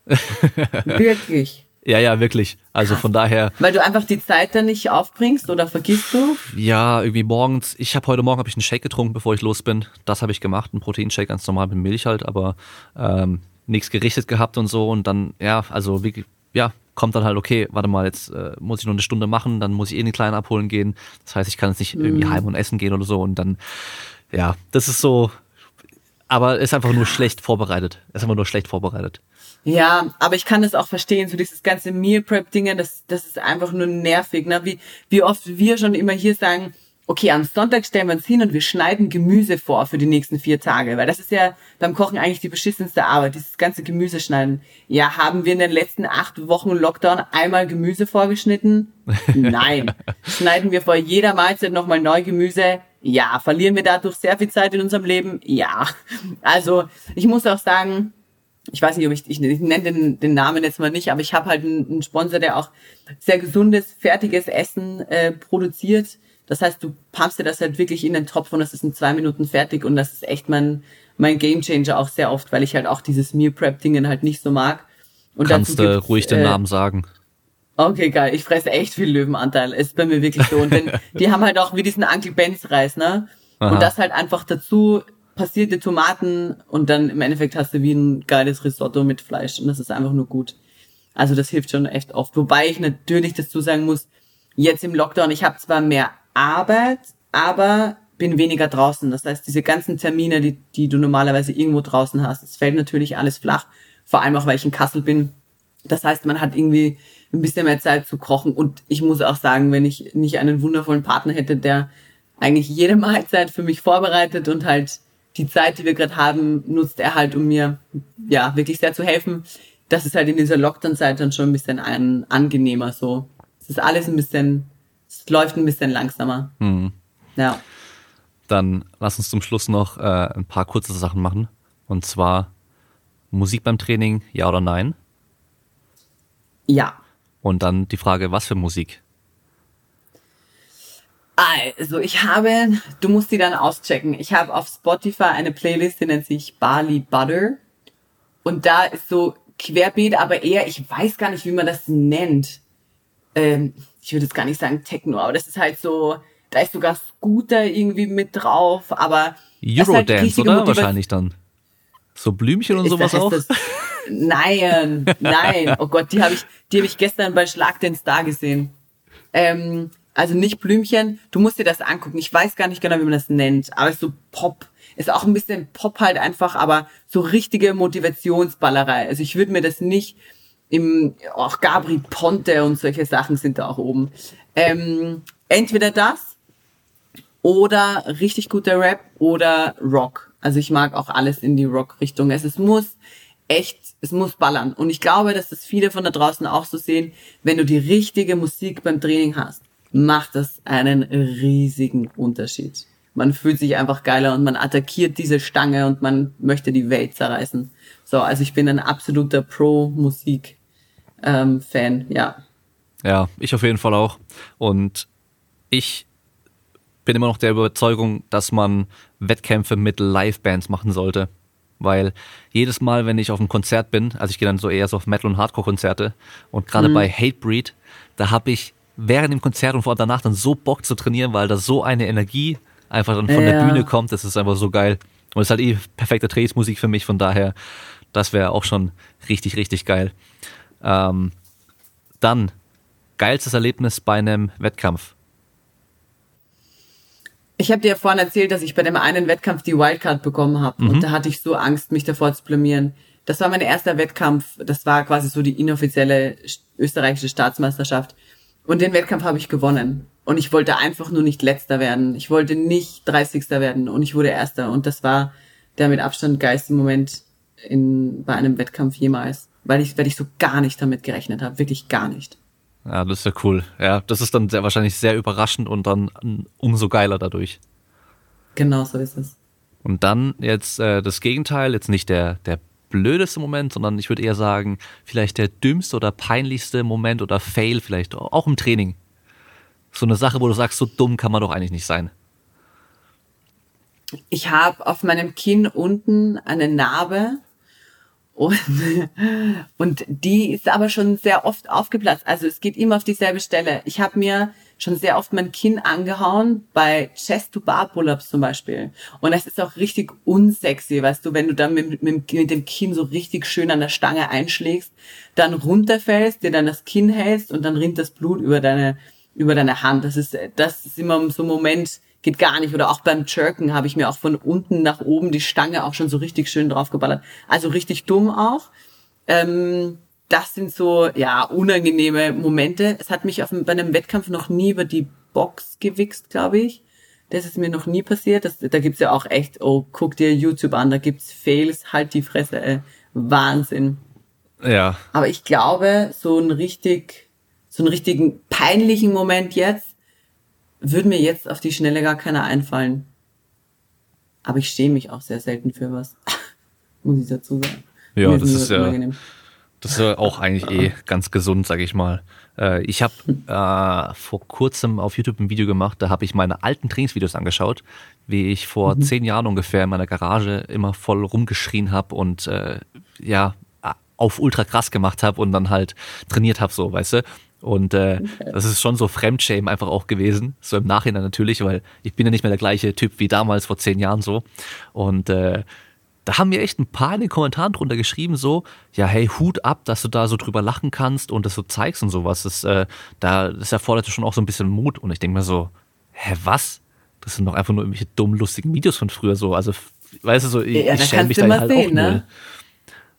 Wirklich? Ja, ja, wirklich. Also von daher. Weil du einfach die Zeit dann nicht aufbringst oder vergisst du? Ja, irgendwie morgens. Ich habe heute Morgen habe ich einen Shake getrunken, bevor ich los bin. Das habe ich gemacht, einen Proteinshake ganz normal mit Milch halt, aber ähm, nichts gerichtet gehabt und so. Und dann, ja, also wirklich, ja, kommt dann halt, okay, warte mal, jetzt äh, muss ich noch eine Stunde machen, dann muss ich eh den Kleinen abholen gehen. Das heißt, ich kann jetzt nicht irgendwie mhm. heim und essen gehen oder so. Und dann, ja, das ist so, aber ist einfach nur schlecht vorbereitet. Ist einfach nur schlecht vorbereitet. Ja, aber ich kann das auch verstehen, so dieses ganze Meal Prep Dinge, das, das ist einfach nur nervig, ne? Wie, wie oft wir schon immer hier sagen, okay, am Sonntag stellen wir uns hin und wir schneiden Gemüse vor für die nächsten vier Tage, weil das ist ja beim Kochen eigentlich die beschissenste Arbeit, dieses ganze Gemüse schneiden. Ja, haben wir in den letzten acht Wochen Lockdown einmal Gemüse vorgeschnitten? Nein. Schneiden wir vor jeder Mahlzeit nochmal neu Gemüse? Ja. Verlieren wir dadurch sehr viel Zeit in unserem Leben? Ja. Also, ich muss auch sagen, ich weiß nicht, ob ich, ich, ich nenne den, den Namen jetzt mal nicht, aber ich habe halt einen, einen Sponsor, der auch sehr gesundes, fertiges Essen äh, produziert. Das heißt, du pumpst dir das halt wirklich in den Topf und das ist in zwei Minuten fertig und das ist echt mein, mein Gamechanger auch sehr oft, weil ich halt auch dieses Meal Prep Dingen halt nicht so mag. Und Kannst du ruhig den äh, Namen sagen. Okay, geil. Ich fresse echt viel Löwenanteil. Ist bei mir wirklich so. Und wenn, die haben halt auch wie diesen Uncle Benz Reis, ne? Aha. Und das halt einfach dazu passierte Tomaten und dann im Endeffekt hast du wie ein geiles Risotto mit Fleisch und das ist einfach nur gut. Also das hilft schon echt oft. Wobei ich natürlich dazu sagen muss, jetzt im Lockdown, ich habe zwar mehr Arbeit, aber bin weniger draußen. Das heißt, diese ganzen Termine, die, die du normalerweise irgendwo draußen hast, es fällt natürlich alles flach. Vor allem auch, weil ich in Kassel bin. Das heißt, man hat irgendwie ein bisschen mehr Zeit zu kochen. Und ich muss auch sagen, wenn ich nicht einen wundervollen Partner hätte, der eigentlich jede Mahlzeit für mich vorbereitet und halt die Zeit, die wir gerade haben, nutzt er halt, um mir ja wirklich sehr zu helfen. Das ist halt in dieser Lockdown-Zeit dann schon ein bisschen ein, angenehmer so. Es ist alles ein bisschen, es läuft ein bisschen langsamer. Mhm. Ja. Dann lass uns zum Schluss noch äh, ein paar kurze Sachen machen. Und zwar Musik beim Training, ja oder nein? Ja. Und dann die Frage, was für Musik? Also, ich habe, du musst die dann auschecken. Ich habe auf Spotify eine Playlist, die nennt sich Barley Butter. Und da ist so querbeet, aber eher, ich weiß gar nicht, wie man das nennt. Ähm, ich würde jetzt gar nicht sagen Techno, aber das ist halt so, da ist sogar Scooter irgendwie mit drauf, aber. Eurodance, halt oder? Motiva Wahrscheinlich dann. So Blümchen und ist sowas auch? Nein, nein. Oh Gott, die habe ich, die habe ich gestern bei Schlag den Star gesehen. Ähm, also nicht Blümchen. Du musst dir das angucken. Ich weiß gar nicht genau, wie man das nennt. Aber ist so Pop. Ist auch ein bisschen Pop halt einfach, aber so richtige Motivationsballerei. Also ich würde mir das nicht im, auch Gabri Ponte und solche Sachen sind da auch oben. Ähm, entweder das oder richtig guter Rap oder Rock. Also ich mag auch alles in die Rock-Richtung. Es, es muss echt, es muss ballern. Und ich glaube, dass das viele von da draußen auch so sehen, wenn du die richtige Musik beim Training hast macht das einen riesigen Unterschied. Man fühlt sich einfach geiler und man attackiert diese Stange und man möchte die Welt zerreißen. So, also ich bin ein absoluter Pro-Musik-Fan, ähm, ja. Ja, ich auf jeden Fall auch. Und ich bin immer noch der Überzeugung, dass man Wettkämpfe mit Live-Bands machen sollte. Weil jedes Mal, wenn ich auf einem Konzert bin, also ich gehe dann so eher so auf Metal- und Hardcore-Konzerte und gerade mhm. bei Hatebreed, da habe ich während dem Konzert und vor danach dann so Bock zu trainieren, weil da so eine Energie einfach dann von ja. der Bühne kommt. Das ist einfach so geil. Und es ist halt eh perfekte Trainingsmusik für mich, von daher, das wäre auch schon richtig, richtig geil. Ähm, dann, geilstes Erlebnis bei einem Wettkampf. Ich habe dir ja vorhin erzählt, dass ich bei dem einen Wettkampf die Wildcard bekommen habe. Mhm. Und da hatte ich so Angst, mich davor zu blamieren. Das war mein erster Wettkampf. Das war quasi so die inoffizielle österreichische Staatsmeisterschaft. Und den Wettkampf habe ich gewonnen. Und ich wollte einfach nur nicht letzter werden. Ich wollte nicht 30. werden und ich wurde erster. Und das war der mit Abstand geilste Moment in, bei einem Wettkampf jemals. Weil ich, weil ich so gar nicht damit gerechnet habe. Wirklich gar nicht. Ja, das ist ja cool. Ja, das ist dann sehr, wahrscheinlich sehr überraschend und dann umso geiler dadurch. Genau so ist es. Und dann jetzt äh, das Gegenteil, jetzt nicht der, der blödeste Moment, sondern ich würde eher sagen, vielleicht der dümmste oder peinlichste Moment oder Fail vielleicht, auch im Training. So eine Sache, wo du sagst, so dumm kann man doch eigentlich nicht sein. Ich habe auf meinem Kinn unten eine Narbe und, und die ist aber schon sehr oft aufgeplatzt. Also es geht immer auf dieselbe Stelle. Ich habe mir schon sehr oft mein Kinn angehauen, bei Chest-to-Bar-Pull-Ups zum Beispiel. Und das ist auch richtig unsexy, weißt du, wenn du dann mit, mit, mit, dem Kinn so richtig schön an der Stange einschlägst, dann runterfällst, dir dann das Kinn hältst und dann rinnt das Blut über deine, über deine Hand. Das ist, das ist immer so ein Moment, geht gar nicht. Oder auch beim Jerken habe ich mir auch von unten nach oben die Stange auch schon so richtig schön draufgeballert. Also richtig dumm auch. Ähm, das sind so, ja, unangenehme Momente. Es hat mich auf, bei einem Wettkampf noch nie über die Box gewichst, glaube ich. Das ist mir noch nie passiert. Das, da gibt's ja auch echt, oh, guck dir YouTube an, da gibt's Fails, halt die Fresse, ey. Wahnsinn. Ja. Aber ich glaube, so ein richtig, so einen richtigen peinlichen Moment jetzt, würde mir jetzt auf die Schnelle gar keiner einfallen. Aber ich stehe mich auch sehr selten für was. Muss ich dazu sagen. Ja, das ist ja. Unangenehm. Das ist ja auch eigentlich eh ganz gesund, sag ich mal. Äh, ich habe äh, vor kurzem auf YouTube ein Video gemacht, da habe ich meine alten Trainingsvideos angeschaut, wie ich vor mhm. zehn Jahren ungefähr in meiner Garage immer voll rumgeschrien habe und äh, ja, auf ultra krass gemacht habe und dann halt trainiert habe, so, weißt du? Und äh, okay. das ist schon so Fremdschämen einfach auch gewesen, so im Nachhinein natürlich, weil ich bin ja nicht mehr der gleiche Typ wie damals vor zehn Jahren so. Und äh, da haben mir echt ein paar in den Kommentaren drunter geschrieben, so, ja, hey, Hut ab, dass du da so drüber lachen kannst und das so zeigst und sowas. Das, äh, da, das erfordert schon auch so ein bisschen Mut. Und ich denke mir so, hä, was? Das sind doch einfach nur irgendwelche dumm, lustigen Videos von früher so. Also, weißt du, so, ich, ja, ich schäme mich da halt sehen, auch ne? null.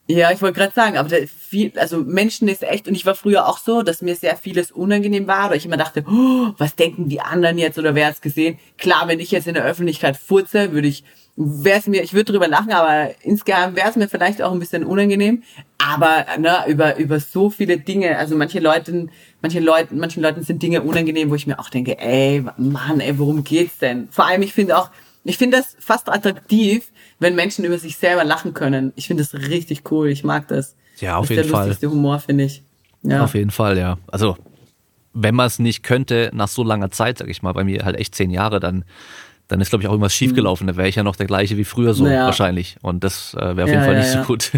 Ja, ich wollte gerade sagen, aber viel, also Menschen ist echt, und ich war früher auch so, dass mir sehr vieles unangenehm war, oder ich immer dachte, oh, was denken die anderen jetzt oder wer hat's gesehen? Klar, wenn ich jetzt in der Öffentlichkeit furze, würde ich wäre es mir, ich würde drüber lachen, aber insgesamt wäre es mir vielleicht auch ein bisschen unangenehm. Aber ne, über über so viele Dinge, also manche Leute, manche Leute, manchen Leuten sind Dinge unangenehm, wo ich mir auch denke, ey, Mann, ey, worum geht's denn? Vor allem, ich finde auch, ich finde das fast attraktiv, wenn Menschen über sich selber lachen können. Ich finde das richtig cool. Ich mag das. Ja, auf das jeden Fall. Der lustigste Humor, finde ich. Ja. Auf jeden Fall, ja. Also wenn man es nicht könnte, nach so langer Zeit, sag ich mal, bei mir halt echt zehn Jahre, dann dann ist, glaube ich, auch irgendwas schiefgelaufen. Da wäre ich ja noch der gleiche wie früher so naja. wahrscheinlich. Und das äh, wäre auf jeden Fall ja, nicht ja. so gut.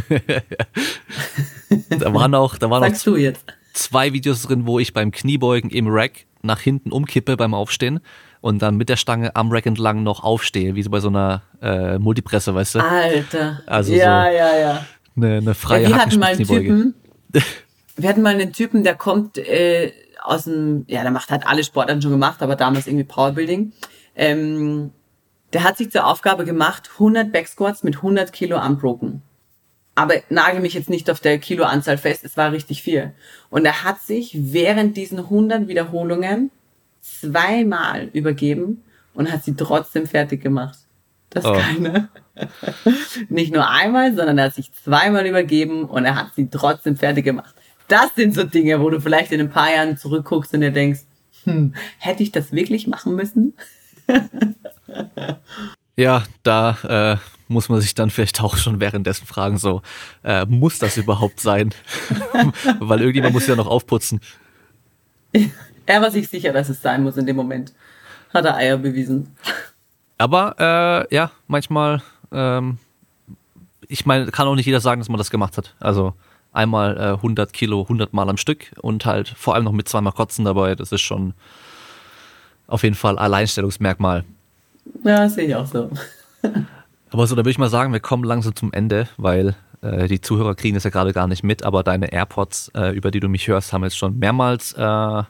da waren auch, da waren auch zwei Videos drin, wo ich beim Kniebeugen im Rack nach hinten umkippe beim Aufstehen und dann mit der Stange am Rack entlang noch aufstehe, wie so bei so einer äh, Multipresse, weißt du? Alter. Also ja, so ja, ja. Eine, eine freie ja, wir hatten mal einen Typen, wir hatten mal einen Typen, der kommt äh, aus dem, ja, der macht halt alle Sportarten schon gemacht, aber damals irgendwie Powerbuilding ähm, der hat sich zur Aufgabe gemacht, 100 Backsquats mit 100 Kilo Unbroken. Aber nagel mich jetzt nicht auf der Kiloanzahl fest, es war richtig viel. Und er hat sich während diesen 100 Wiederholungen zweimal übergeben und hat sie trotzdem fertig gemacht. Das oh. keine. nicht nur einmal, sondern er hat sich zweimal übergeben und er hat sie trotzdem fertig gemacht. Das sind so Dinge, wo du vielleicht in ein paar Jahren zurückguckst und dir denkst, hm, hätte ich das wirklich machen müssen? ja, da äh, muss man sich dann vielleicht auch schon währenddessen fragen, so, äh, muss das überhaupt sein? Weil irgendjemand muss ja noch aufputzen. Er war sich sicher, dass es sein muss in dem Moment. Hat er Eier bewiesen. Aber äh, ja, manchmal, ähm, ich meine, kann auch nicht jeder sagen, dass man das gemacht hat. Also einmal äh, 100 Kilo, 100 Mal am Stück und halt vor allem noch mit zweimal Kotzen dabei. Das ist schon auf jeden Fall Alleinstellungsmerkmal. Ja, sehe ich auch so. aber so, da würde ich mal sagen, wir kommen langsam zum Ende, weil äh, die Zuhörer kriegen das ja gerade gar nicht mit, aber deine AirPods, äh, über die du mich hörst, haben jetzt schon mehrmals äh,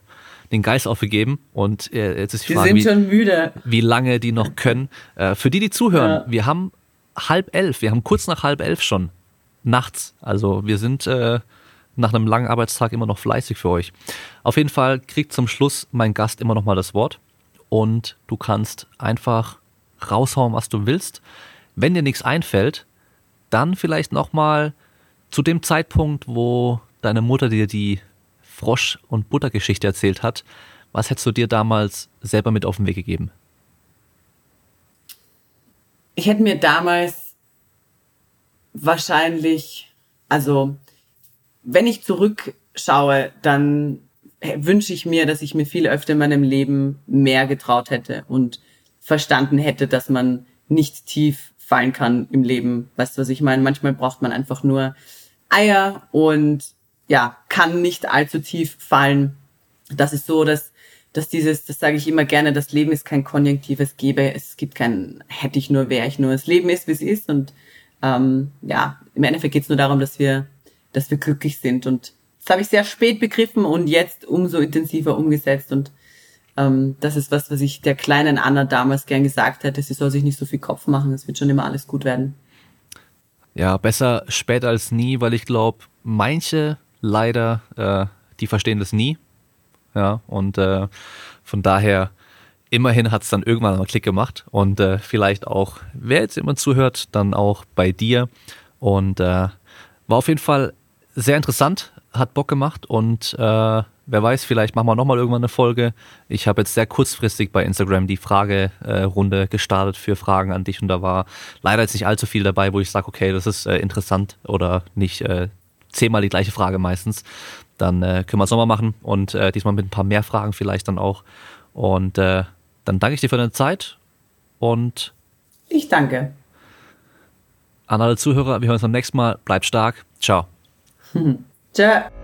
den Geist aufgegeben und äh, jetzt ist die Frage, wie, wie, lange die noch können. Äh, für die, die zuhören, ja. wir haben halb elf, wir haben kurz nach halb elf schon nachts. Also wir sind äh, nach einem langen Arbeitstag immer noch fleißig für euch. Auf jeden Fall kriegt zum Schluss mein Gast immer noch mal das Wort und du kannst einfach raushauen, was du willst. Wenn dir nichts einfällt, dann vielleicht nochmal zu dem Zeitpunkt, wo deine Mutter dir die Frosch- und Buttergeschichte erzählt hat. Was hättest du dir damals selber mit auf den Weg gegeben? ich hätte mir damals wahrscheinlich, also wenn ich zurückschaue, dann wünsche ich mir, dass ich mir viel öfter in meinem Leben mehr getraut hätte und verstanden hätte, dass man nicht tief fallen kann im Leben. Weißt du, was ich meine? Manchmal braucht man einfach nur Eier und ja, kann nicht allzu tief fallen. Das ist so, dass, dass dieses, das sage ich immer gerne, das Leben ist kein konjunktives Gebe, es gibt kein hätte ich nur, wäre ich nur. Das Leben ist, wie es ist und ähm, ja, im Endeffekt geht es nur darum, dass wir, dass wir glücklich sind und das habe ich sehr spät begriffen und jetzt umso intensiver umgesetzt. Und ähm, das ist was, was ich der kleinen Anna damals gern gesagt hätte. Sie soll sich nicht so viel Kopf machen. Es wird schon immer alles gut werden. Ja, besser spät als nie, weil ich glaube, manche leider, äh, die verstehen das nie. Ja, und äh, von daher, immerhin hat es dann irgendwann einen Klick gemacht. Und äh, vielleicht auch, wer jetzt immer zuhört, dann auch bei dir. Und äh, war auf jeden Fall sehr interessant, hat Bock gemacht und äh, wer weiß, vielleicht machen wir nochmal irgendwann eine Folge. Ich habe jetzt sehr kurzfristig bei Instagram die Fragerunde äh, gestartet für Fragen an dich und da war leider jetzt nicht allzu viel dabei, wo ich sage, okay, das ist interessant oder nicht zehnmal die gleiche Frage meistens. Dann äh, können wir es nochmal machen und äh, diesmal mit ein paar mehr Fragen vielleicht dann auch. Und äh, dann danke ich dir für deine Zeit und ich danke. An alle Zuhörer, wir hören uns beim nächsten Mal. Bleibt stark. Ciao. Ciao.